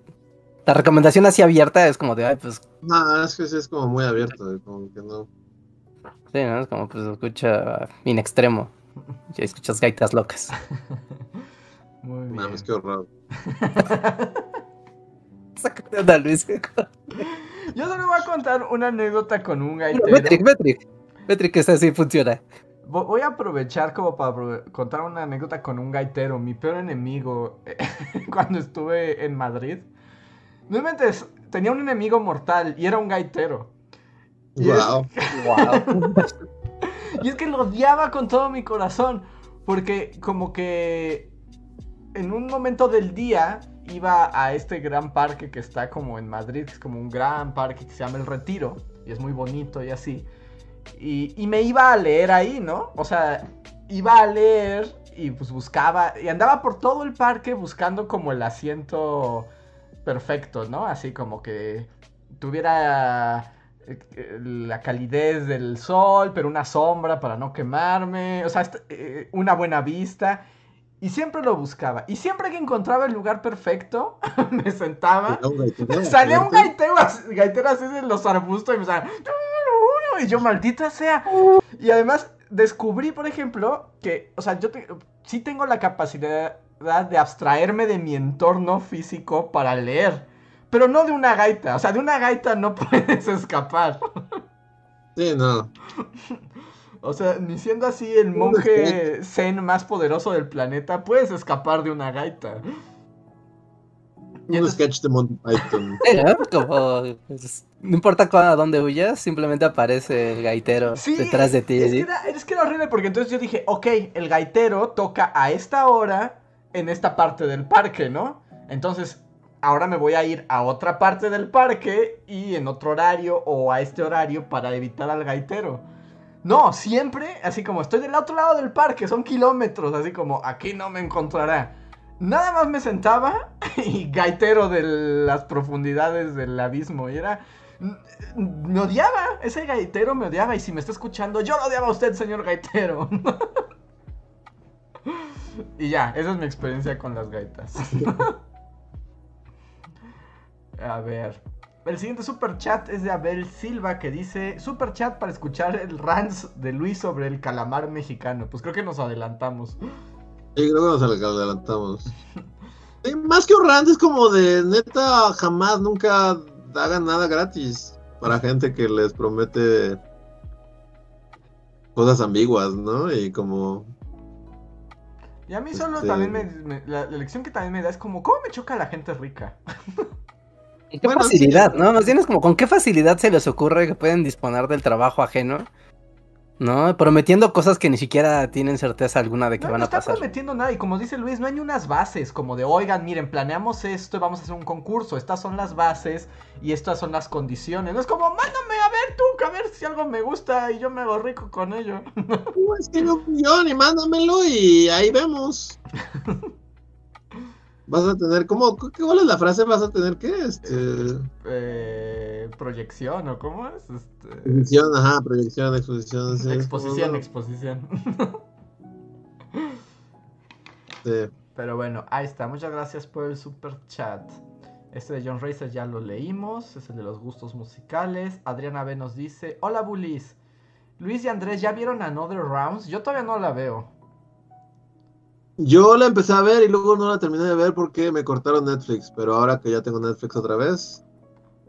Speaker 1: la recomendación así abierta es como de, ay, pues,
Speaker 3: No, es que sí es como muy abierto, como que no.
Speaker 1: sí, ¿no? Es como, pues, escucha In Extremo, y escuchas gaitas locas.
Speaker 2: Muy bien.
Speaker 3: Mames, qué horror.
Speaker 1: Sácate onda, Luis.
Speaker 2: Yo solo voy a contar una anécdota con un
Speaker 1: Metric,
Speaker 2: gaitero.
Speaker 1: Metric. Metric, esa sí funciona.
Speaker 2: Vo- Voy a aprovechar como para contar una anécdota con un gaitero, mi peor enemigo cuando estuve en Madrid. No inventes, tenía un enemigo mortal y era un gaitero. Y es-
Speaker 3: Wow.
Speaker 1: Wow.
Speaker 2: Y es que lo odiaba con todo mi corazón. Porque como que en un momento del día iba a este gran parque que está como en Madrid, que es como un gran parque que se llama El Retiro. Y es muy bonito y así. Y, y me iba a leer ahí, ¿no? O sea, iba a leer y pues buscaba. Y andaba por todo el parque buscando como el asiento perfecto, ¿no? Así como que tuviera eh, la calidez del sol, pero una sombra para no quemarme, o sea, eh, una buena vista. Y siempre lo buscaba. Y siempre que encontraba el lugar perfecto, me sentaba. Salía un gaitero, así- gaitero así de los arbustos y me salía. Y yo, maldita sea. Y además descubrí, por ejemplo, que, o sea, yo te- sí tengo la capacidad de abstraerme de mi entorno físico para leer. Pero no de una gaita. O sea, de una gaita no puedes escapar.
Speaker 3: Sí, no.
Speaker 2: O sea, ni siendo así el monje zen más poderoso del planeta, puedes escapar de una gaita. Y
Speaker 3: Un
Speaker 2: entonces-
Speaker 3: sketch de Monty Python.
Speaker 1: ¿no? Como, pues, no importa a dónde huyas, simplemente aparece el gaitero
Speaker 2: Sí,
Speaker 1: detrás de ti.
Speaker 2: Es
Speaker 1: ¿sí?
Speaker 2: que, era, es que era horrible porque entonces yo dije, ok, el gaitero toca a esta hora en esta parte del parque, ¿no? Entonces, ahora me voy a ir a otra parte del parque y en otro horario o a este horario para evitar al gaitero. No, siempre, así como estoy del otro lado del parque, son kilómetros, así como aquí no me encontrará. Nada más me sentaba y gaitero de las profundidades del abismo. Y era. Me odiaba, ese gaitero me odiaba. Y si me está escuchando, yo lo odiaba a usted, señor gaitero. y ya, esa es mi experiencia con las gaitas. a ver. El siguiente super chat es de Abel Silva que dice: Super chat para escuchar el rants de Luis sobre el calamar mexicano. Pues creo que nos adelantamos.
Speaker 3: Sí, creo que nos adelantamos. más que un rant, es como de neta, jamás, nunca hagan nada gratis para gente que les promete cosas ambiguas, ¿no? Y como.
Speaker 2: Y a mí solo este también me, la, lección que también me da es como, ¿cómo me choca la gente rica?
Speaker 1: ¿Y qué facilidad, no? Más bien es como, ¿con qué facilidad se les ocurre que pueden disponer del trabajo ajeno? ¿no? Prometiendo cosas que ni siquiera tienen certeza alguna de que van a pasar.
Speaker 2: No está prometiendo nada y como dice Luis, no hay unas bases como de, oigan, miren, planeamos esto y vamos a hacer un concurso, estas son las bases y estas son las condiciones. No es como, mándame a ver tú, a ver si algo me gusta y yo me hago rico con ello.
Speaker 3: No, es que no, yo ni mándamelo y ahí vemos. Vas a tener, ¿cómo? ¿Cuál es la frase? ¿Vas a tener qué? Este...
Speaker 2: Eh, proyección, ¿o cómo es? Este...
Speaker 3: Exposición, ajá, proyección, exposición. Sí.
Speaker 2: Exposición, exposición.
Speaker 3: sí.
Speaker 2: Pero bueno, ahí está. Muchas gracias por el super chat. Este de John Racer ya lo leímos. Es el de los gustos musicales. Adriana B nos dice: Hola, Bulis. Luis y Andrés, ¿ya vieron Another Rounds? Yo todavía no la veo.
Speaker 3: Yo la empecé a ver y luego no la terminé de ver porque me cortaron Netflix, pero ahora que ya tengo Netflix otra vez,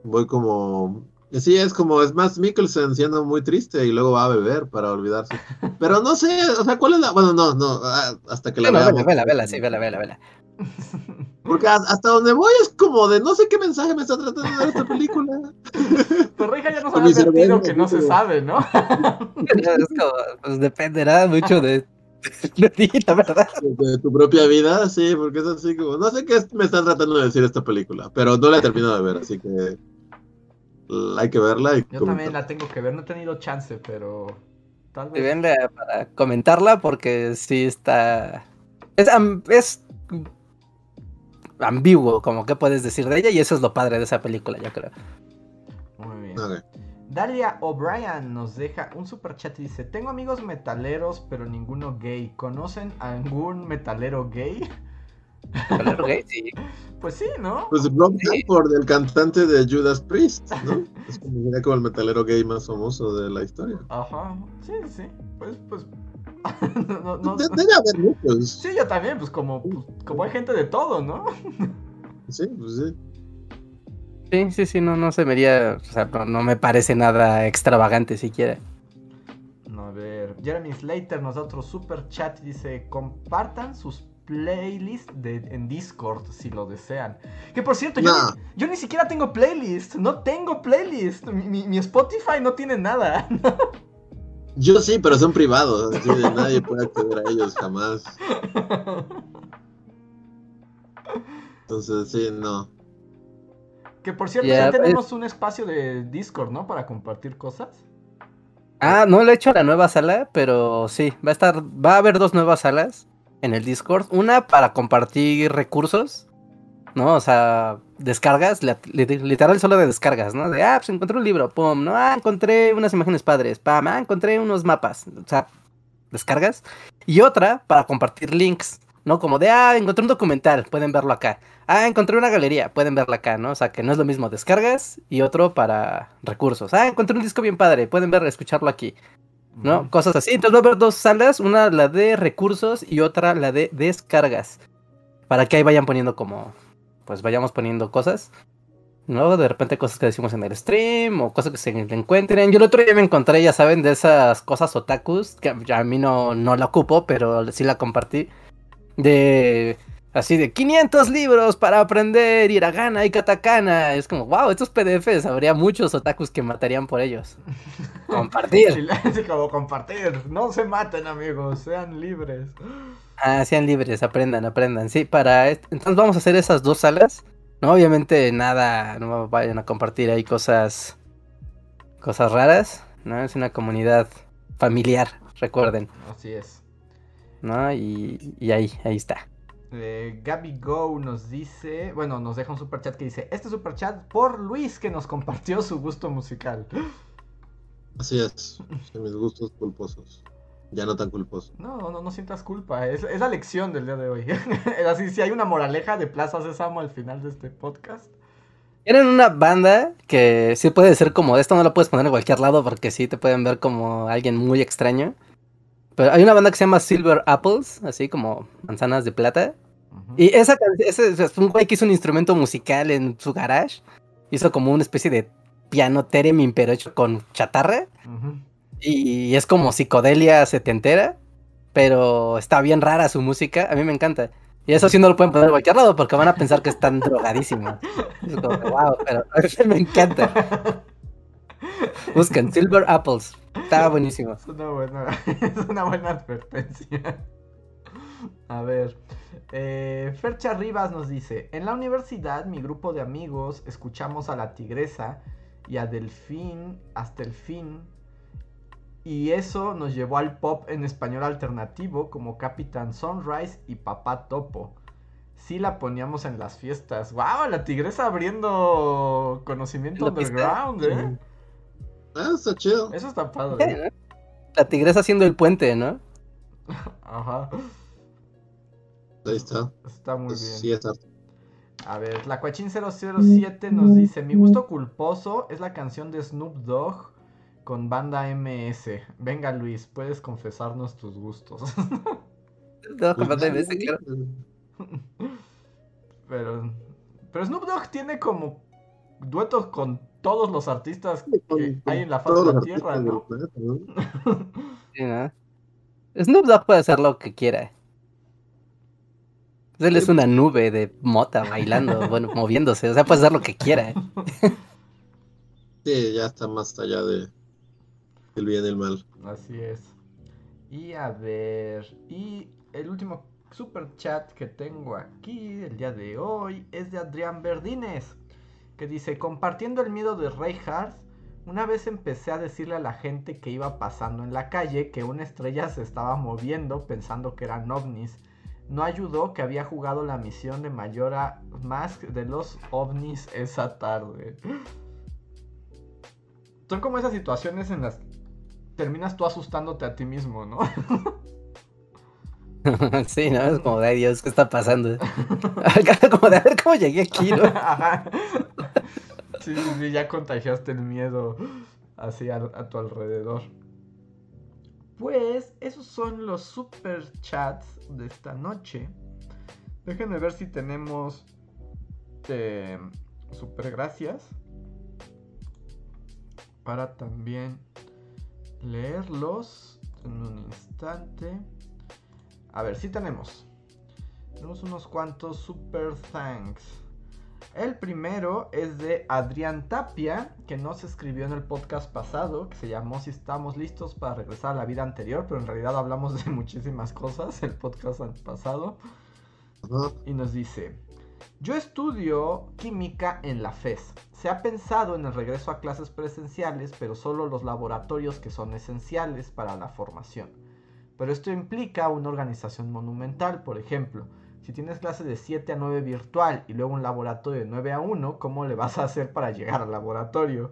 Speaker 3: voy como... Sí, es como, es más Mikkelsen siendo muy triste y luego va a beber para olvidarse. Pero no sé, o sea, ¿cuál es la...? Bueno, no, no, ah, hasta que la
Speaker 1: vea.
Speaker 3: veamos.
Speaker 1: Vela, vela, sí, vela, vela, vela.
Speaker 3: Porque hasta donde voy es como de no sé qué mensaje me está tratando de esta película.
Speaker 2: Torreja ya nos había advertido que no se sabe, ¿no?
Speaker 1: es como, pues dependerá mucho de la verdad.
Speaker 3: De tu propia vida, sí, porque es así como, no sé qué me están tratando de decir esta película, pero no la he terminado de ver, así que hay que verla. Y
Speaker 2: Yo también la tengo que ver, no he tenido chance, pero
Speaker 1: tal vez. para comentarla porque sí está... Es, es ambiguo, como que puedes decir de ella, y eso es lo padre de esa película, yo creo.
Speaker 2: Muy bien. Dalia O'Brien nos deja un super chat y dice: Tengo amigos metaleros, pero ninguno gay. ¿Conocen algún metalero gay?
Speaker 1: ¿Metalero gay? Sí.
Speaker 2: Pues sí, ¿no?
Speaker 3: Pues Rob sí. el cantante de Judas Priest, ¿no? es como, como el metalero gay más famoso de la historia.
Speaker 2: Ajá, sí, sí. Pues, pues.
Speaker 3: no, no, Debe haber muchos.
Speaker 2: Sí, yo también, pues como, pues, como hay gente de todo, ¿no?
Speaker 3: sí, pues sí.
Speaker 1: Sí, sí, sí, no, no se vería, o sea, no, me parece nada extravagante siquiera.
Speaker 2: A ver, Jeremy Slater nos da otro super chat y dice, compartan sus playlists de, en Discord si lo desean. Que por cierto, yo, ni, yo ni siquiera tengo playlist, no tengo playlist, mi, mi Spotify no tiene nada.
Speaker 3: Yo sí, pero son privados, así de nadie puede acceder a ellos jamás. Entonces, sí, no.
Speaker 2: Que por cierto, ya tenemos un espacio de Discord, ¿no? Para compartir cosas.
Speaker 1: Ah, no le he hecho la nueva sala, pero sí, va a estar, va a haber dos nuevas salas en el Discord. Una para compartir recursos, ¿no? O sea, descargas, literal solo de descargas, ¿no? De, ah, pues encontré un libro, pum, ¿no? Ah, encontré unas imágenes padres, pam, ah, encontré unos mapas, o sea, descargas. Y otra para compartir links, ¿no? Como de, ah, encontré un documental, pueden verlo acá. Ah, encontré una galería, pueden verla acá, ¿no? O sea, que no es lo mismo descargas y otro para recursos. Ah, encontré un disco bien padre, pueden verlo, escucharlo aquí. ¿No? Cosas así. Entonces va a haber dos salas, una la de recursos y otra la de descargas. Para que ahí vayan poniendo como, pues vayamos poniendo cosas. ¿no? De repente cosas que decimos en el stream o cosas que se encuentren. Yo el otro día me encontré, ya saben, de esas cosas otakus, que a mí no, no la ocupo, pero sí la compartí de así de 500 libros para aprender hiragana y katakana. Es como, wow, estos PDFs, habría muchos otakus que matarían por ellos. Compartir.
Speaker 2: como compartir. No se maten, amigos, sean libres.
Speaker 1: Ah, sean libres, aprendan, aprendan. Sí, para... est- Entonces vamos a hacer esas dos salas. No, obviamente nada, no vayan a compartir ahí cosas... Cosas raras, ¿no? Es una comunidad familiar, recuerden,
Speaker 2: Así es.
Speaker 1: ¿No? Y, y ahí, ahí está.
Speaker 2: Eh, Gaby Go nos dice, bueno, nos deja un super chat que dice, este super chat por Luis que nos compartió su gusto musical.
Speaker 3: Así es. Mis gustos culposos. Ya no tan culposos.
Speaker 2: No, no, no sientas culpa, es, es la lección del día de hoy. Es Así, si hay una moraleja de Plaza Sésamo al final de este podcast.
Speaker 1: Eran una banda que sí puede ser como esto, no la puedes poner en cualquier lado porque sí te pueden ver como alguien muy extraño. Pero hay una banda que se llama Silver Apples, así como manzanas de plata. Y esa ese es un güey que hizo un instrumento musical en su garage. Hizo como una especie de piano theremin, pero hecho con chatarra. Y es como psicodelia setentera. Pero está bien rara su música. A mí me encanta. Y eso sí no lo pueden poner cualquier lado porque van a pensar que están drogadísimos. Es como, wow, pero a mí me encanta. Busquen Silver Apples. Está buenísimo.
Speaker 2: Es una buena, es una buena advertencia. A ver. eh, Fercha Rivas nos dice: En la universidad, mi grupo de amigos escuchamos a la tigresa y a Delfín hasta el fin. Y eso nos llevó al pop en español alternativo como Capitán Sunrise y Papá Topo. Sí la poníamos en las fiestas. ¡Wow! La tigresa abriendo conocimiento underground, ¿eh?
Speaker 3: Ah, está chido.
Speaker 2: Eso está padre.
Speaker 1: La tigresa haciendo el puente, ¿no?
Speaker 2: Ajá.
Speaker 3: Ahí está.
Speaker 2: Está muy
Speaker 3: Pues
Speaker 2: bien.
Speaker 3: sí, es arte.
Speaker 2: A ver, la Cuachín 007 nos dice, mi gusto culposo es la canción de Snoop Dogg con banda MS. Venga Luis, puedes confesarnos tus gustos.
Speaker 1: No, completamente, Pues, sí, claro.
Speaker 2: pero, pero Snoop Dogg tiene como duetos con todos los artistas que
Speaker 3: con
Speaker 2: hay en la faz de la Tierra, ¿no?
Speaker 3: planeta, ¿no?
Speaker 1: Sí, ¿no? Snoop Dogg puede hacer lo que quiera. Él es una nube de mota bailando, bueno, moviéndose. O sea, puede hacer lo que quiera.
Speaker 3: Sí, ya está más allá de el bien y el mal.
Speaker 2: Así es. Y a ver, y el último super chat que tengo aquí el día de hoy es de Adrián Verdines, que dice, compartiendo el miedo de Reinhardt, una vez empecé a decirle a la gente que iba pasando en la calle que una estrella se estaba moviendo pensando que eran ovnis. No ayudó que había jugado la misión de Mayora Mask de los ovnis esa tarde. Son como esas situaciones en las terminas tú asustándote a ti mismo, ¿no?
Speaker 1: Sí, ¿no? Es como de, Dios, ¿qué está pasando? como de, a ver cómo llegué aquí, ¿no?
Speaker 2: Ajá. Sí, sí, ya contagiaste el miedo así a, tu alrededor. Pues esos son los super chats de esta noche. Déjenme ver si tenemos eh, super gracias. Para también leerlos en un instante. A ver, sí tenemos. Tenemos unos cuantos super thanks. El primero es de Adrián Tapia, que nos escribió en el podcast pasado, que se llamó Si estamos listos para regresar a la vida anterior, pero en realidad hablamos de muchísimas cosas el podcast pasado. Y nos dice, yo estudio química en la FES. Se ha pensado en el regreso a clases presenciales, pero solo los laboratorios que son esenciales para la formación. Pero esto implica una organización monumental, por ejemplo. Si tienes clase de 7 a 9 virtual y luego un laboratorio de 9 a 1, ¿cómo le vas a hacer para llegar al laboratorio?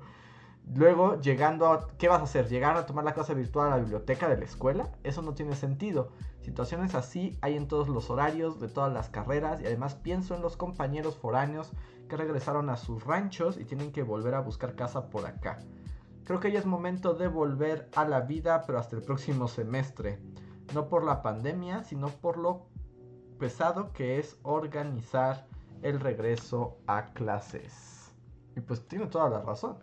Speaker 2: Luego, llegando a... ¿Qué vas a hacer? ¿Llegar a tomar la clase virtual a la biblioteca de la escuela? Eso no tiene sentido. Situaciones así hay en todos los horarios de todas las carreras y además pienso en los compañeros foráneos que regresaron a sus ranchos y tienen que volver a buscar casa por acá. Creo que ya es momento de volver a la vida, pero hasta el próximo semestre. No por la pandemia, sino por lo pesado que es organizar el regreso a clases. Y pues tiene toda la razón.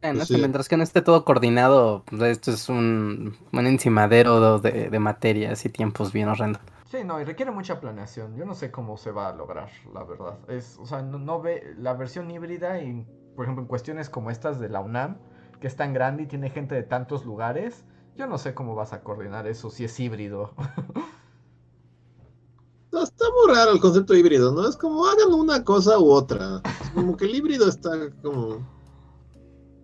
Speaker 1: Bueno,
Speaker 3: Pues sí.
Speaker 1: mientras que no esté todo coordinado, pues, esto es un, un encimadero de, de materias y tiempos bien horrendo.
Speaker 2: Sí, no, y requiere mucha planeación. Yo no sé cómo se va a lograr, la verdad. Es, o sea, no, no ve la versión híbrida y, por ejemplo, en cuestiones como estas de la UNAM, que es tan grande y tiene gente de tantos lugares, Yo no sé cómo vas a coordinar eso, si es híbrido.
Speaker 3: Está muy raro el concepto híbrido, ¿no? Es como hagan una cosa u otra. Es como que el híbrido está como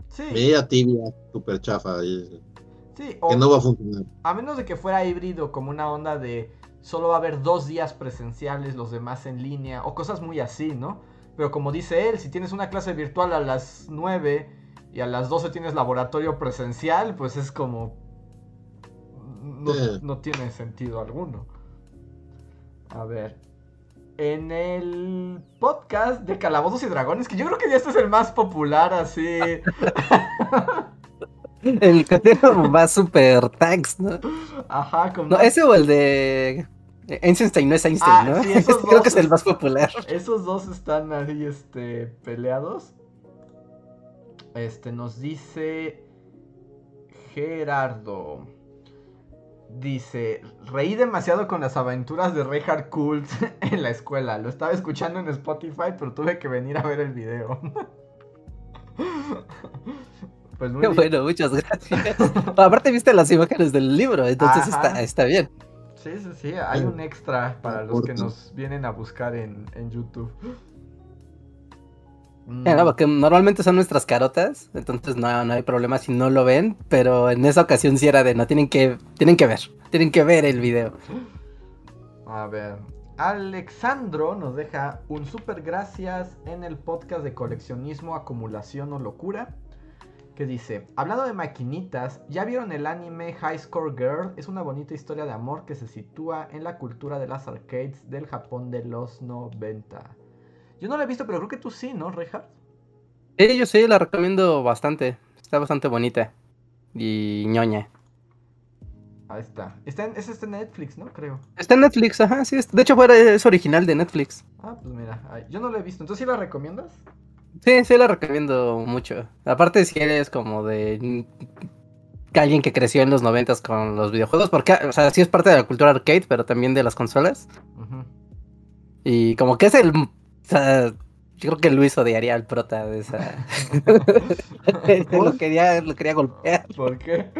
Speaker 2: Sí,
Speaker 3: media tibia, súper chafa, y
Speaker 2: sí, o
Speaker 3: que no va a funcionar.
Speaker 2: a menos de que fuera híbrido como una onda de solo va a haber dos días presenciales, los demás en línea, o cosas muy así, ¿no? Pero como dice él, si tienes una clase virtual a las 9 y a las 12 tienes laboratorio presencial, pues es como... No,
Speaker 3: Sí.
Speaker 2: no tiene sentido alguno. A ver. En el podcast de Calabozos y Dragones, que yo creo que ya este es el más popular, así.
Speaker 1: El que tiene más super tags, ¿no?
Speaker 2: Ajá, como.
Speaker 1: No, ese o el de Einstein no es Einstein,
Speaker 2: Ah,
Speaker 1: ¿no?
Speaker 2: sí, esos
Speaker 1: Creo
Speaker 2: dos.
Speaker 1: que es el más popular.
Speaker 2: Esos dos están ahí, este, peleados. Este, nos dice Gerardo. Dice, reí demasiado con las aventuras de Reinhard Kult en la escuela. Lo estaba escuchando en Spotify, pero tuve que venir a ver el video. pues muy
Speaker 1: Qué
Speaker 2: bien.
Speaker 1: bueno, muchas gracias. Aparte viste las imágenes del libro, entonces está, está bien.
Speaker 2: Sí, sí, sí. Hay un extra para los que nos vienen a buscar en, en YouTube. Mm.
Speaker 1: Claro, porque normalmente son nuestras carotas, entonces no, no hay problema si no lo ven, pero en esa ocasión sí era de no, tienen que, tienen que ver, tienen que ver el video.
Speaker 2: A ver. Alexandro nos deja un super gracias en el podcast de coleccionismo, acumulación o locura. Que dice, hablando de maquinitas, ¿ya vieron el anime High Score Girl? Es una bonita historia de amor que se sitúa en la cultura de las arcades del Japón de los 90. Yo no la he visto, pero creo que tú sí, ¿no, Reinhardt?
Speaker 1: Sí, yo sí, la recomiendo bastante, está bastante bonita y ñoña.
Speaker 2: Ahí está. está en, ese está en Netflix, ¿no? Creo.
Speaker 1: Está en Netflix, ajá, sí, es- de hecho fuera es original de Netflix.
Speaker 2: Ah, pues mira, yo no la he visto. Entonces, ¿sí la recomiendas?
Speaker 1: Sí, sí la recomiendo mucho. Aparte si eres como de alguien que creció en los noventas con los videojuegos, porque, o sea, sí es parte de la cultura arcade, pero también de las consolas.
Speaker 2: Ujú.
Speaker 1: Y como que es el, sea, yo creo que Luis odiaría al prota de esa. lo quería, lo quería golpear.
Speaker 2: ¿Por qué?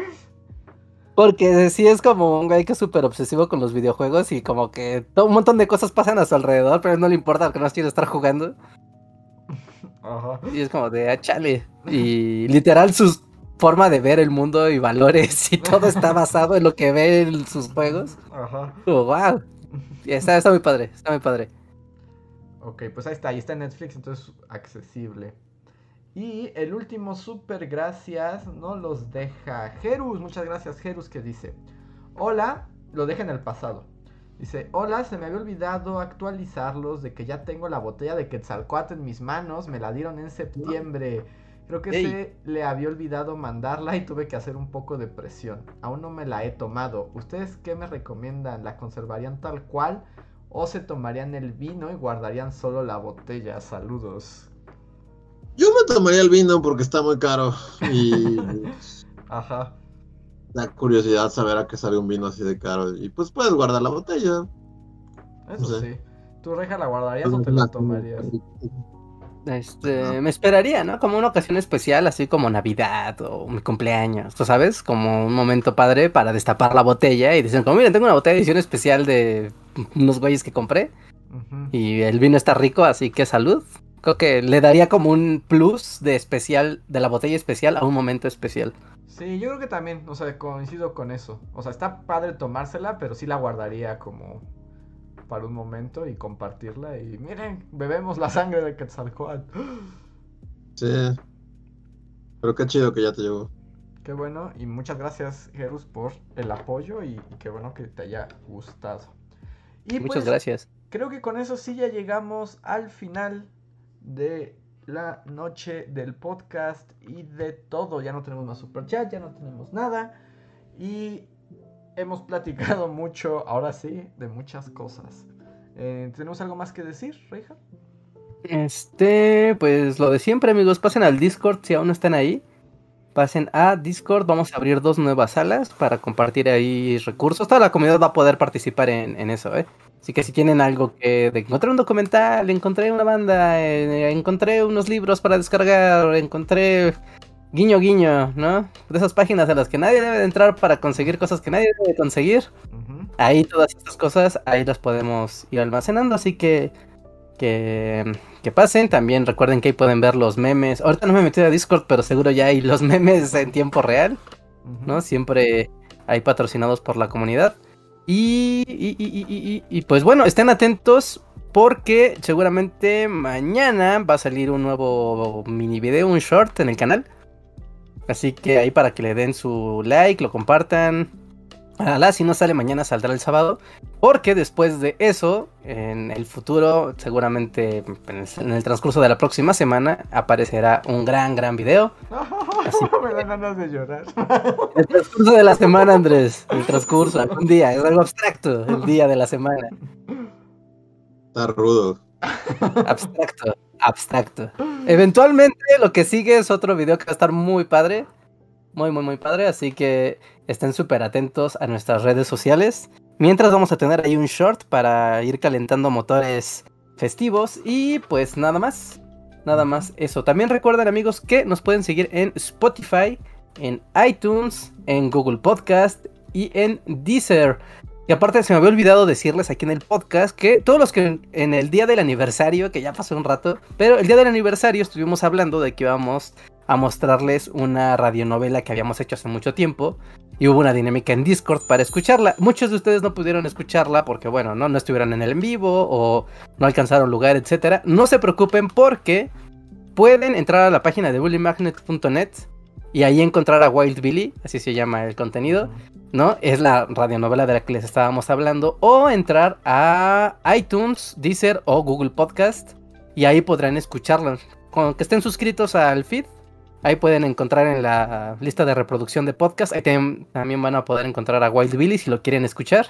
Speaker 1: Porque sí es como un güey que es súper obsesivo con los videojuegos y como que todo un montón de cosas pasan a su alrededor, pero no le importa porque no quiere estar jugando.
Speaker 2: Ajá.
Speaker 1: Y es como de, ah, chale. Y literal su forma de ver el mundo y valores y todo está basado en lo que ve en sus juegos.
Speaker 2: Ajá.
Speaker 1: Como, wow. Y está, está muy padre, está muy padre.
Speaker 2: Ok, pues ahí está, ahí está en Netflix, entonces accesible. Y el último super gracias no los deja Jerus, muchas gracias Jerus que dice, hola, lo deja en el pasado. Dice, hola, se me había olvidado actualizarlos de que ya tengo la botella de Quetzalcoatl en mis manos, me la dieron en septiembre. Creo que
Speaker 1: Ey.
Speaker 2: se le había olvidado mandarla y tuve que hacer un poco de presión. Aún no me la he tomado. ¿Ustedes qué me recomiendan? ¿La conservarían tal cual? ¿O se tomarían el vino y guardarían solo la botella? Saludos.
Speaker 3: Yo me tomaría el vino porque está muy caro y
Speaker 2: Ajá.
Speaker 3: da curiosidad saber a qué sale un vino así de caro. Y pues puedes guardar la botella.
Speaker 2: Eso
Speaker 3: Sí.
Speaker 2: sí. ¿Tú, Reja, la guardarías o te la tomarías?
Speaker 1: Este, me esperaría, ¿no? Como una ocasión especial, así como Navidad o mi cumpleaños, ¿tú sabes? Como un momento padre para destapar la botella y dicen, como miren, tengo una botella de edición especial de unos güeyes que compré y el vino está rico, así que salud. Creo que le daría como un plus de especial, de la botella especial a un momento especial.
Speaker 2: Sí, yo creo que también, o sea, coincido con eso. O sea, está padre tomársela, pero sí la guardaría como para un momento y compartirla. Y miren, bebemos la sangre de Quetzalcoatl.
Speaker 3: Sí. Pero qué chido que ya te llegó.
Speaker 2: Qué bueno, y muchas gracias, Jerus, por el apoyo y, y qué bueno que te haya gustado. Y
Speaker 1: Muchas
Speaker 2: pues,
Speaker 1: gracias.
Speaker 2: Creo que con eso sí ya llegamos al final de la noche del podcast y de todo. Ya no tenemos más super chat, ya no tenemos nada. Y hemos platicado mucho, ahora sí, de muchas cosas. Eh, ¿Tenemos algo más que decir, Reija?
Speaker 1: Este, pues lo de siempre, amigos, pasen al Discord si aún no están ahí. Pasen a Discord, vamos a abrir dos nuevas salas para compartir ahí recursos. Toda la comunidad va a poder participar en, eso, ¿eh? Así que si tienen algo que... De, encontré un documental, encontré una banda, eh, encontré unos libros para descargar, encontré guiño guiño, ¿no? De esas páginas a las que nadie debe de entrar para conseguir cosas que nadie debe conseguir. Ahí todas estas cosas, ahí las podemos ir almacenando, así que que, que pasen. También recuerden que ahí pueden ver los memes. Ahorita no me he metido a Discord, pero seguro ya hay los memes en tiempo real. ¿no? Siempre hay patrocinados por la comunidad. Y- y- y- y, pues bueno, estén atentos porque seguramente mañana va a salir un nuevo mini video, un short en el canal. Así que ahí para que le den su like, lo compartan. Ojalá, si no sale mañana, saldrá el sábado. Porque después de eso, en el futuro, seguramente en el, en el transcurso de la próxima semana, aparecerá un gran, gran video. Así
Speaker 2: Me dan ganas de llorar.
Speaker 1: El transcurso de la semana, Andrés. El transcurso, algún día. Es algo abstracto, el día de la semana.
Speaker 3: Está rudo.
Speaker 1: Abstracto, abstracto. Eventualmente lo que sigue es otro video que va a estar muy padre. Muy, muy, muy padre. Así que estén súper atentos a nuestras redes sociales. Mientras vamos a tener ahí un short para ir calentando motores festivos. Y pues nada más. Nada más eso. También recuerden amigos que nos pueden seguir en Spotify, en iTunes, en Google Podcast y en Deezer. Y aparte se me había olvidado decirles aquí en el podcast que todos los que en el día del aniversario, que ya pasó un rato, pero el día del aniversario estuvimos hablando de que íbamos a mostrarles una radionovela que habíamos hecho hace mucho tiempo. Y hubo una dinámica en Discord para escucharla. Muchos de ustedes no pudieron escucharla porque, bueno, no, no estuvieron en el en vivo o no alcanzaron lugar, etcétera. No se preocupen porque pueden entrar a la página de bullymagnet.net y ahí encontrar a Wild Billy, así se llama el contenido. ¿no? Es la radionovela de la que les estábamos hablando. O entrar a iTunes, Deezer o Google Podcast. Y ahí podrán escucharlo. Con que estén suscritos al feed. Ahí pueden encontrar en la lista de reproducción de podcast. Ahí también van a poder encontrar a Wild Billy si lo quieren escuchar.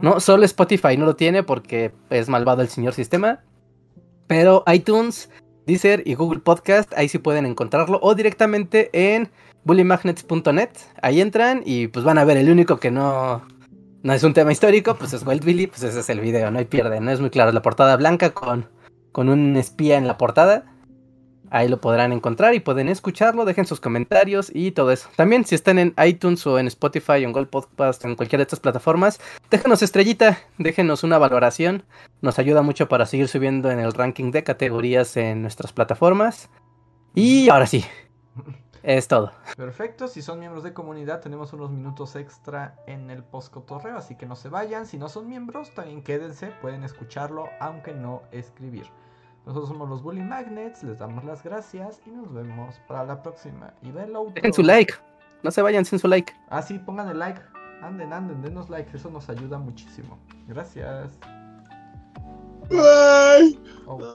Speaker 1: No, solo Spotify no lo tiene porque es malvado el señor sistema. Pero iTunes, Deezer y Google Podcast, ahí sí pueden encontrarlo. O directamente en bullymagnets.net. Ahí entran y pues van a ver el único que no, no es un tema histórico, pues es Wild Billy, pues ese es el video, no hay pierde, no es muy claro. La portada blanca con, con un espía en la portada. Ahí lo podrán encontrar y pueden escucharlo, dejen sus comentarios y todo eso. También si están en iTunes o en Spotify o en Google Podcast en cualquiera de estas plataformas, déjenos estrellita, déjenos una valoración. Nos ayuda mucho para seguir subiendo en el ranking de categorías en nuestras plataformas. Y ahora sí, es todo.
Speaker 2: Perfecto, si son miembros de comunidad tenemos unos minutos extra en el post cotorreo, así que no se vayan. Si no son miembros, también quédense, pueden escucharlo, aunque no escribir. Nosotros somos los Bully Magnets, les damos las gracias y nos vemos para la próxima. Y.
Speaker 1: Dejen su like, no se vayan sin su like.
Speaker 2: Ah, sí, pongan el like. Anden, anden, denos like, eso nos ayuda muchísimo. Gracias.
Speaker 3: Bye.
Speaker 2: Oh.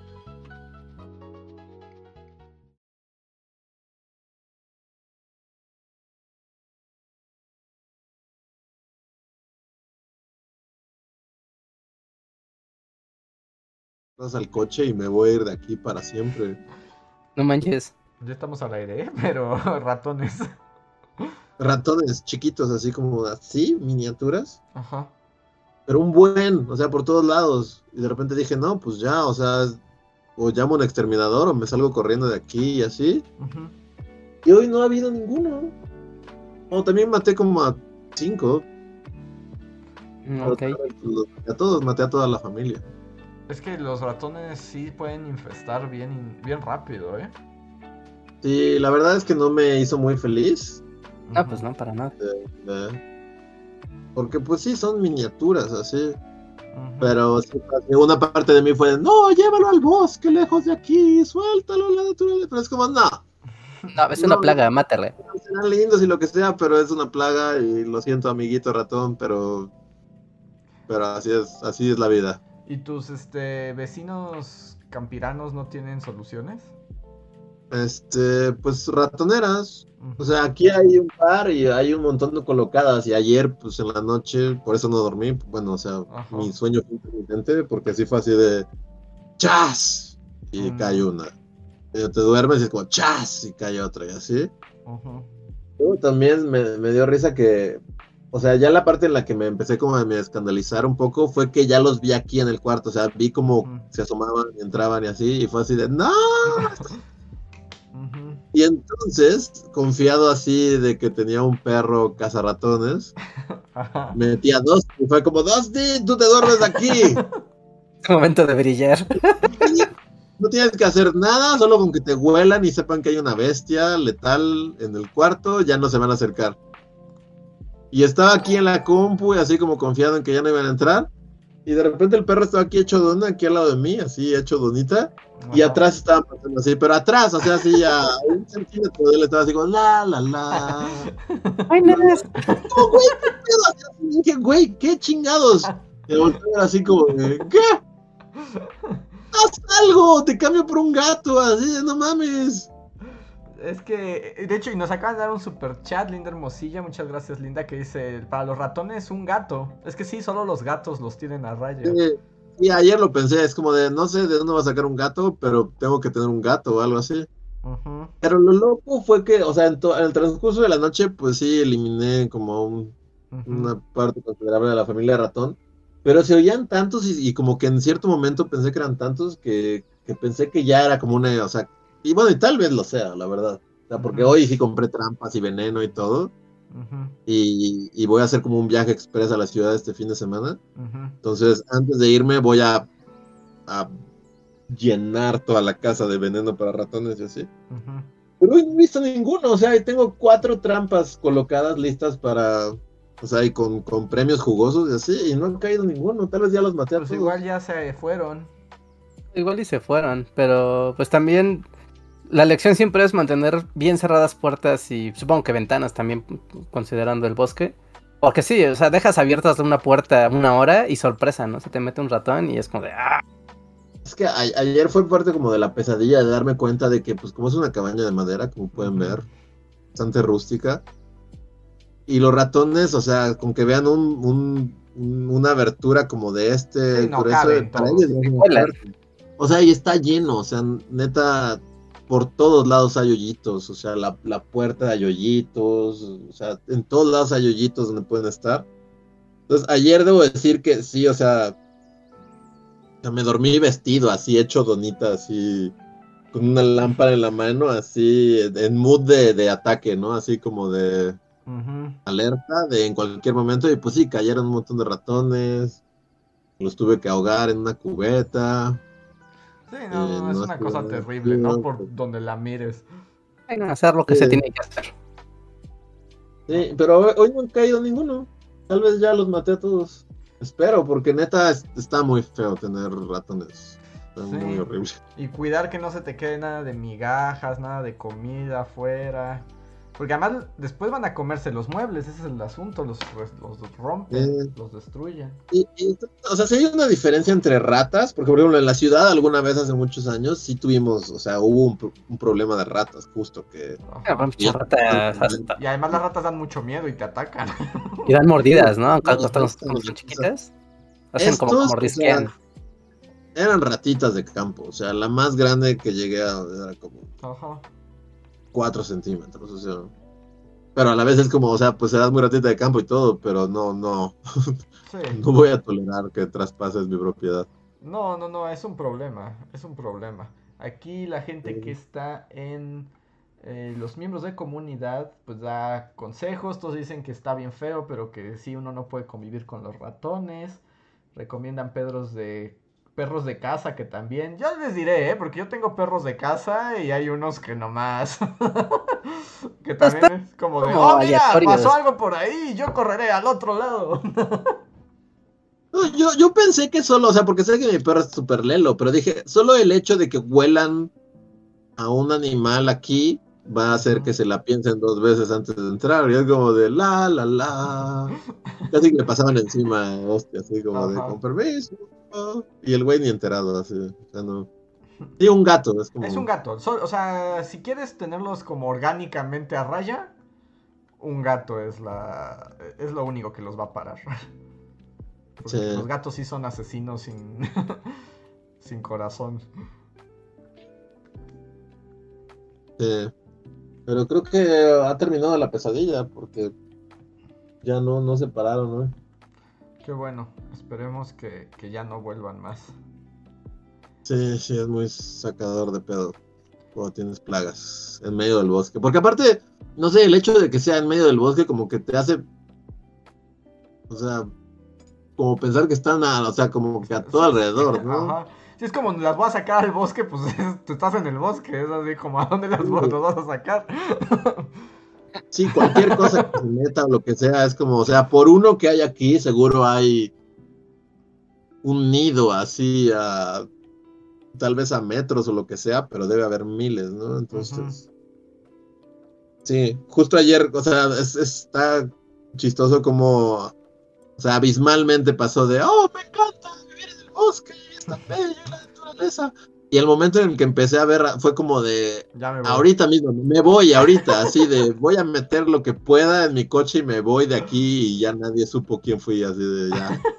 Speaker 3: Vas al coche y me voy a ir de aquí para siempre.
Speaker 1: No manches.
Speaker 2: Ya estamos al aire, ¿eh? pero ratones.
Speaker 3: Ratones chiquitos, así como así, miniaturas.
Speaker 2: Ajá.
Speaker 3: Pero un buen, o sea, por todos lados. Y de repente dije, no, pues ya, o sea, o llamo a un exterminador o me salgo corriendo de aquí y así. Y hoy no ha habido ninguno. O también maté como a cinco.
Speaker 1: Mm, Ok.
Speaker 3: Los maté A todos, maté a toda la familia.
Speaker 2: Es que los ratones sí pueden infestar bien, bien rápido, ¿eh?
Speaker 3: Sí, la verdad es que no me hizo muy feliz.
Speaker 1: Ah, pues no, para nada.
Speaker 3: eh, porque pues sí, son miniaturas así. Pero sí, una parte de mí fue, no, llévalo al bosque, lejos de aquí, suéltalo a la naturaleza. Pero es como, no,
Speaker 1: No, es una
Speaker 3: No.
Speaker 1: plaga, mátale.
Speaker 3: serán lindos y lo que sea, pero es una plaga y lo siento, amiguito ratón, pero... Pero así es, así es la vida.
Speaker 2: ¿Y tus este, vecinos campiranos no tienen soluciones?
Speaker 3: Este, pues ratoneras. O sea, aquí hay un par y hay un montón de colocadas. Y ayer, pues en la noche, por eso no dormí. Bueno, o sea,
Speaker 2: Ajá.
Speaker 3: mi sueño fue intermitente porque así fue así de ¡Chas! Y
Speaker 2: Mm.
Speaker 3: cae una. Y te duermes y es como ¡Chas! Y cae otra y así. Luego también me, me dio risa que, o sea, ya la parte en la que me empecé como a me escandalizar un poco fue que ya los vi aquí en el cuarto, o sea, vi como se asomaban y entraban y así, y fue así de ¡No! Y entonces, confiado así de que tenía un perro cazarratones, me metí a dos y fue como, Dusty, tú te duermes aquí.
Speaker 1: Momento de brillar.
Speaker 3: No tienes que hacer nada, solo con que te huelan y sepan que hay una bestia letal en el cuarto, ya no se van a acercar. Y estaba aquí en la compu y así como confiado en que ya no iban a entrar. Y de repente el perro estaba aquí hecho dona, aquí al lado de mí, así hecho donita. Y atrás estaban pasando así, pero atrás, o sea, así a un centímetro de él estaba así como la, la, la.
Speaker 1: Ay, no,
Speaker 3: güey, qué pedo. Así Dije, güey, qué chingados. Y ver así como, ¿qué? Haz algo, te cambio por un gato, así, de, no mames.
Speaker 2: Es que, de hecho, y nos acaban de dar un super chat, Linda Hermosilla. Muchas gracias, Linda, que dice: Para los ratones, un gato. Es que sí, solo los gatos los tienen a raya.
Speaker 3: Eh, y ayer lo pensé, es como de, no sé de dónde va a sacar un gato, pero tengo que tener un gato o algo así. Pero lo loco fue que, o sea, en, en el transcurso de la noche, pues sí, eliminé como un una parte considerable de la familia de ratón, pero se oían tantos y, y como que en cierto momento pensé que eran tantos que, que pensé que ya era como una, o sea, y bueno, y tal vez lo sea, la verdad. O sea, porque hoy sí compré trampas y veneno y todo, y, y voy a hacer como un viaje express a la ciudad este fin de semana. Entonces, antes de irme voy a, a llenar toda la casa de veneno para ratones y así. Pero hoy no he visto ninguno, o sea, tengo cuatro trampas colocadas listas para, o sea, y con, con premios jugosos y así, y no ha caído ninguno, tal vez ya los maté a
Speaker 2: Pues
Speaker 3: todos.
Speaker 2: igual ya se fueron.
Speaker 1: Igual y se fueron, pero pues también la lección siempre es mantener bien cerradas puertas y supongo que ventanas también considerando el bosque. Porque sí, o sea, dejas abiertas una puerta una hora y sorpresa, ¿no? Se te mete un ratón y es como de, ah,
Speaker 3: Es que a- ayer fue parte como de la pesadilla de darme cuenta de que, pues como es una cabaña de madera, como pueden ver, bastante rústica, y los ratones, o sea, con que vean un, un- un- una abertura como de este
Speaker 2: Sí, no
Speaker 3: grueso
Speaker 2: caben.
Speaker 3: O sea, y está lleno, o sea, neta, por todos lados hay hoyitos, o sea, la, la puerta hay hoyitos, o sea, en todos lados hay hoyitos donde pueden estar. Entonces, ayer debo decir que sí, o sea, me dormí vestido, así, hecho donita, así, con una lámpara en la mano, así, en mood de, de ataque, ¿no? Así como de alerta de en cualquier momento, y pues sí, cayeron un montón de ratones, los tuve que ahogar en una cubeta.
Speaker 2: Sí, no,
Speaker 3: Eh,
Speaker 2: es
Speaker 3: no
Speaker 2: una
Speaker 3: estuvo-
Speaker 2: cosa terrible, ¿no? Por donde la mires.
Speaker 1: bueno, hacer lo que se tiene que hacer.
Speaker 3: Sí, pero hoy, hoy no han caído ninguno. Tal vez ya los maté a todos. Espero, porque neta es- está muy feo tener ratones. Está
Speaker 2: Sí.
Speaker 3: muy horrible.
Speaker 2: Y cuidar que no se te quede nada de migajas, nada de comida afuera. Porque además después van a comerse los muebles, ese es el asunto, los, los rompen,
Speaker 3: Sí.
Speaker 2: los destruyen.
Speaker 3: Y, y, o sea, si hay una diferencia entre ratas, porque por ejemplo en la ciudad alguna vez hace muchos años sí tuvimos, o sea, hubo un, pro- un problema de ratas, justo que...
Speaker 2: Y además las ratas dan mucho miedo y te atacan.
Speaker 1: Y dan mordidas, ¿no? Cuando,
Speaker 3: o
Speaker 1: chiquitas. Hacen como,
Speaker 3: estos,
Speaker 1: como
Speaker 3: o
Speaker 1: mordisquean.
Speaker 3: sea, Eran ratitas de campo, o sea, la más grande que llegué a era como
Speaker 2: Ajá.
Speaker 3: 4 centímetros, o sea... Pero a la vez es como, o sea, pues eras muy ratita de campo y todo, pero no, no,
Speaker 2: Sí.
Speaker 3: no voy a tolerar que traspases mi propiedad.
Speaker 2: No, no, no, es un problema, es un problema. Aquí la gente que está en eh, los miembros de comunidad, pues da consejos, todos dicen que está bien feo, pero que sí uno no puede convivir con los ratones. Recomiendan perros de perros de casa que también. Ya les diré, ¿eh? porque yo tengo perros de casa y hay unos que nomás que también es como de, "Oh, mira,
Speaker 1: aleatorios".
Speaker 2: pasó algo por ahí, yo correré al otro lado."
Speaker 3: Yo, yo pensé que solo, o sea, porque sé que mi perro es súper lelo, pero dije, solo el hecho de que huelan a un animal aquí va a hacer que se la piensen dos veces antes de entrar. Y es como de la, la, la. Casi que le pasaban encima, hostia, así como de con permiso. Y el güey ni enterado, así. O sea, no. Sí, un gato. Es, como...
Speaker 2: Es un gato. So- o sea, si quieres tenerlos como orgánicamente a raya, un gato es la es lo único que los va a parar.
Speaker 3: Sí.
Speaker 2: los gatos sí son asesinos sin sin corazón.
Speaker 3: Sí. Pero creo que ha terminado la pesadilla porque ya no, no se pararon, ¿no?
Speaker 2: Qué bueno. Esperemos que, que ya no vuelvan más.
Speaker 3: Sí, sí, es muy sacador de pedo cuando tienes plagas en medio del bosque. Porque aparte, no sé, el hecho de que sea en medio del bosque como que te hace, o sea, como pensar que están, a, o sea, como que a todo alrededor, ¿no?
Speaker 2: Ajá. Si es como las voy a sacar al bosque, pues es- tú estás en el bosque. Es así como a dónde las, vas a sacar.
Speaker 3: Sí, cualquier cosa que se meta o lo que sea, es como, o sea, por uno que hay aquí, seguro hay un nido así a tal vez a metros o lo que sea, pero debe haber miles, ¿no? Entonces, sí, justo ayer, o sea, es- está chistoso como, o sea, abismalmente pasó de, oh, me encanta vivir en el bosque, la naturaleza. Y el momento en el que empecé a ver fue como de,
Speaker 2: Ya me voy.
Speaker 3: Ahorita mismo, me voy ahorita, así de voy a meter lo que pueda en mi coche y me voy de aquí y ya nadie supo quién fui, así de ya.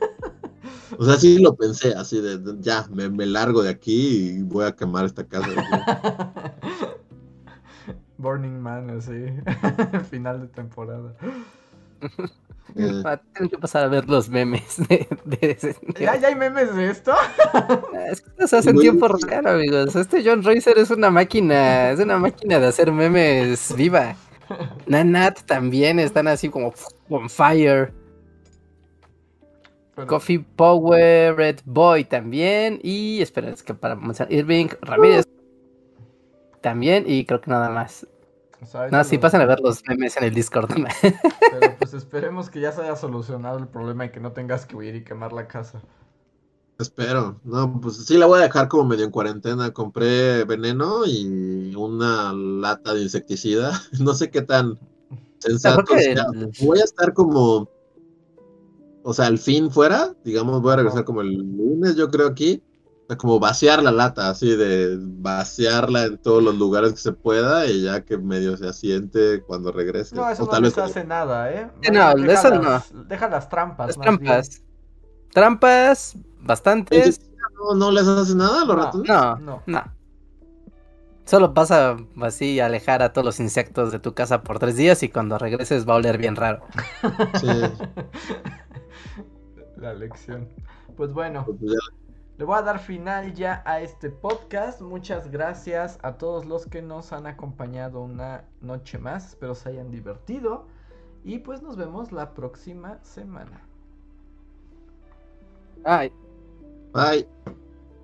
Speaker 3: O sea, sí lo pensé, así de de, ya, me, me largo de aquí y voy a quemar esta casa.
Speaker 2: Burning Man, así. Final de temporada.
Speaker 3: Eh,
Speaker 1: Ah, Tengo que pasar a ver los memes de, de ese-
Speaker 2: ¿Ya, ¿Ya hay memes de esto?
Speaker 1: Es que esto se hace en
Speaker 3: Güey.
Speaker 1: tiempo real, amigos. Este John Racer es una máquina, es una máquina de hacer memes viva. Nanat también están así como on fire. Coffee Power, Red Boy también. Y espera, es que para Irving Ramírez también. Y creo que nada más.
Speaker 2: O sea, ahorita
Speaker 1: No, sí,
Speaker 2: lo-
Speaker 1: pasan a ver los memes en el Discord.
Speaker 2: Pero pues esperemos que ya se haya solucionado el problema y que no tengas que huir y quemar la casa.
Speaker 3: espero. No, pues sí la voy a dejar como medio en cuarentena. Compré veneno y una lata de insecticida. No sé qué tan sensato sea. Voy a estar como, o sea, al fin fuera, digamos, voy a regresar como el lunes, yo creo aquí, como vaciar la lata, así de vaciarla en todos los lugares que se pueda y ya que medio se asiente cuando regrese.
Speaker 2: No, eso
Speaker 3: o
Speaker 2: no
Speaker 3: tal
Speaker 2: les
Speaker 3: vez
Speaker 2: hace nada, ¿eh?
Speaker 1: No,
Speaker 2: Deja
Speaker 1: eso
Speaker 2: las- Deja las trampas.
Speaker 1: Las
Speaker 2: más bien.
Speaker 1: trampas. Trampas, bastantes.
Speaker 3: no, no les hace nada a los
Speaker 2: No.
Speaker 3: ratones.
Speaker 1: No,
Speaker 2: No.
Speaker 1: no. Solo pasa así alejar a todos los insectos de tu casa por tres días y cuando regreses va a oler bien raro.
Speaker 3: Sí,
Speaker 2: La lección. Pues bueno,
Speaker 3: pues ya.
Speaker 2: Le voy a dar final ya a este podcast. Muchas gracias a todos los que nos han acompañado una noche más. Espero se hayan divertido. Y pues nos vemos la próxima semana.
Speaker 1: Ay.
Speaker 3: Bye.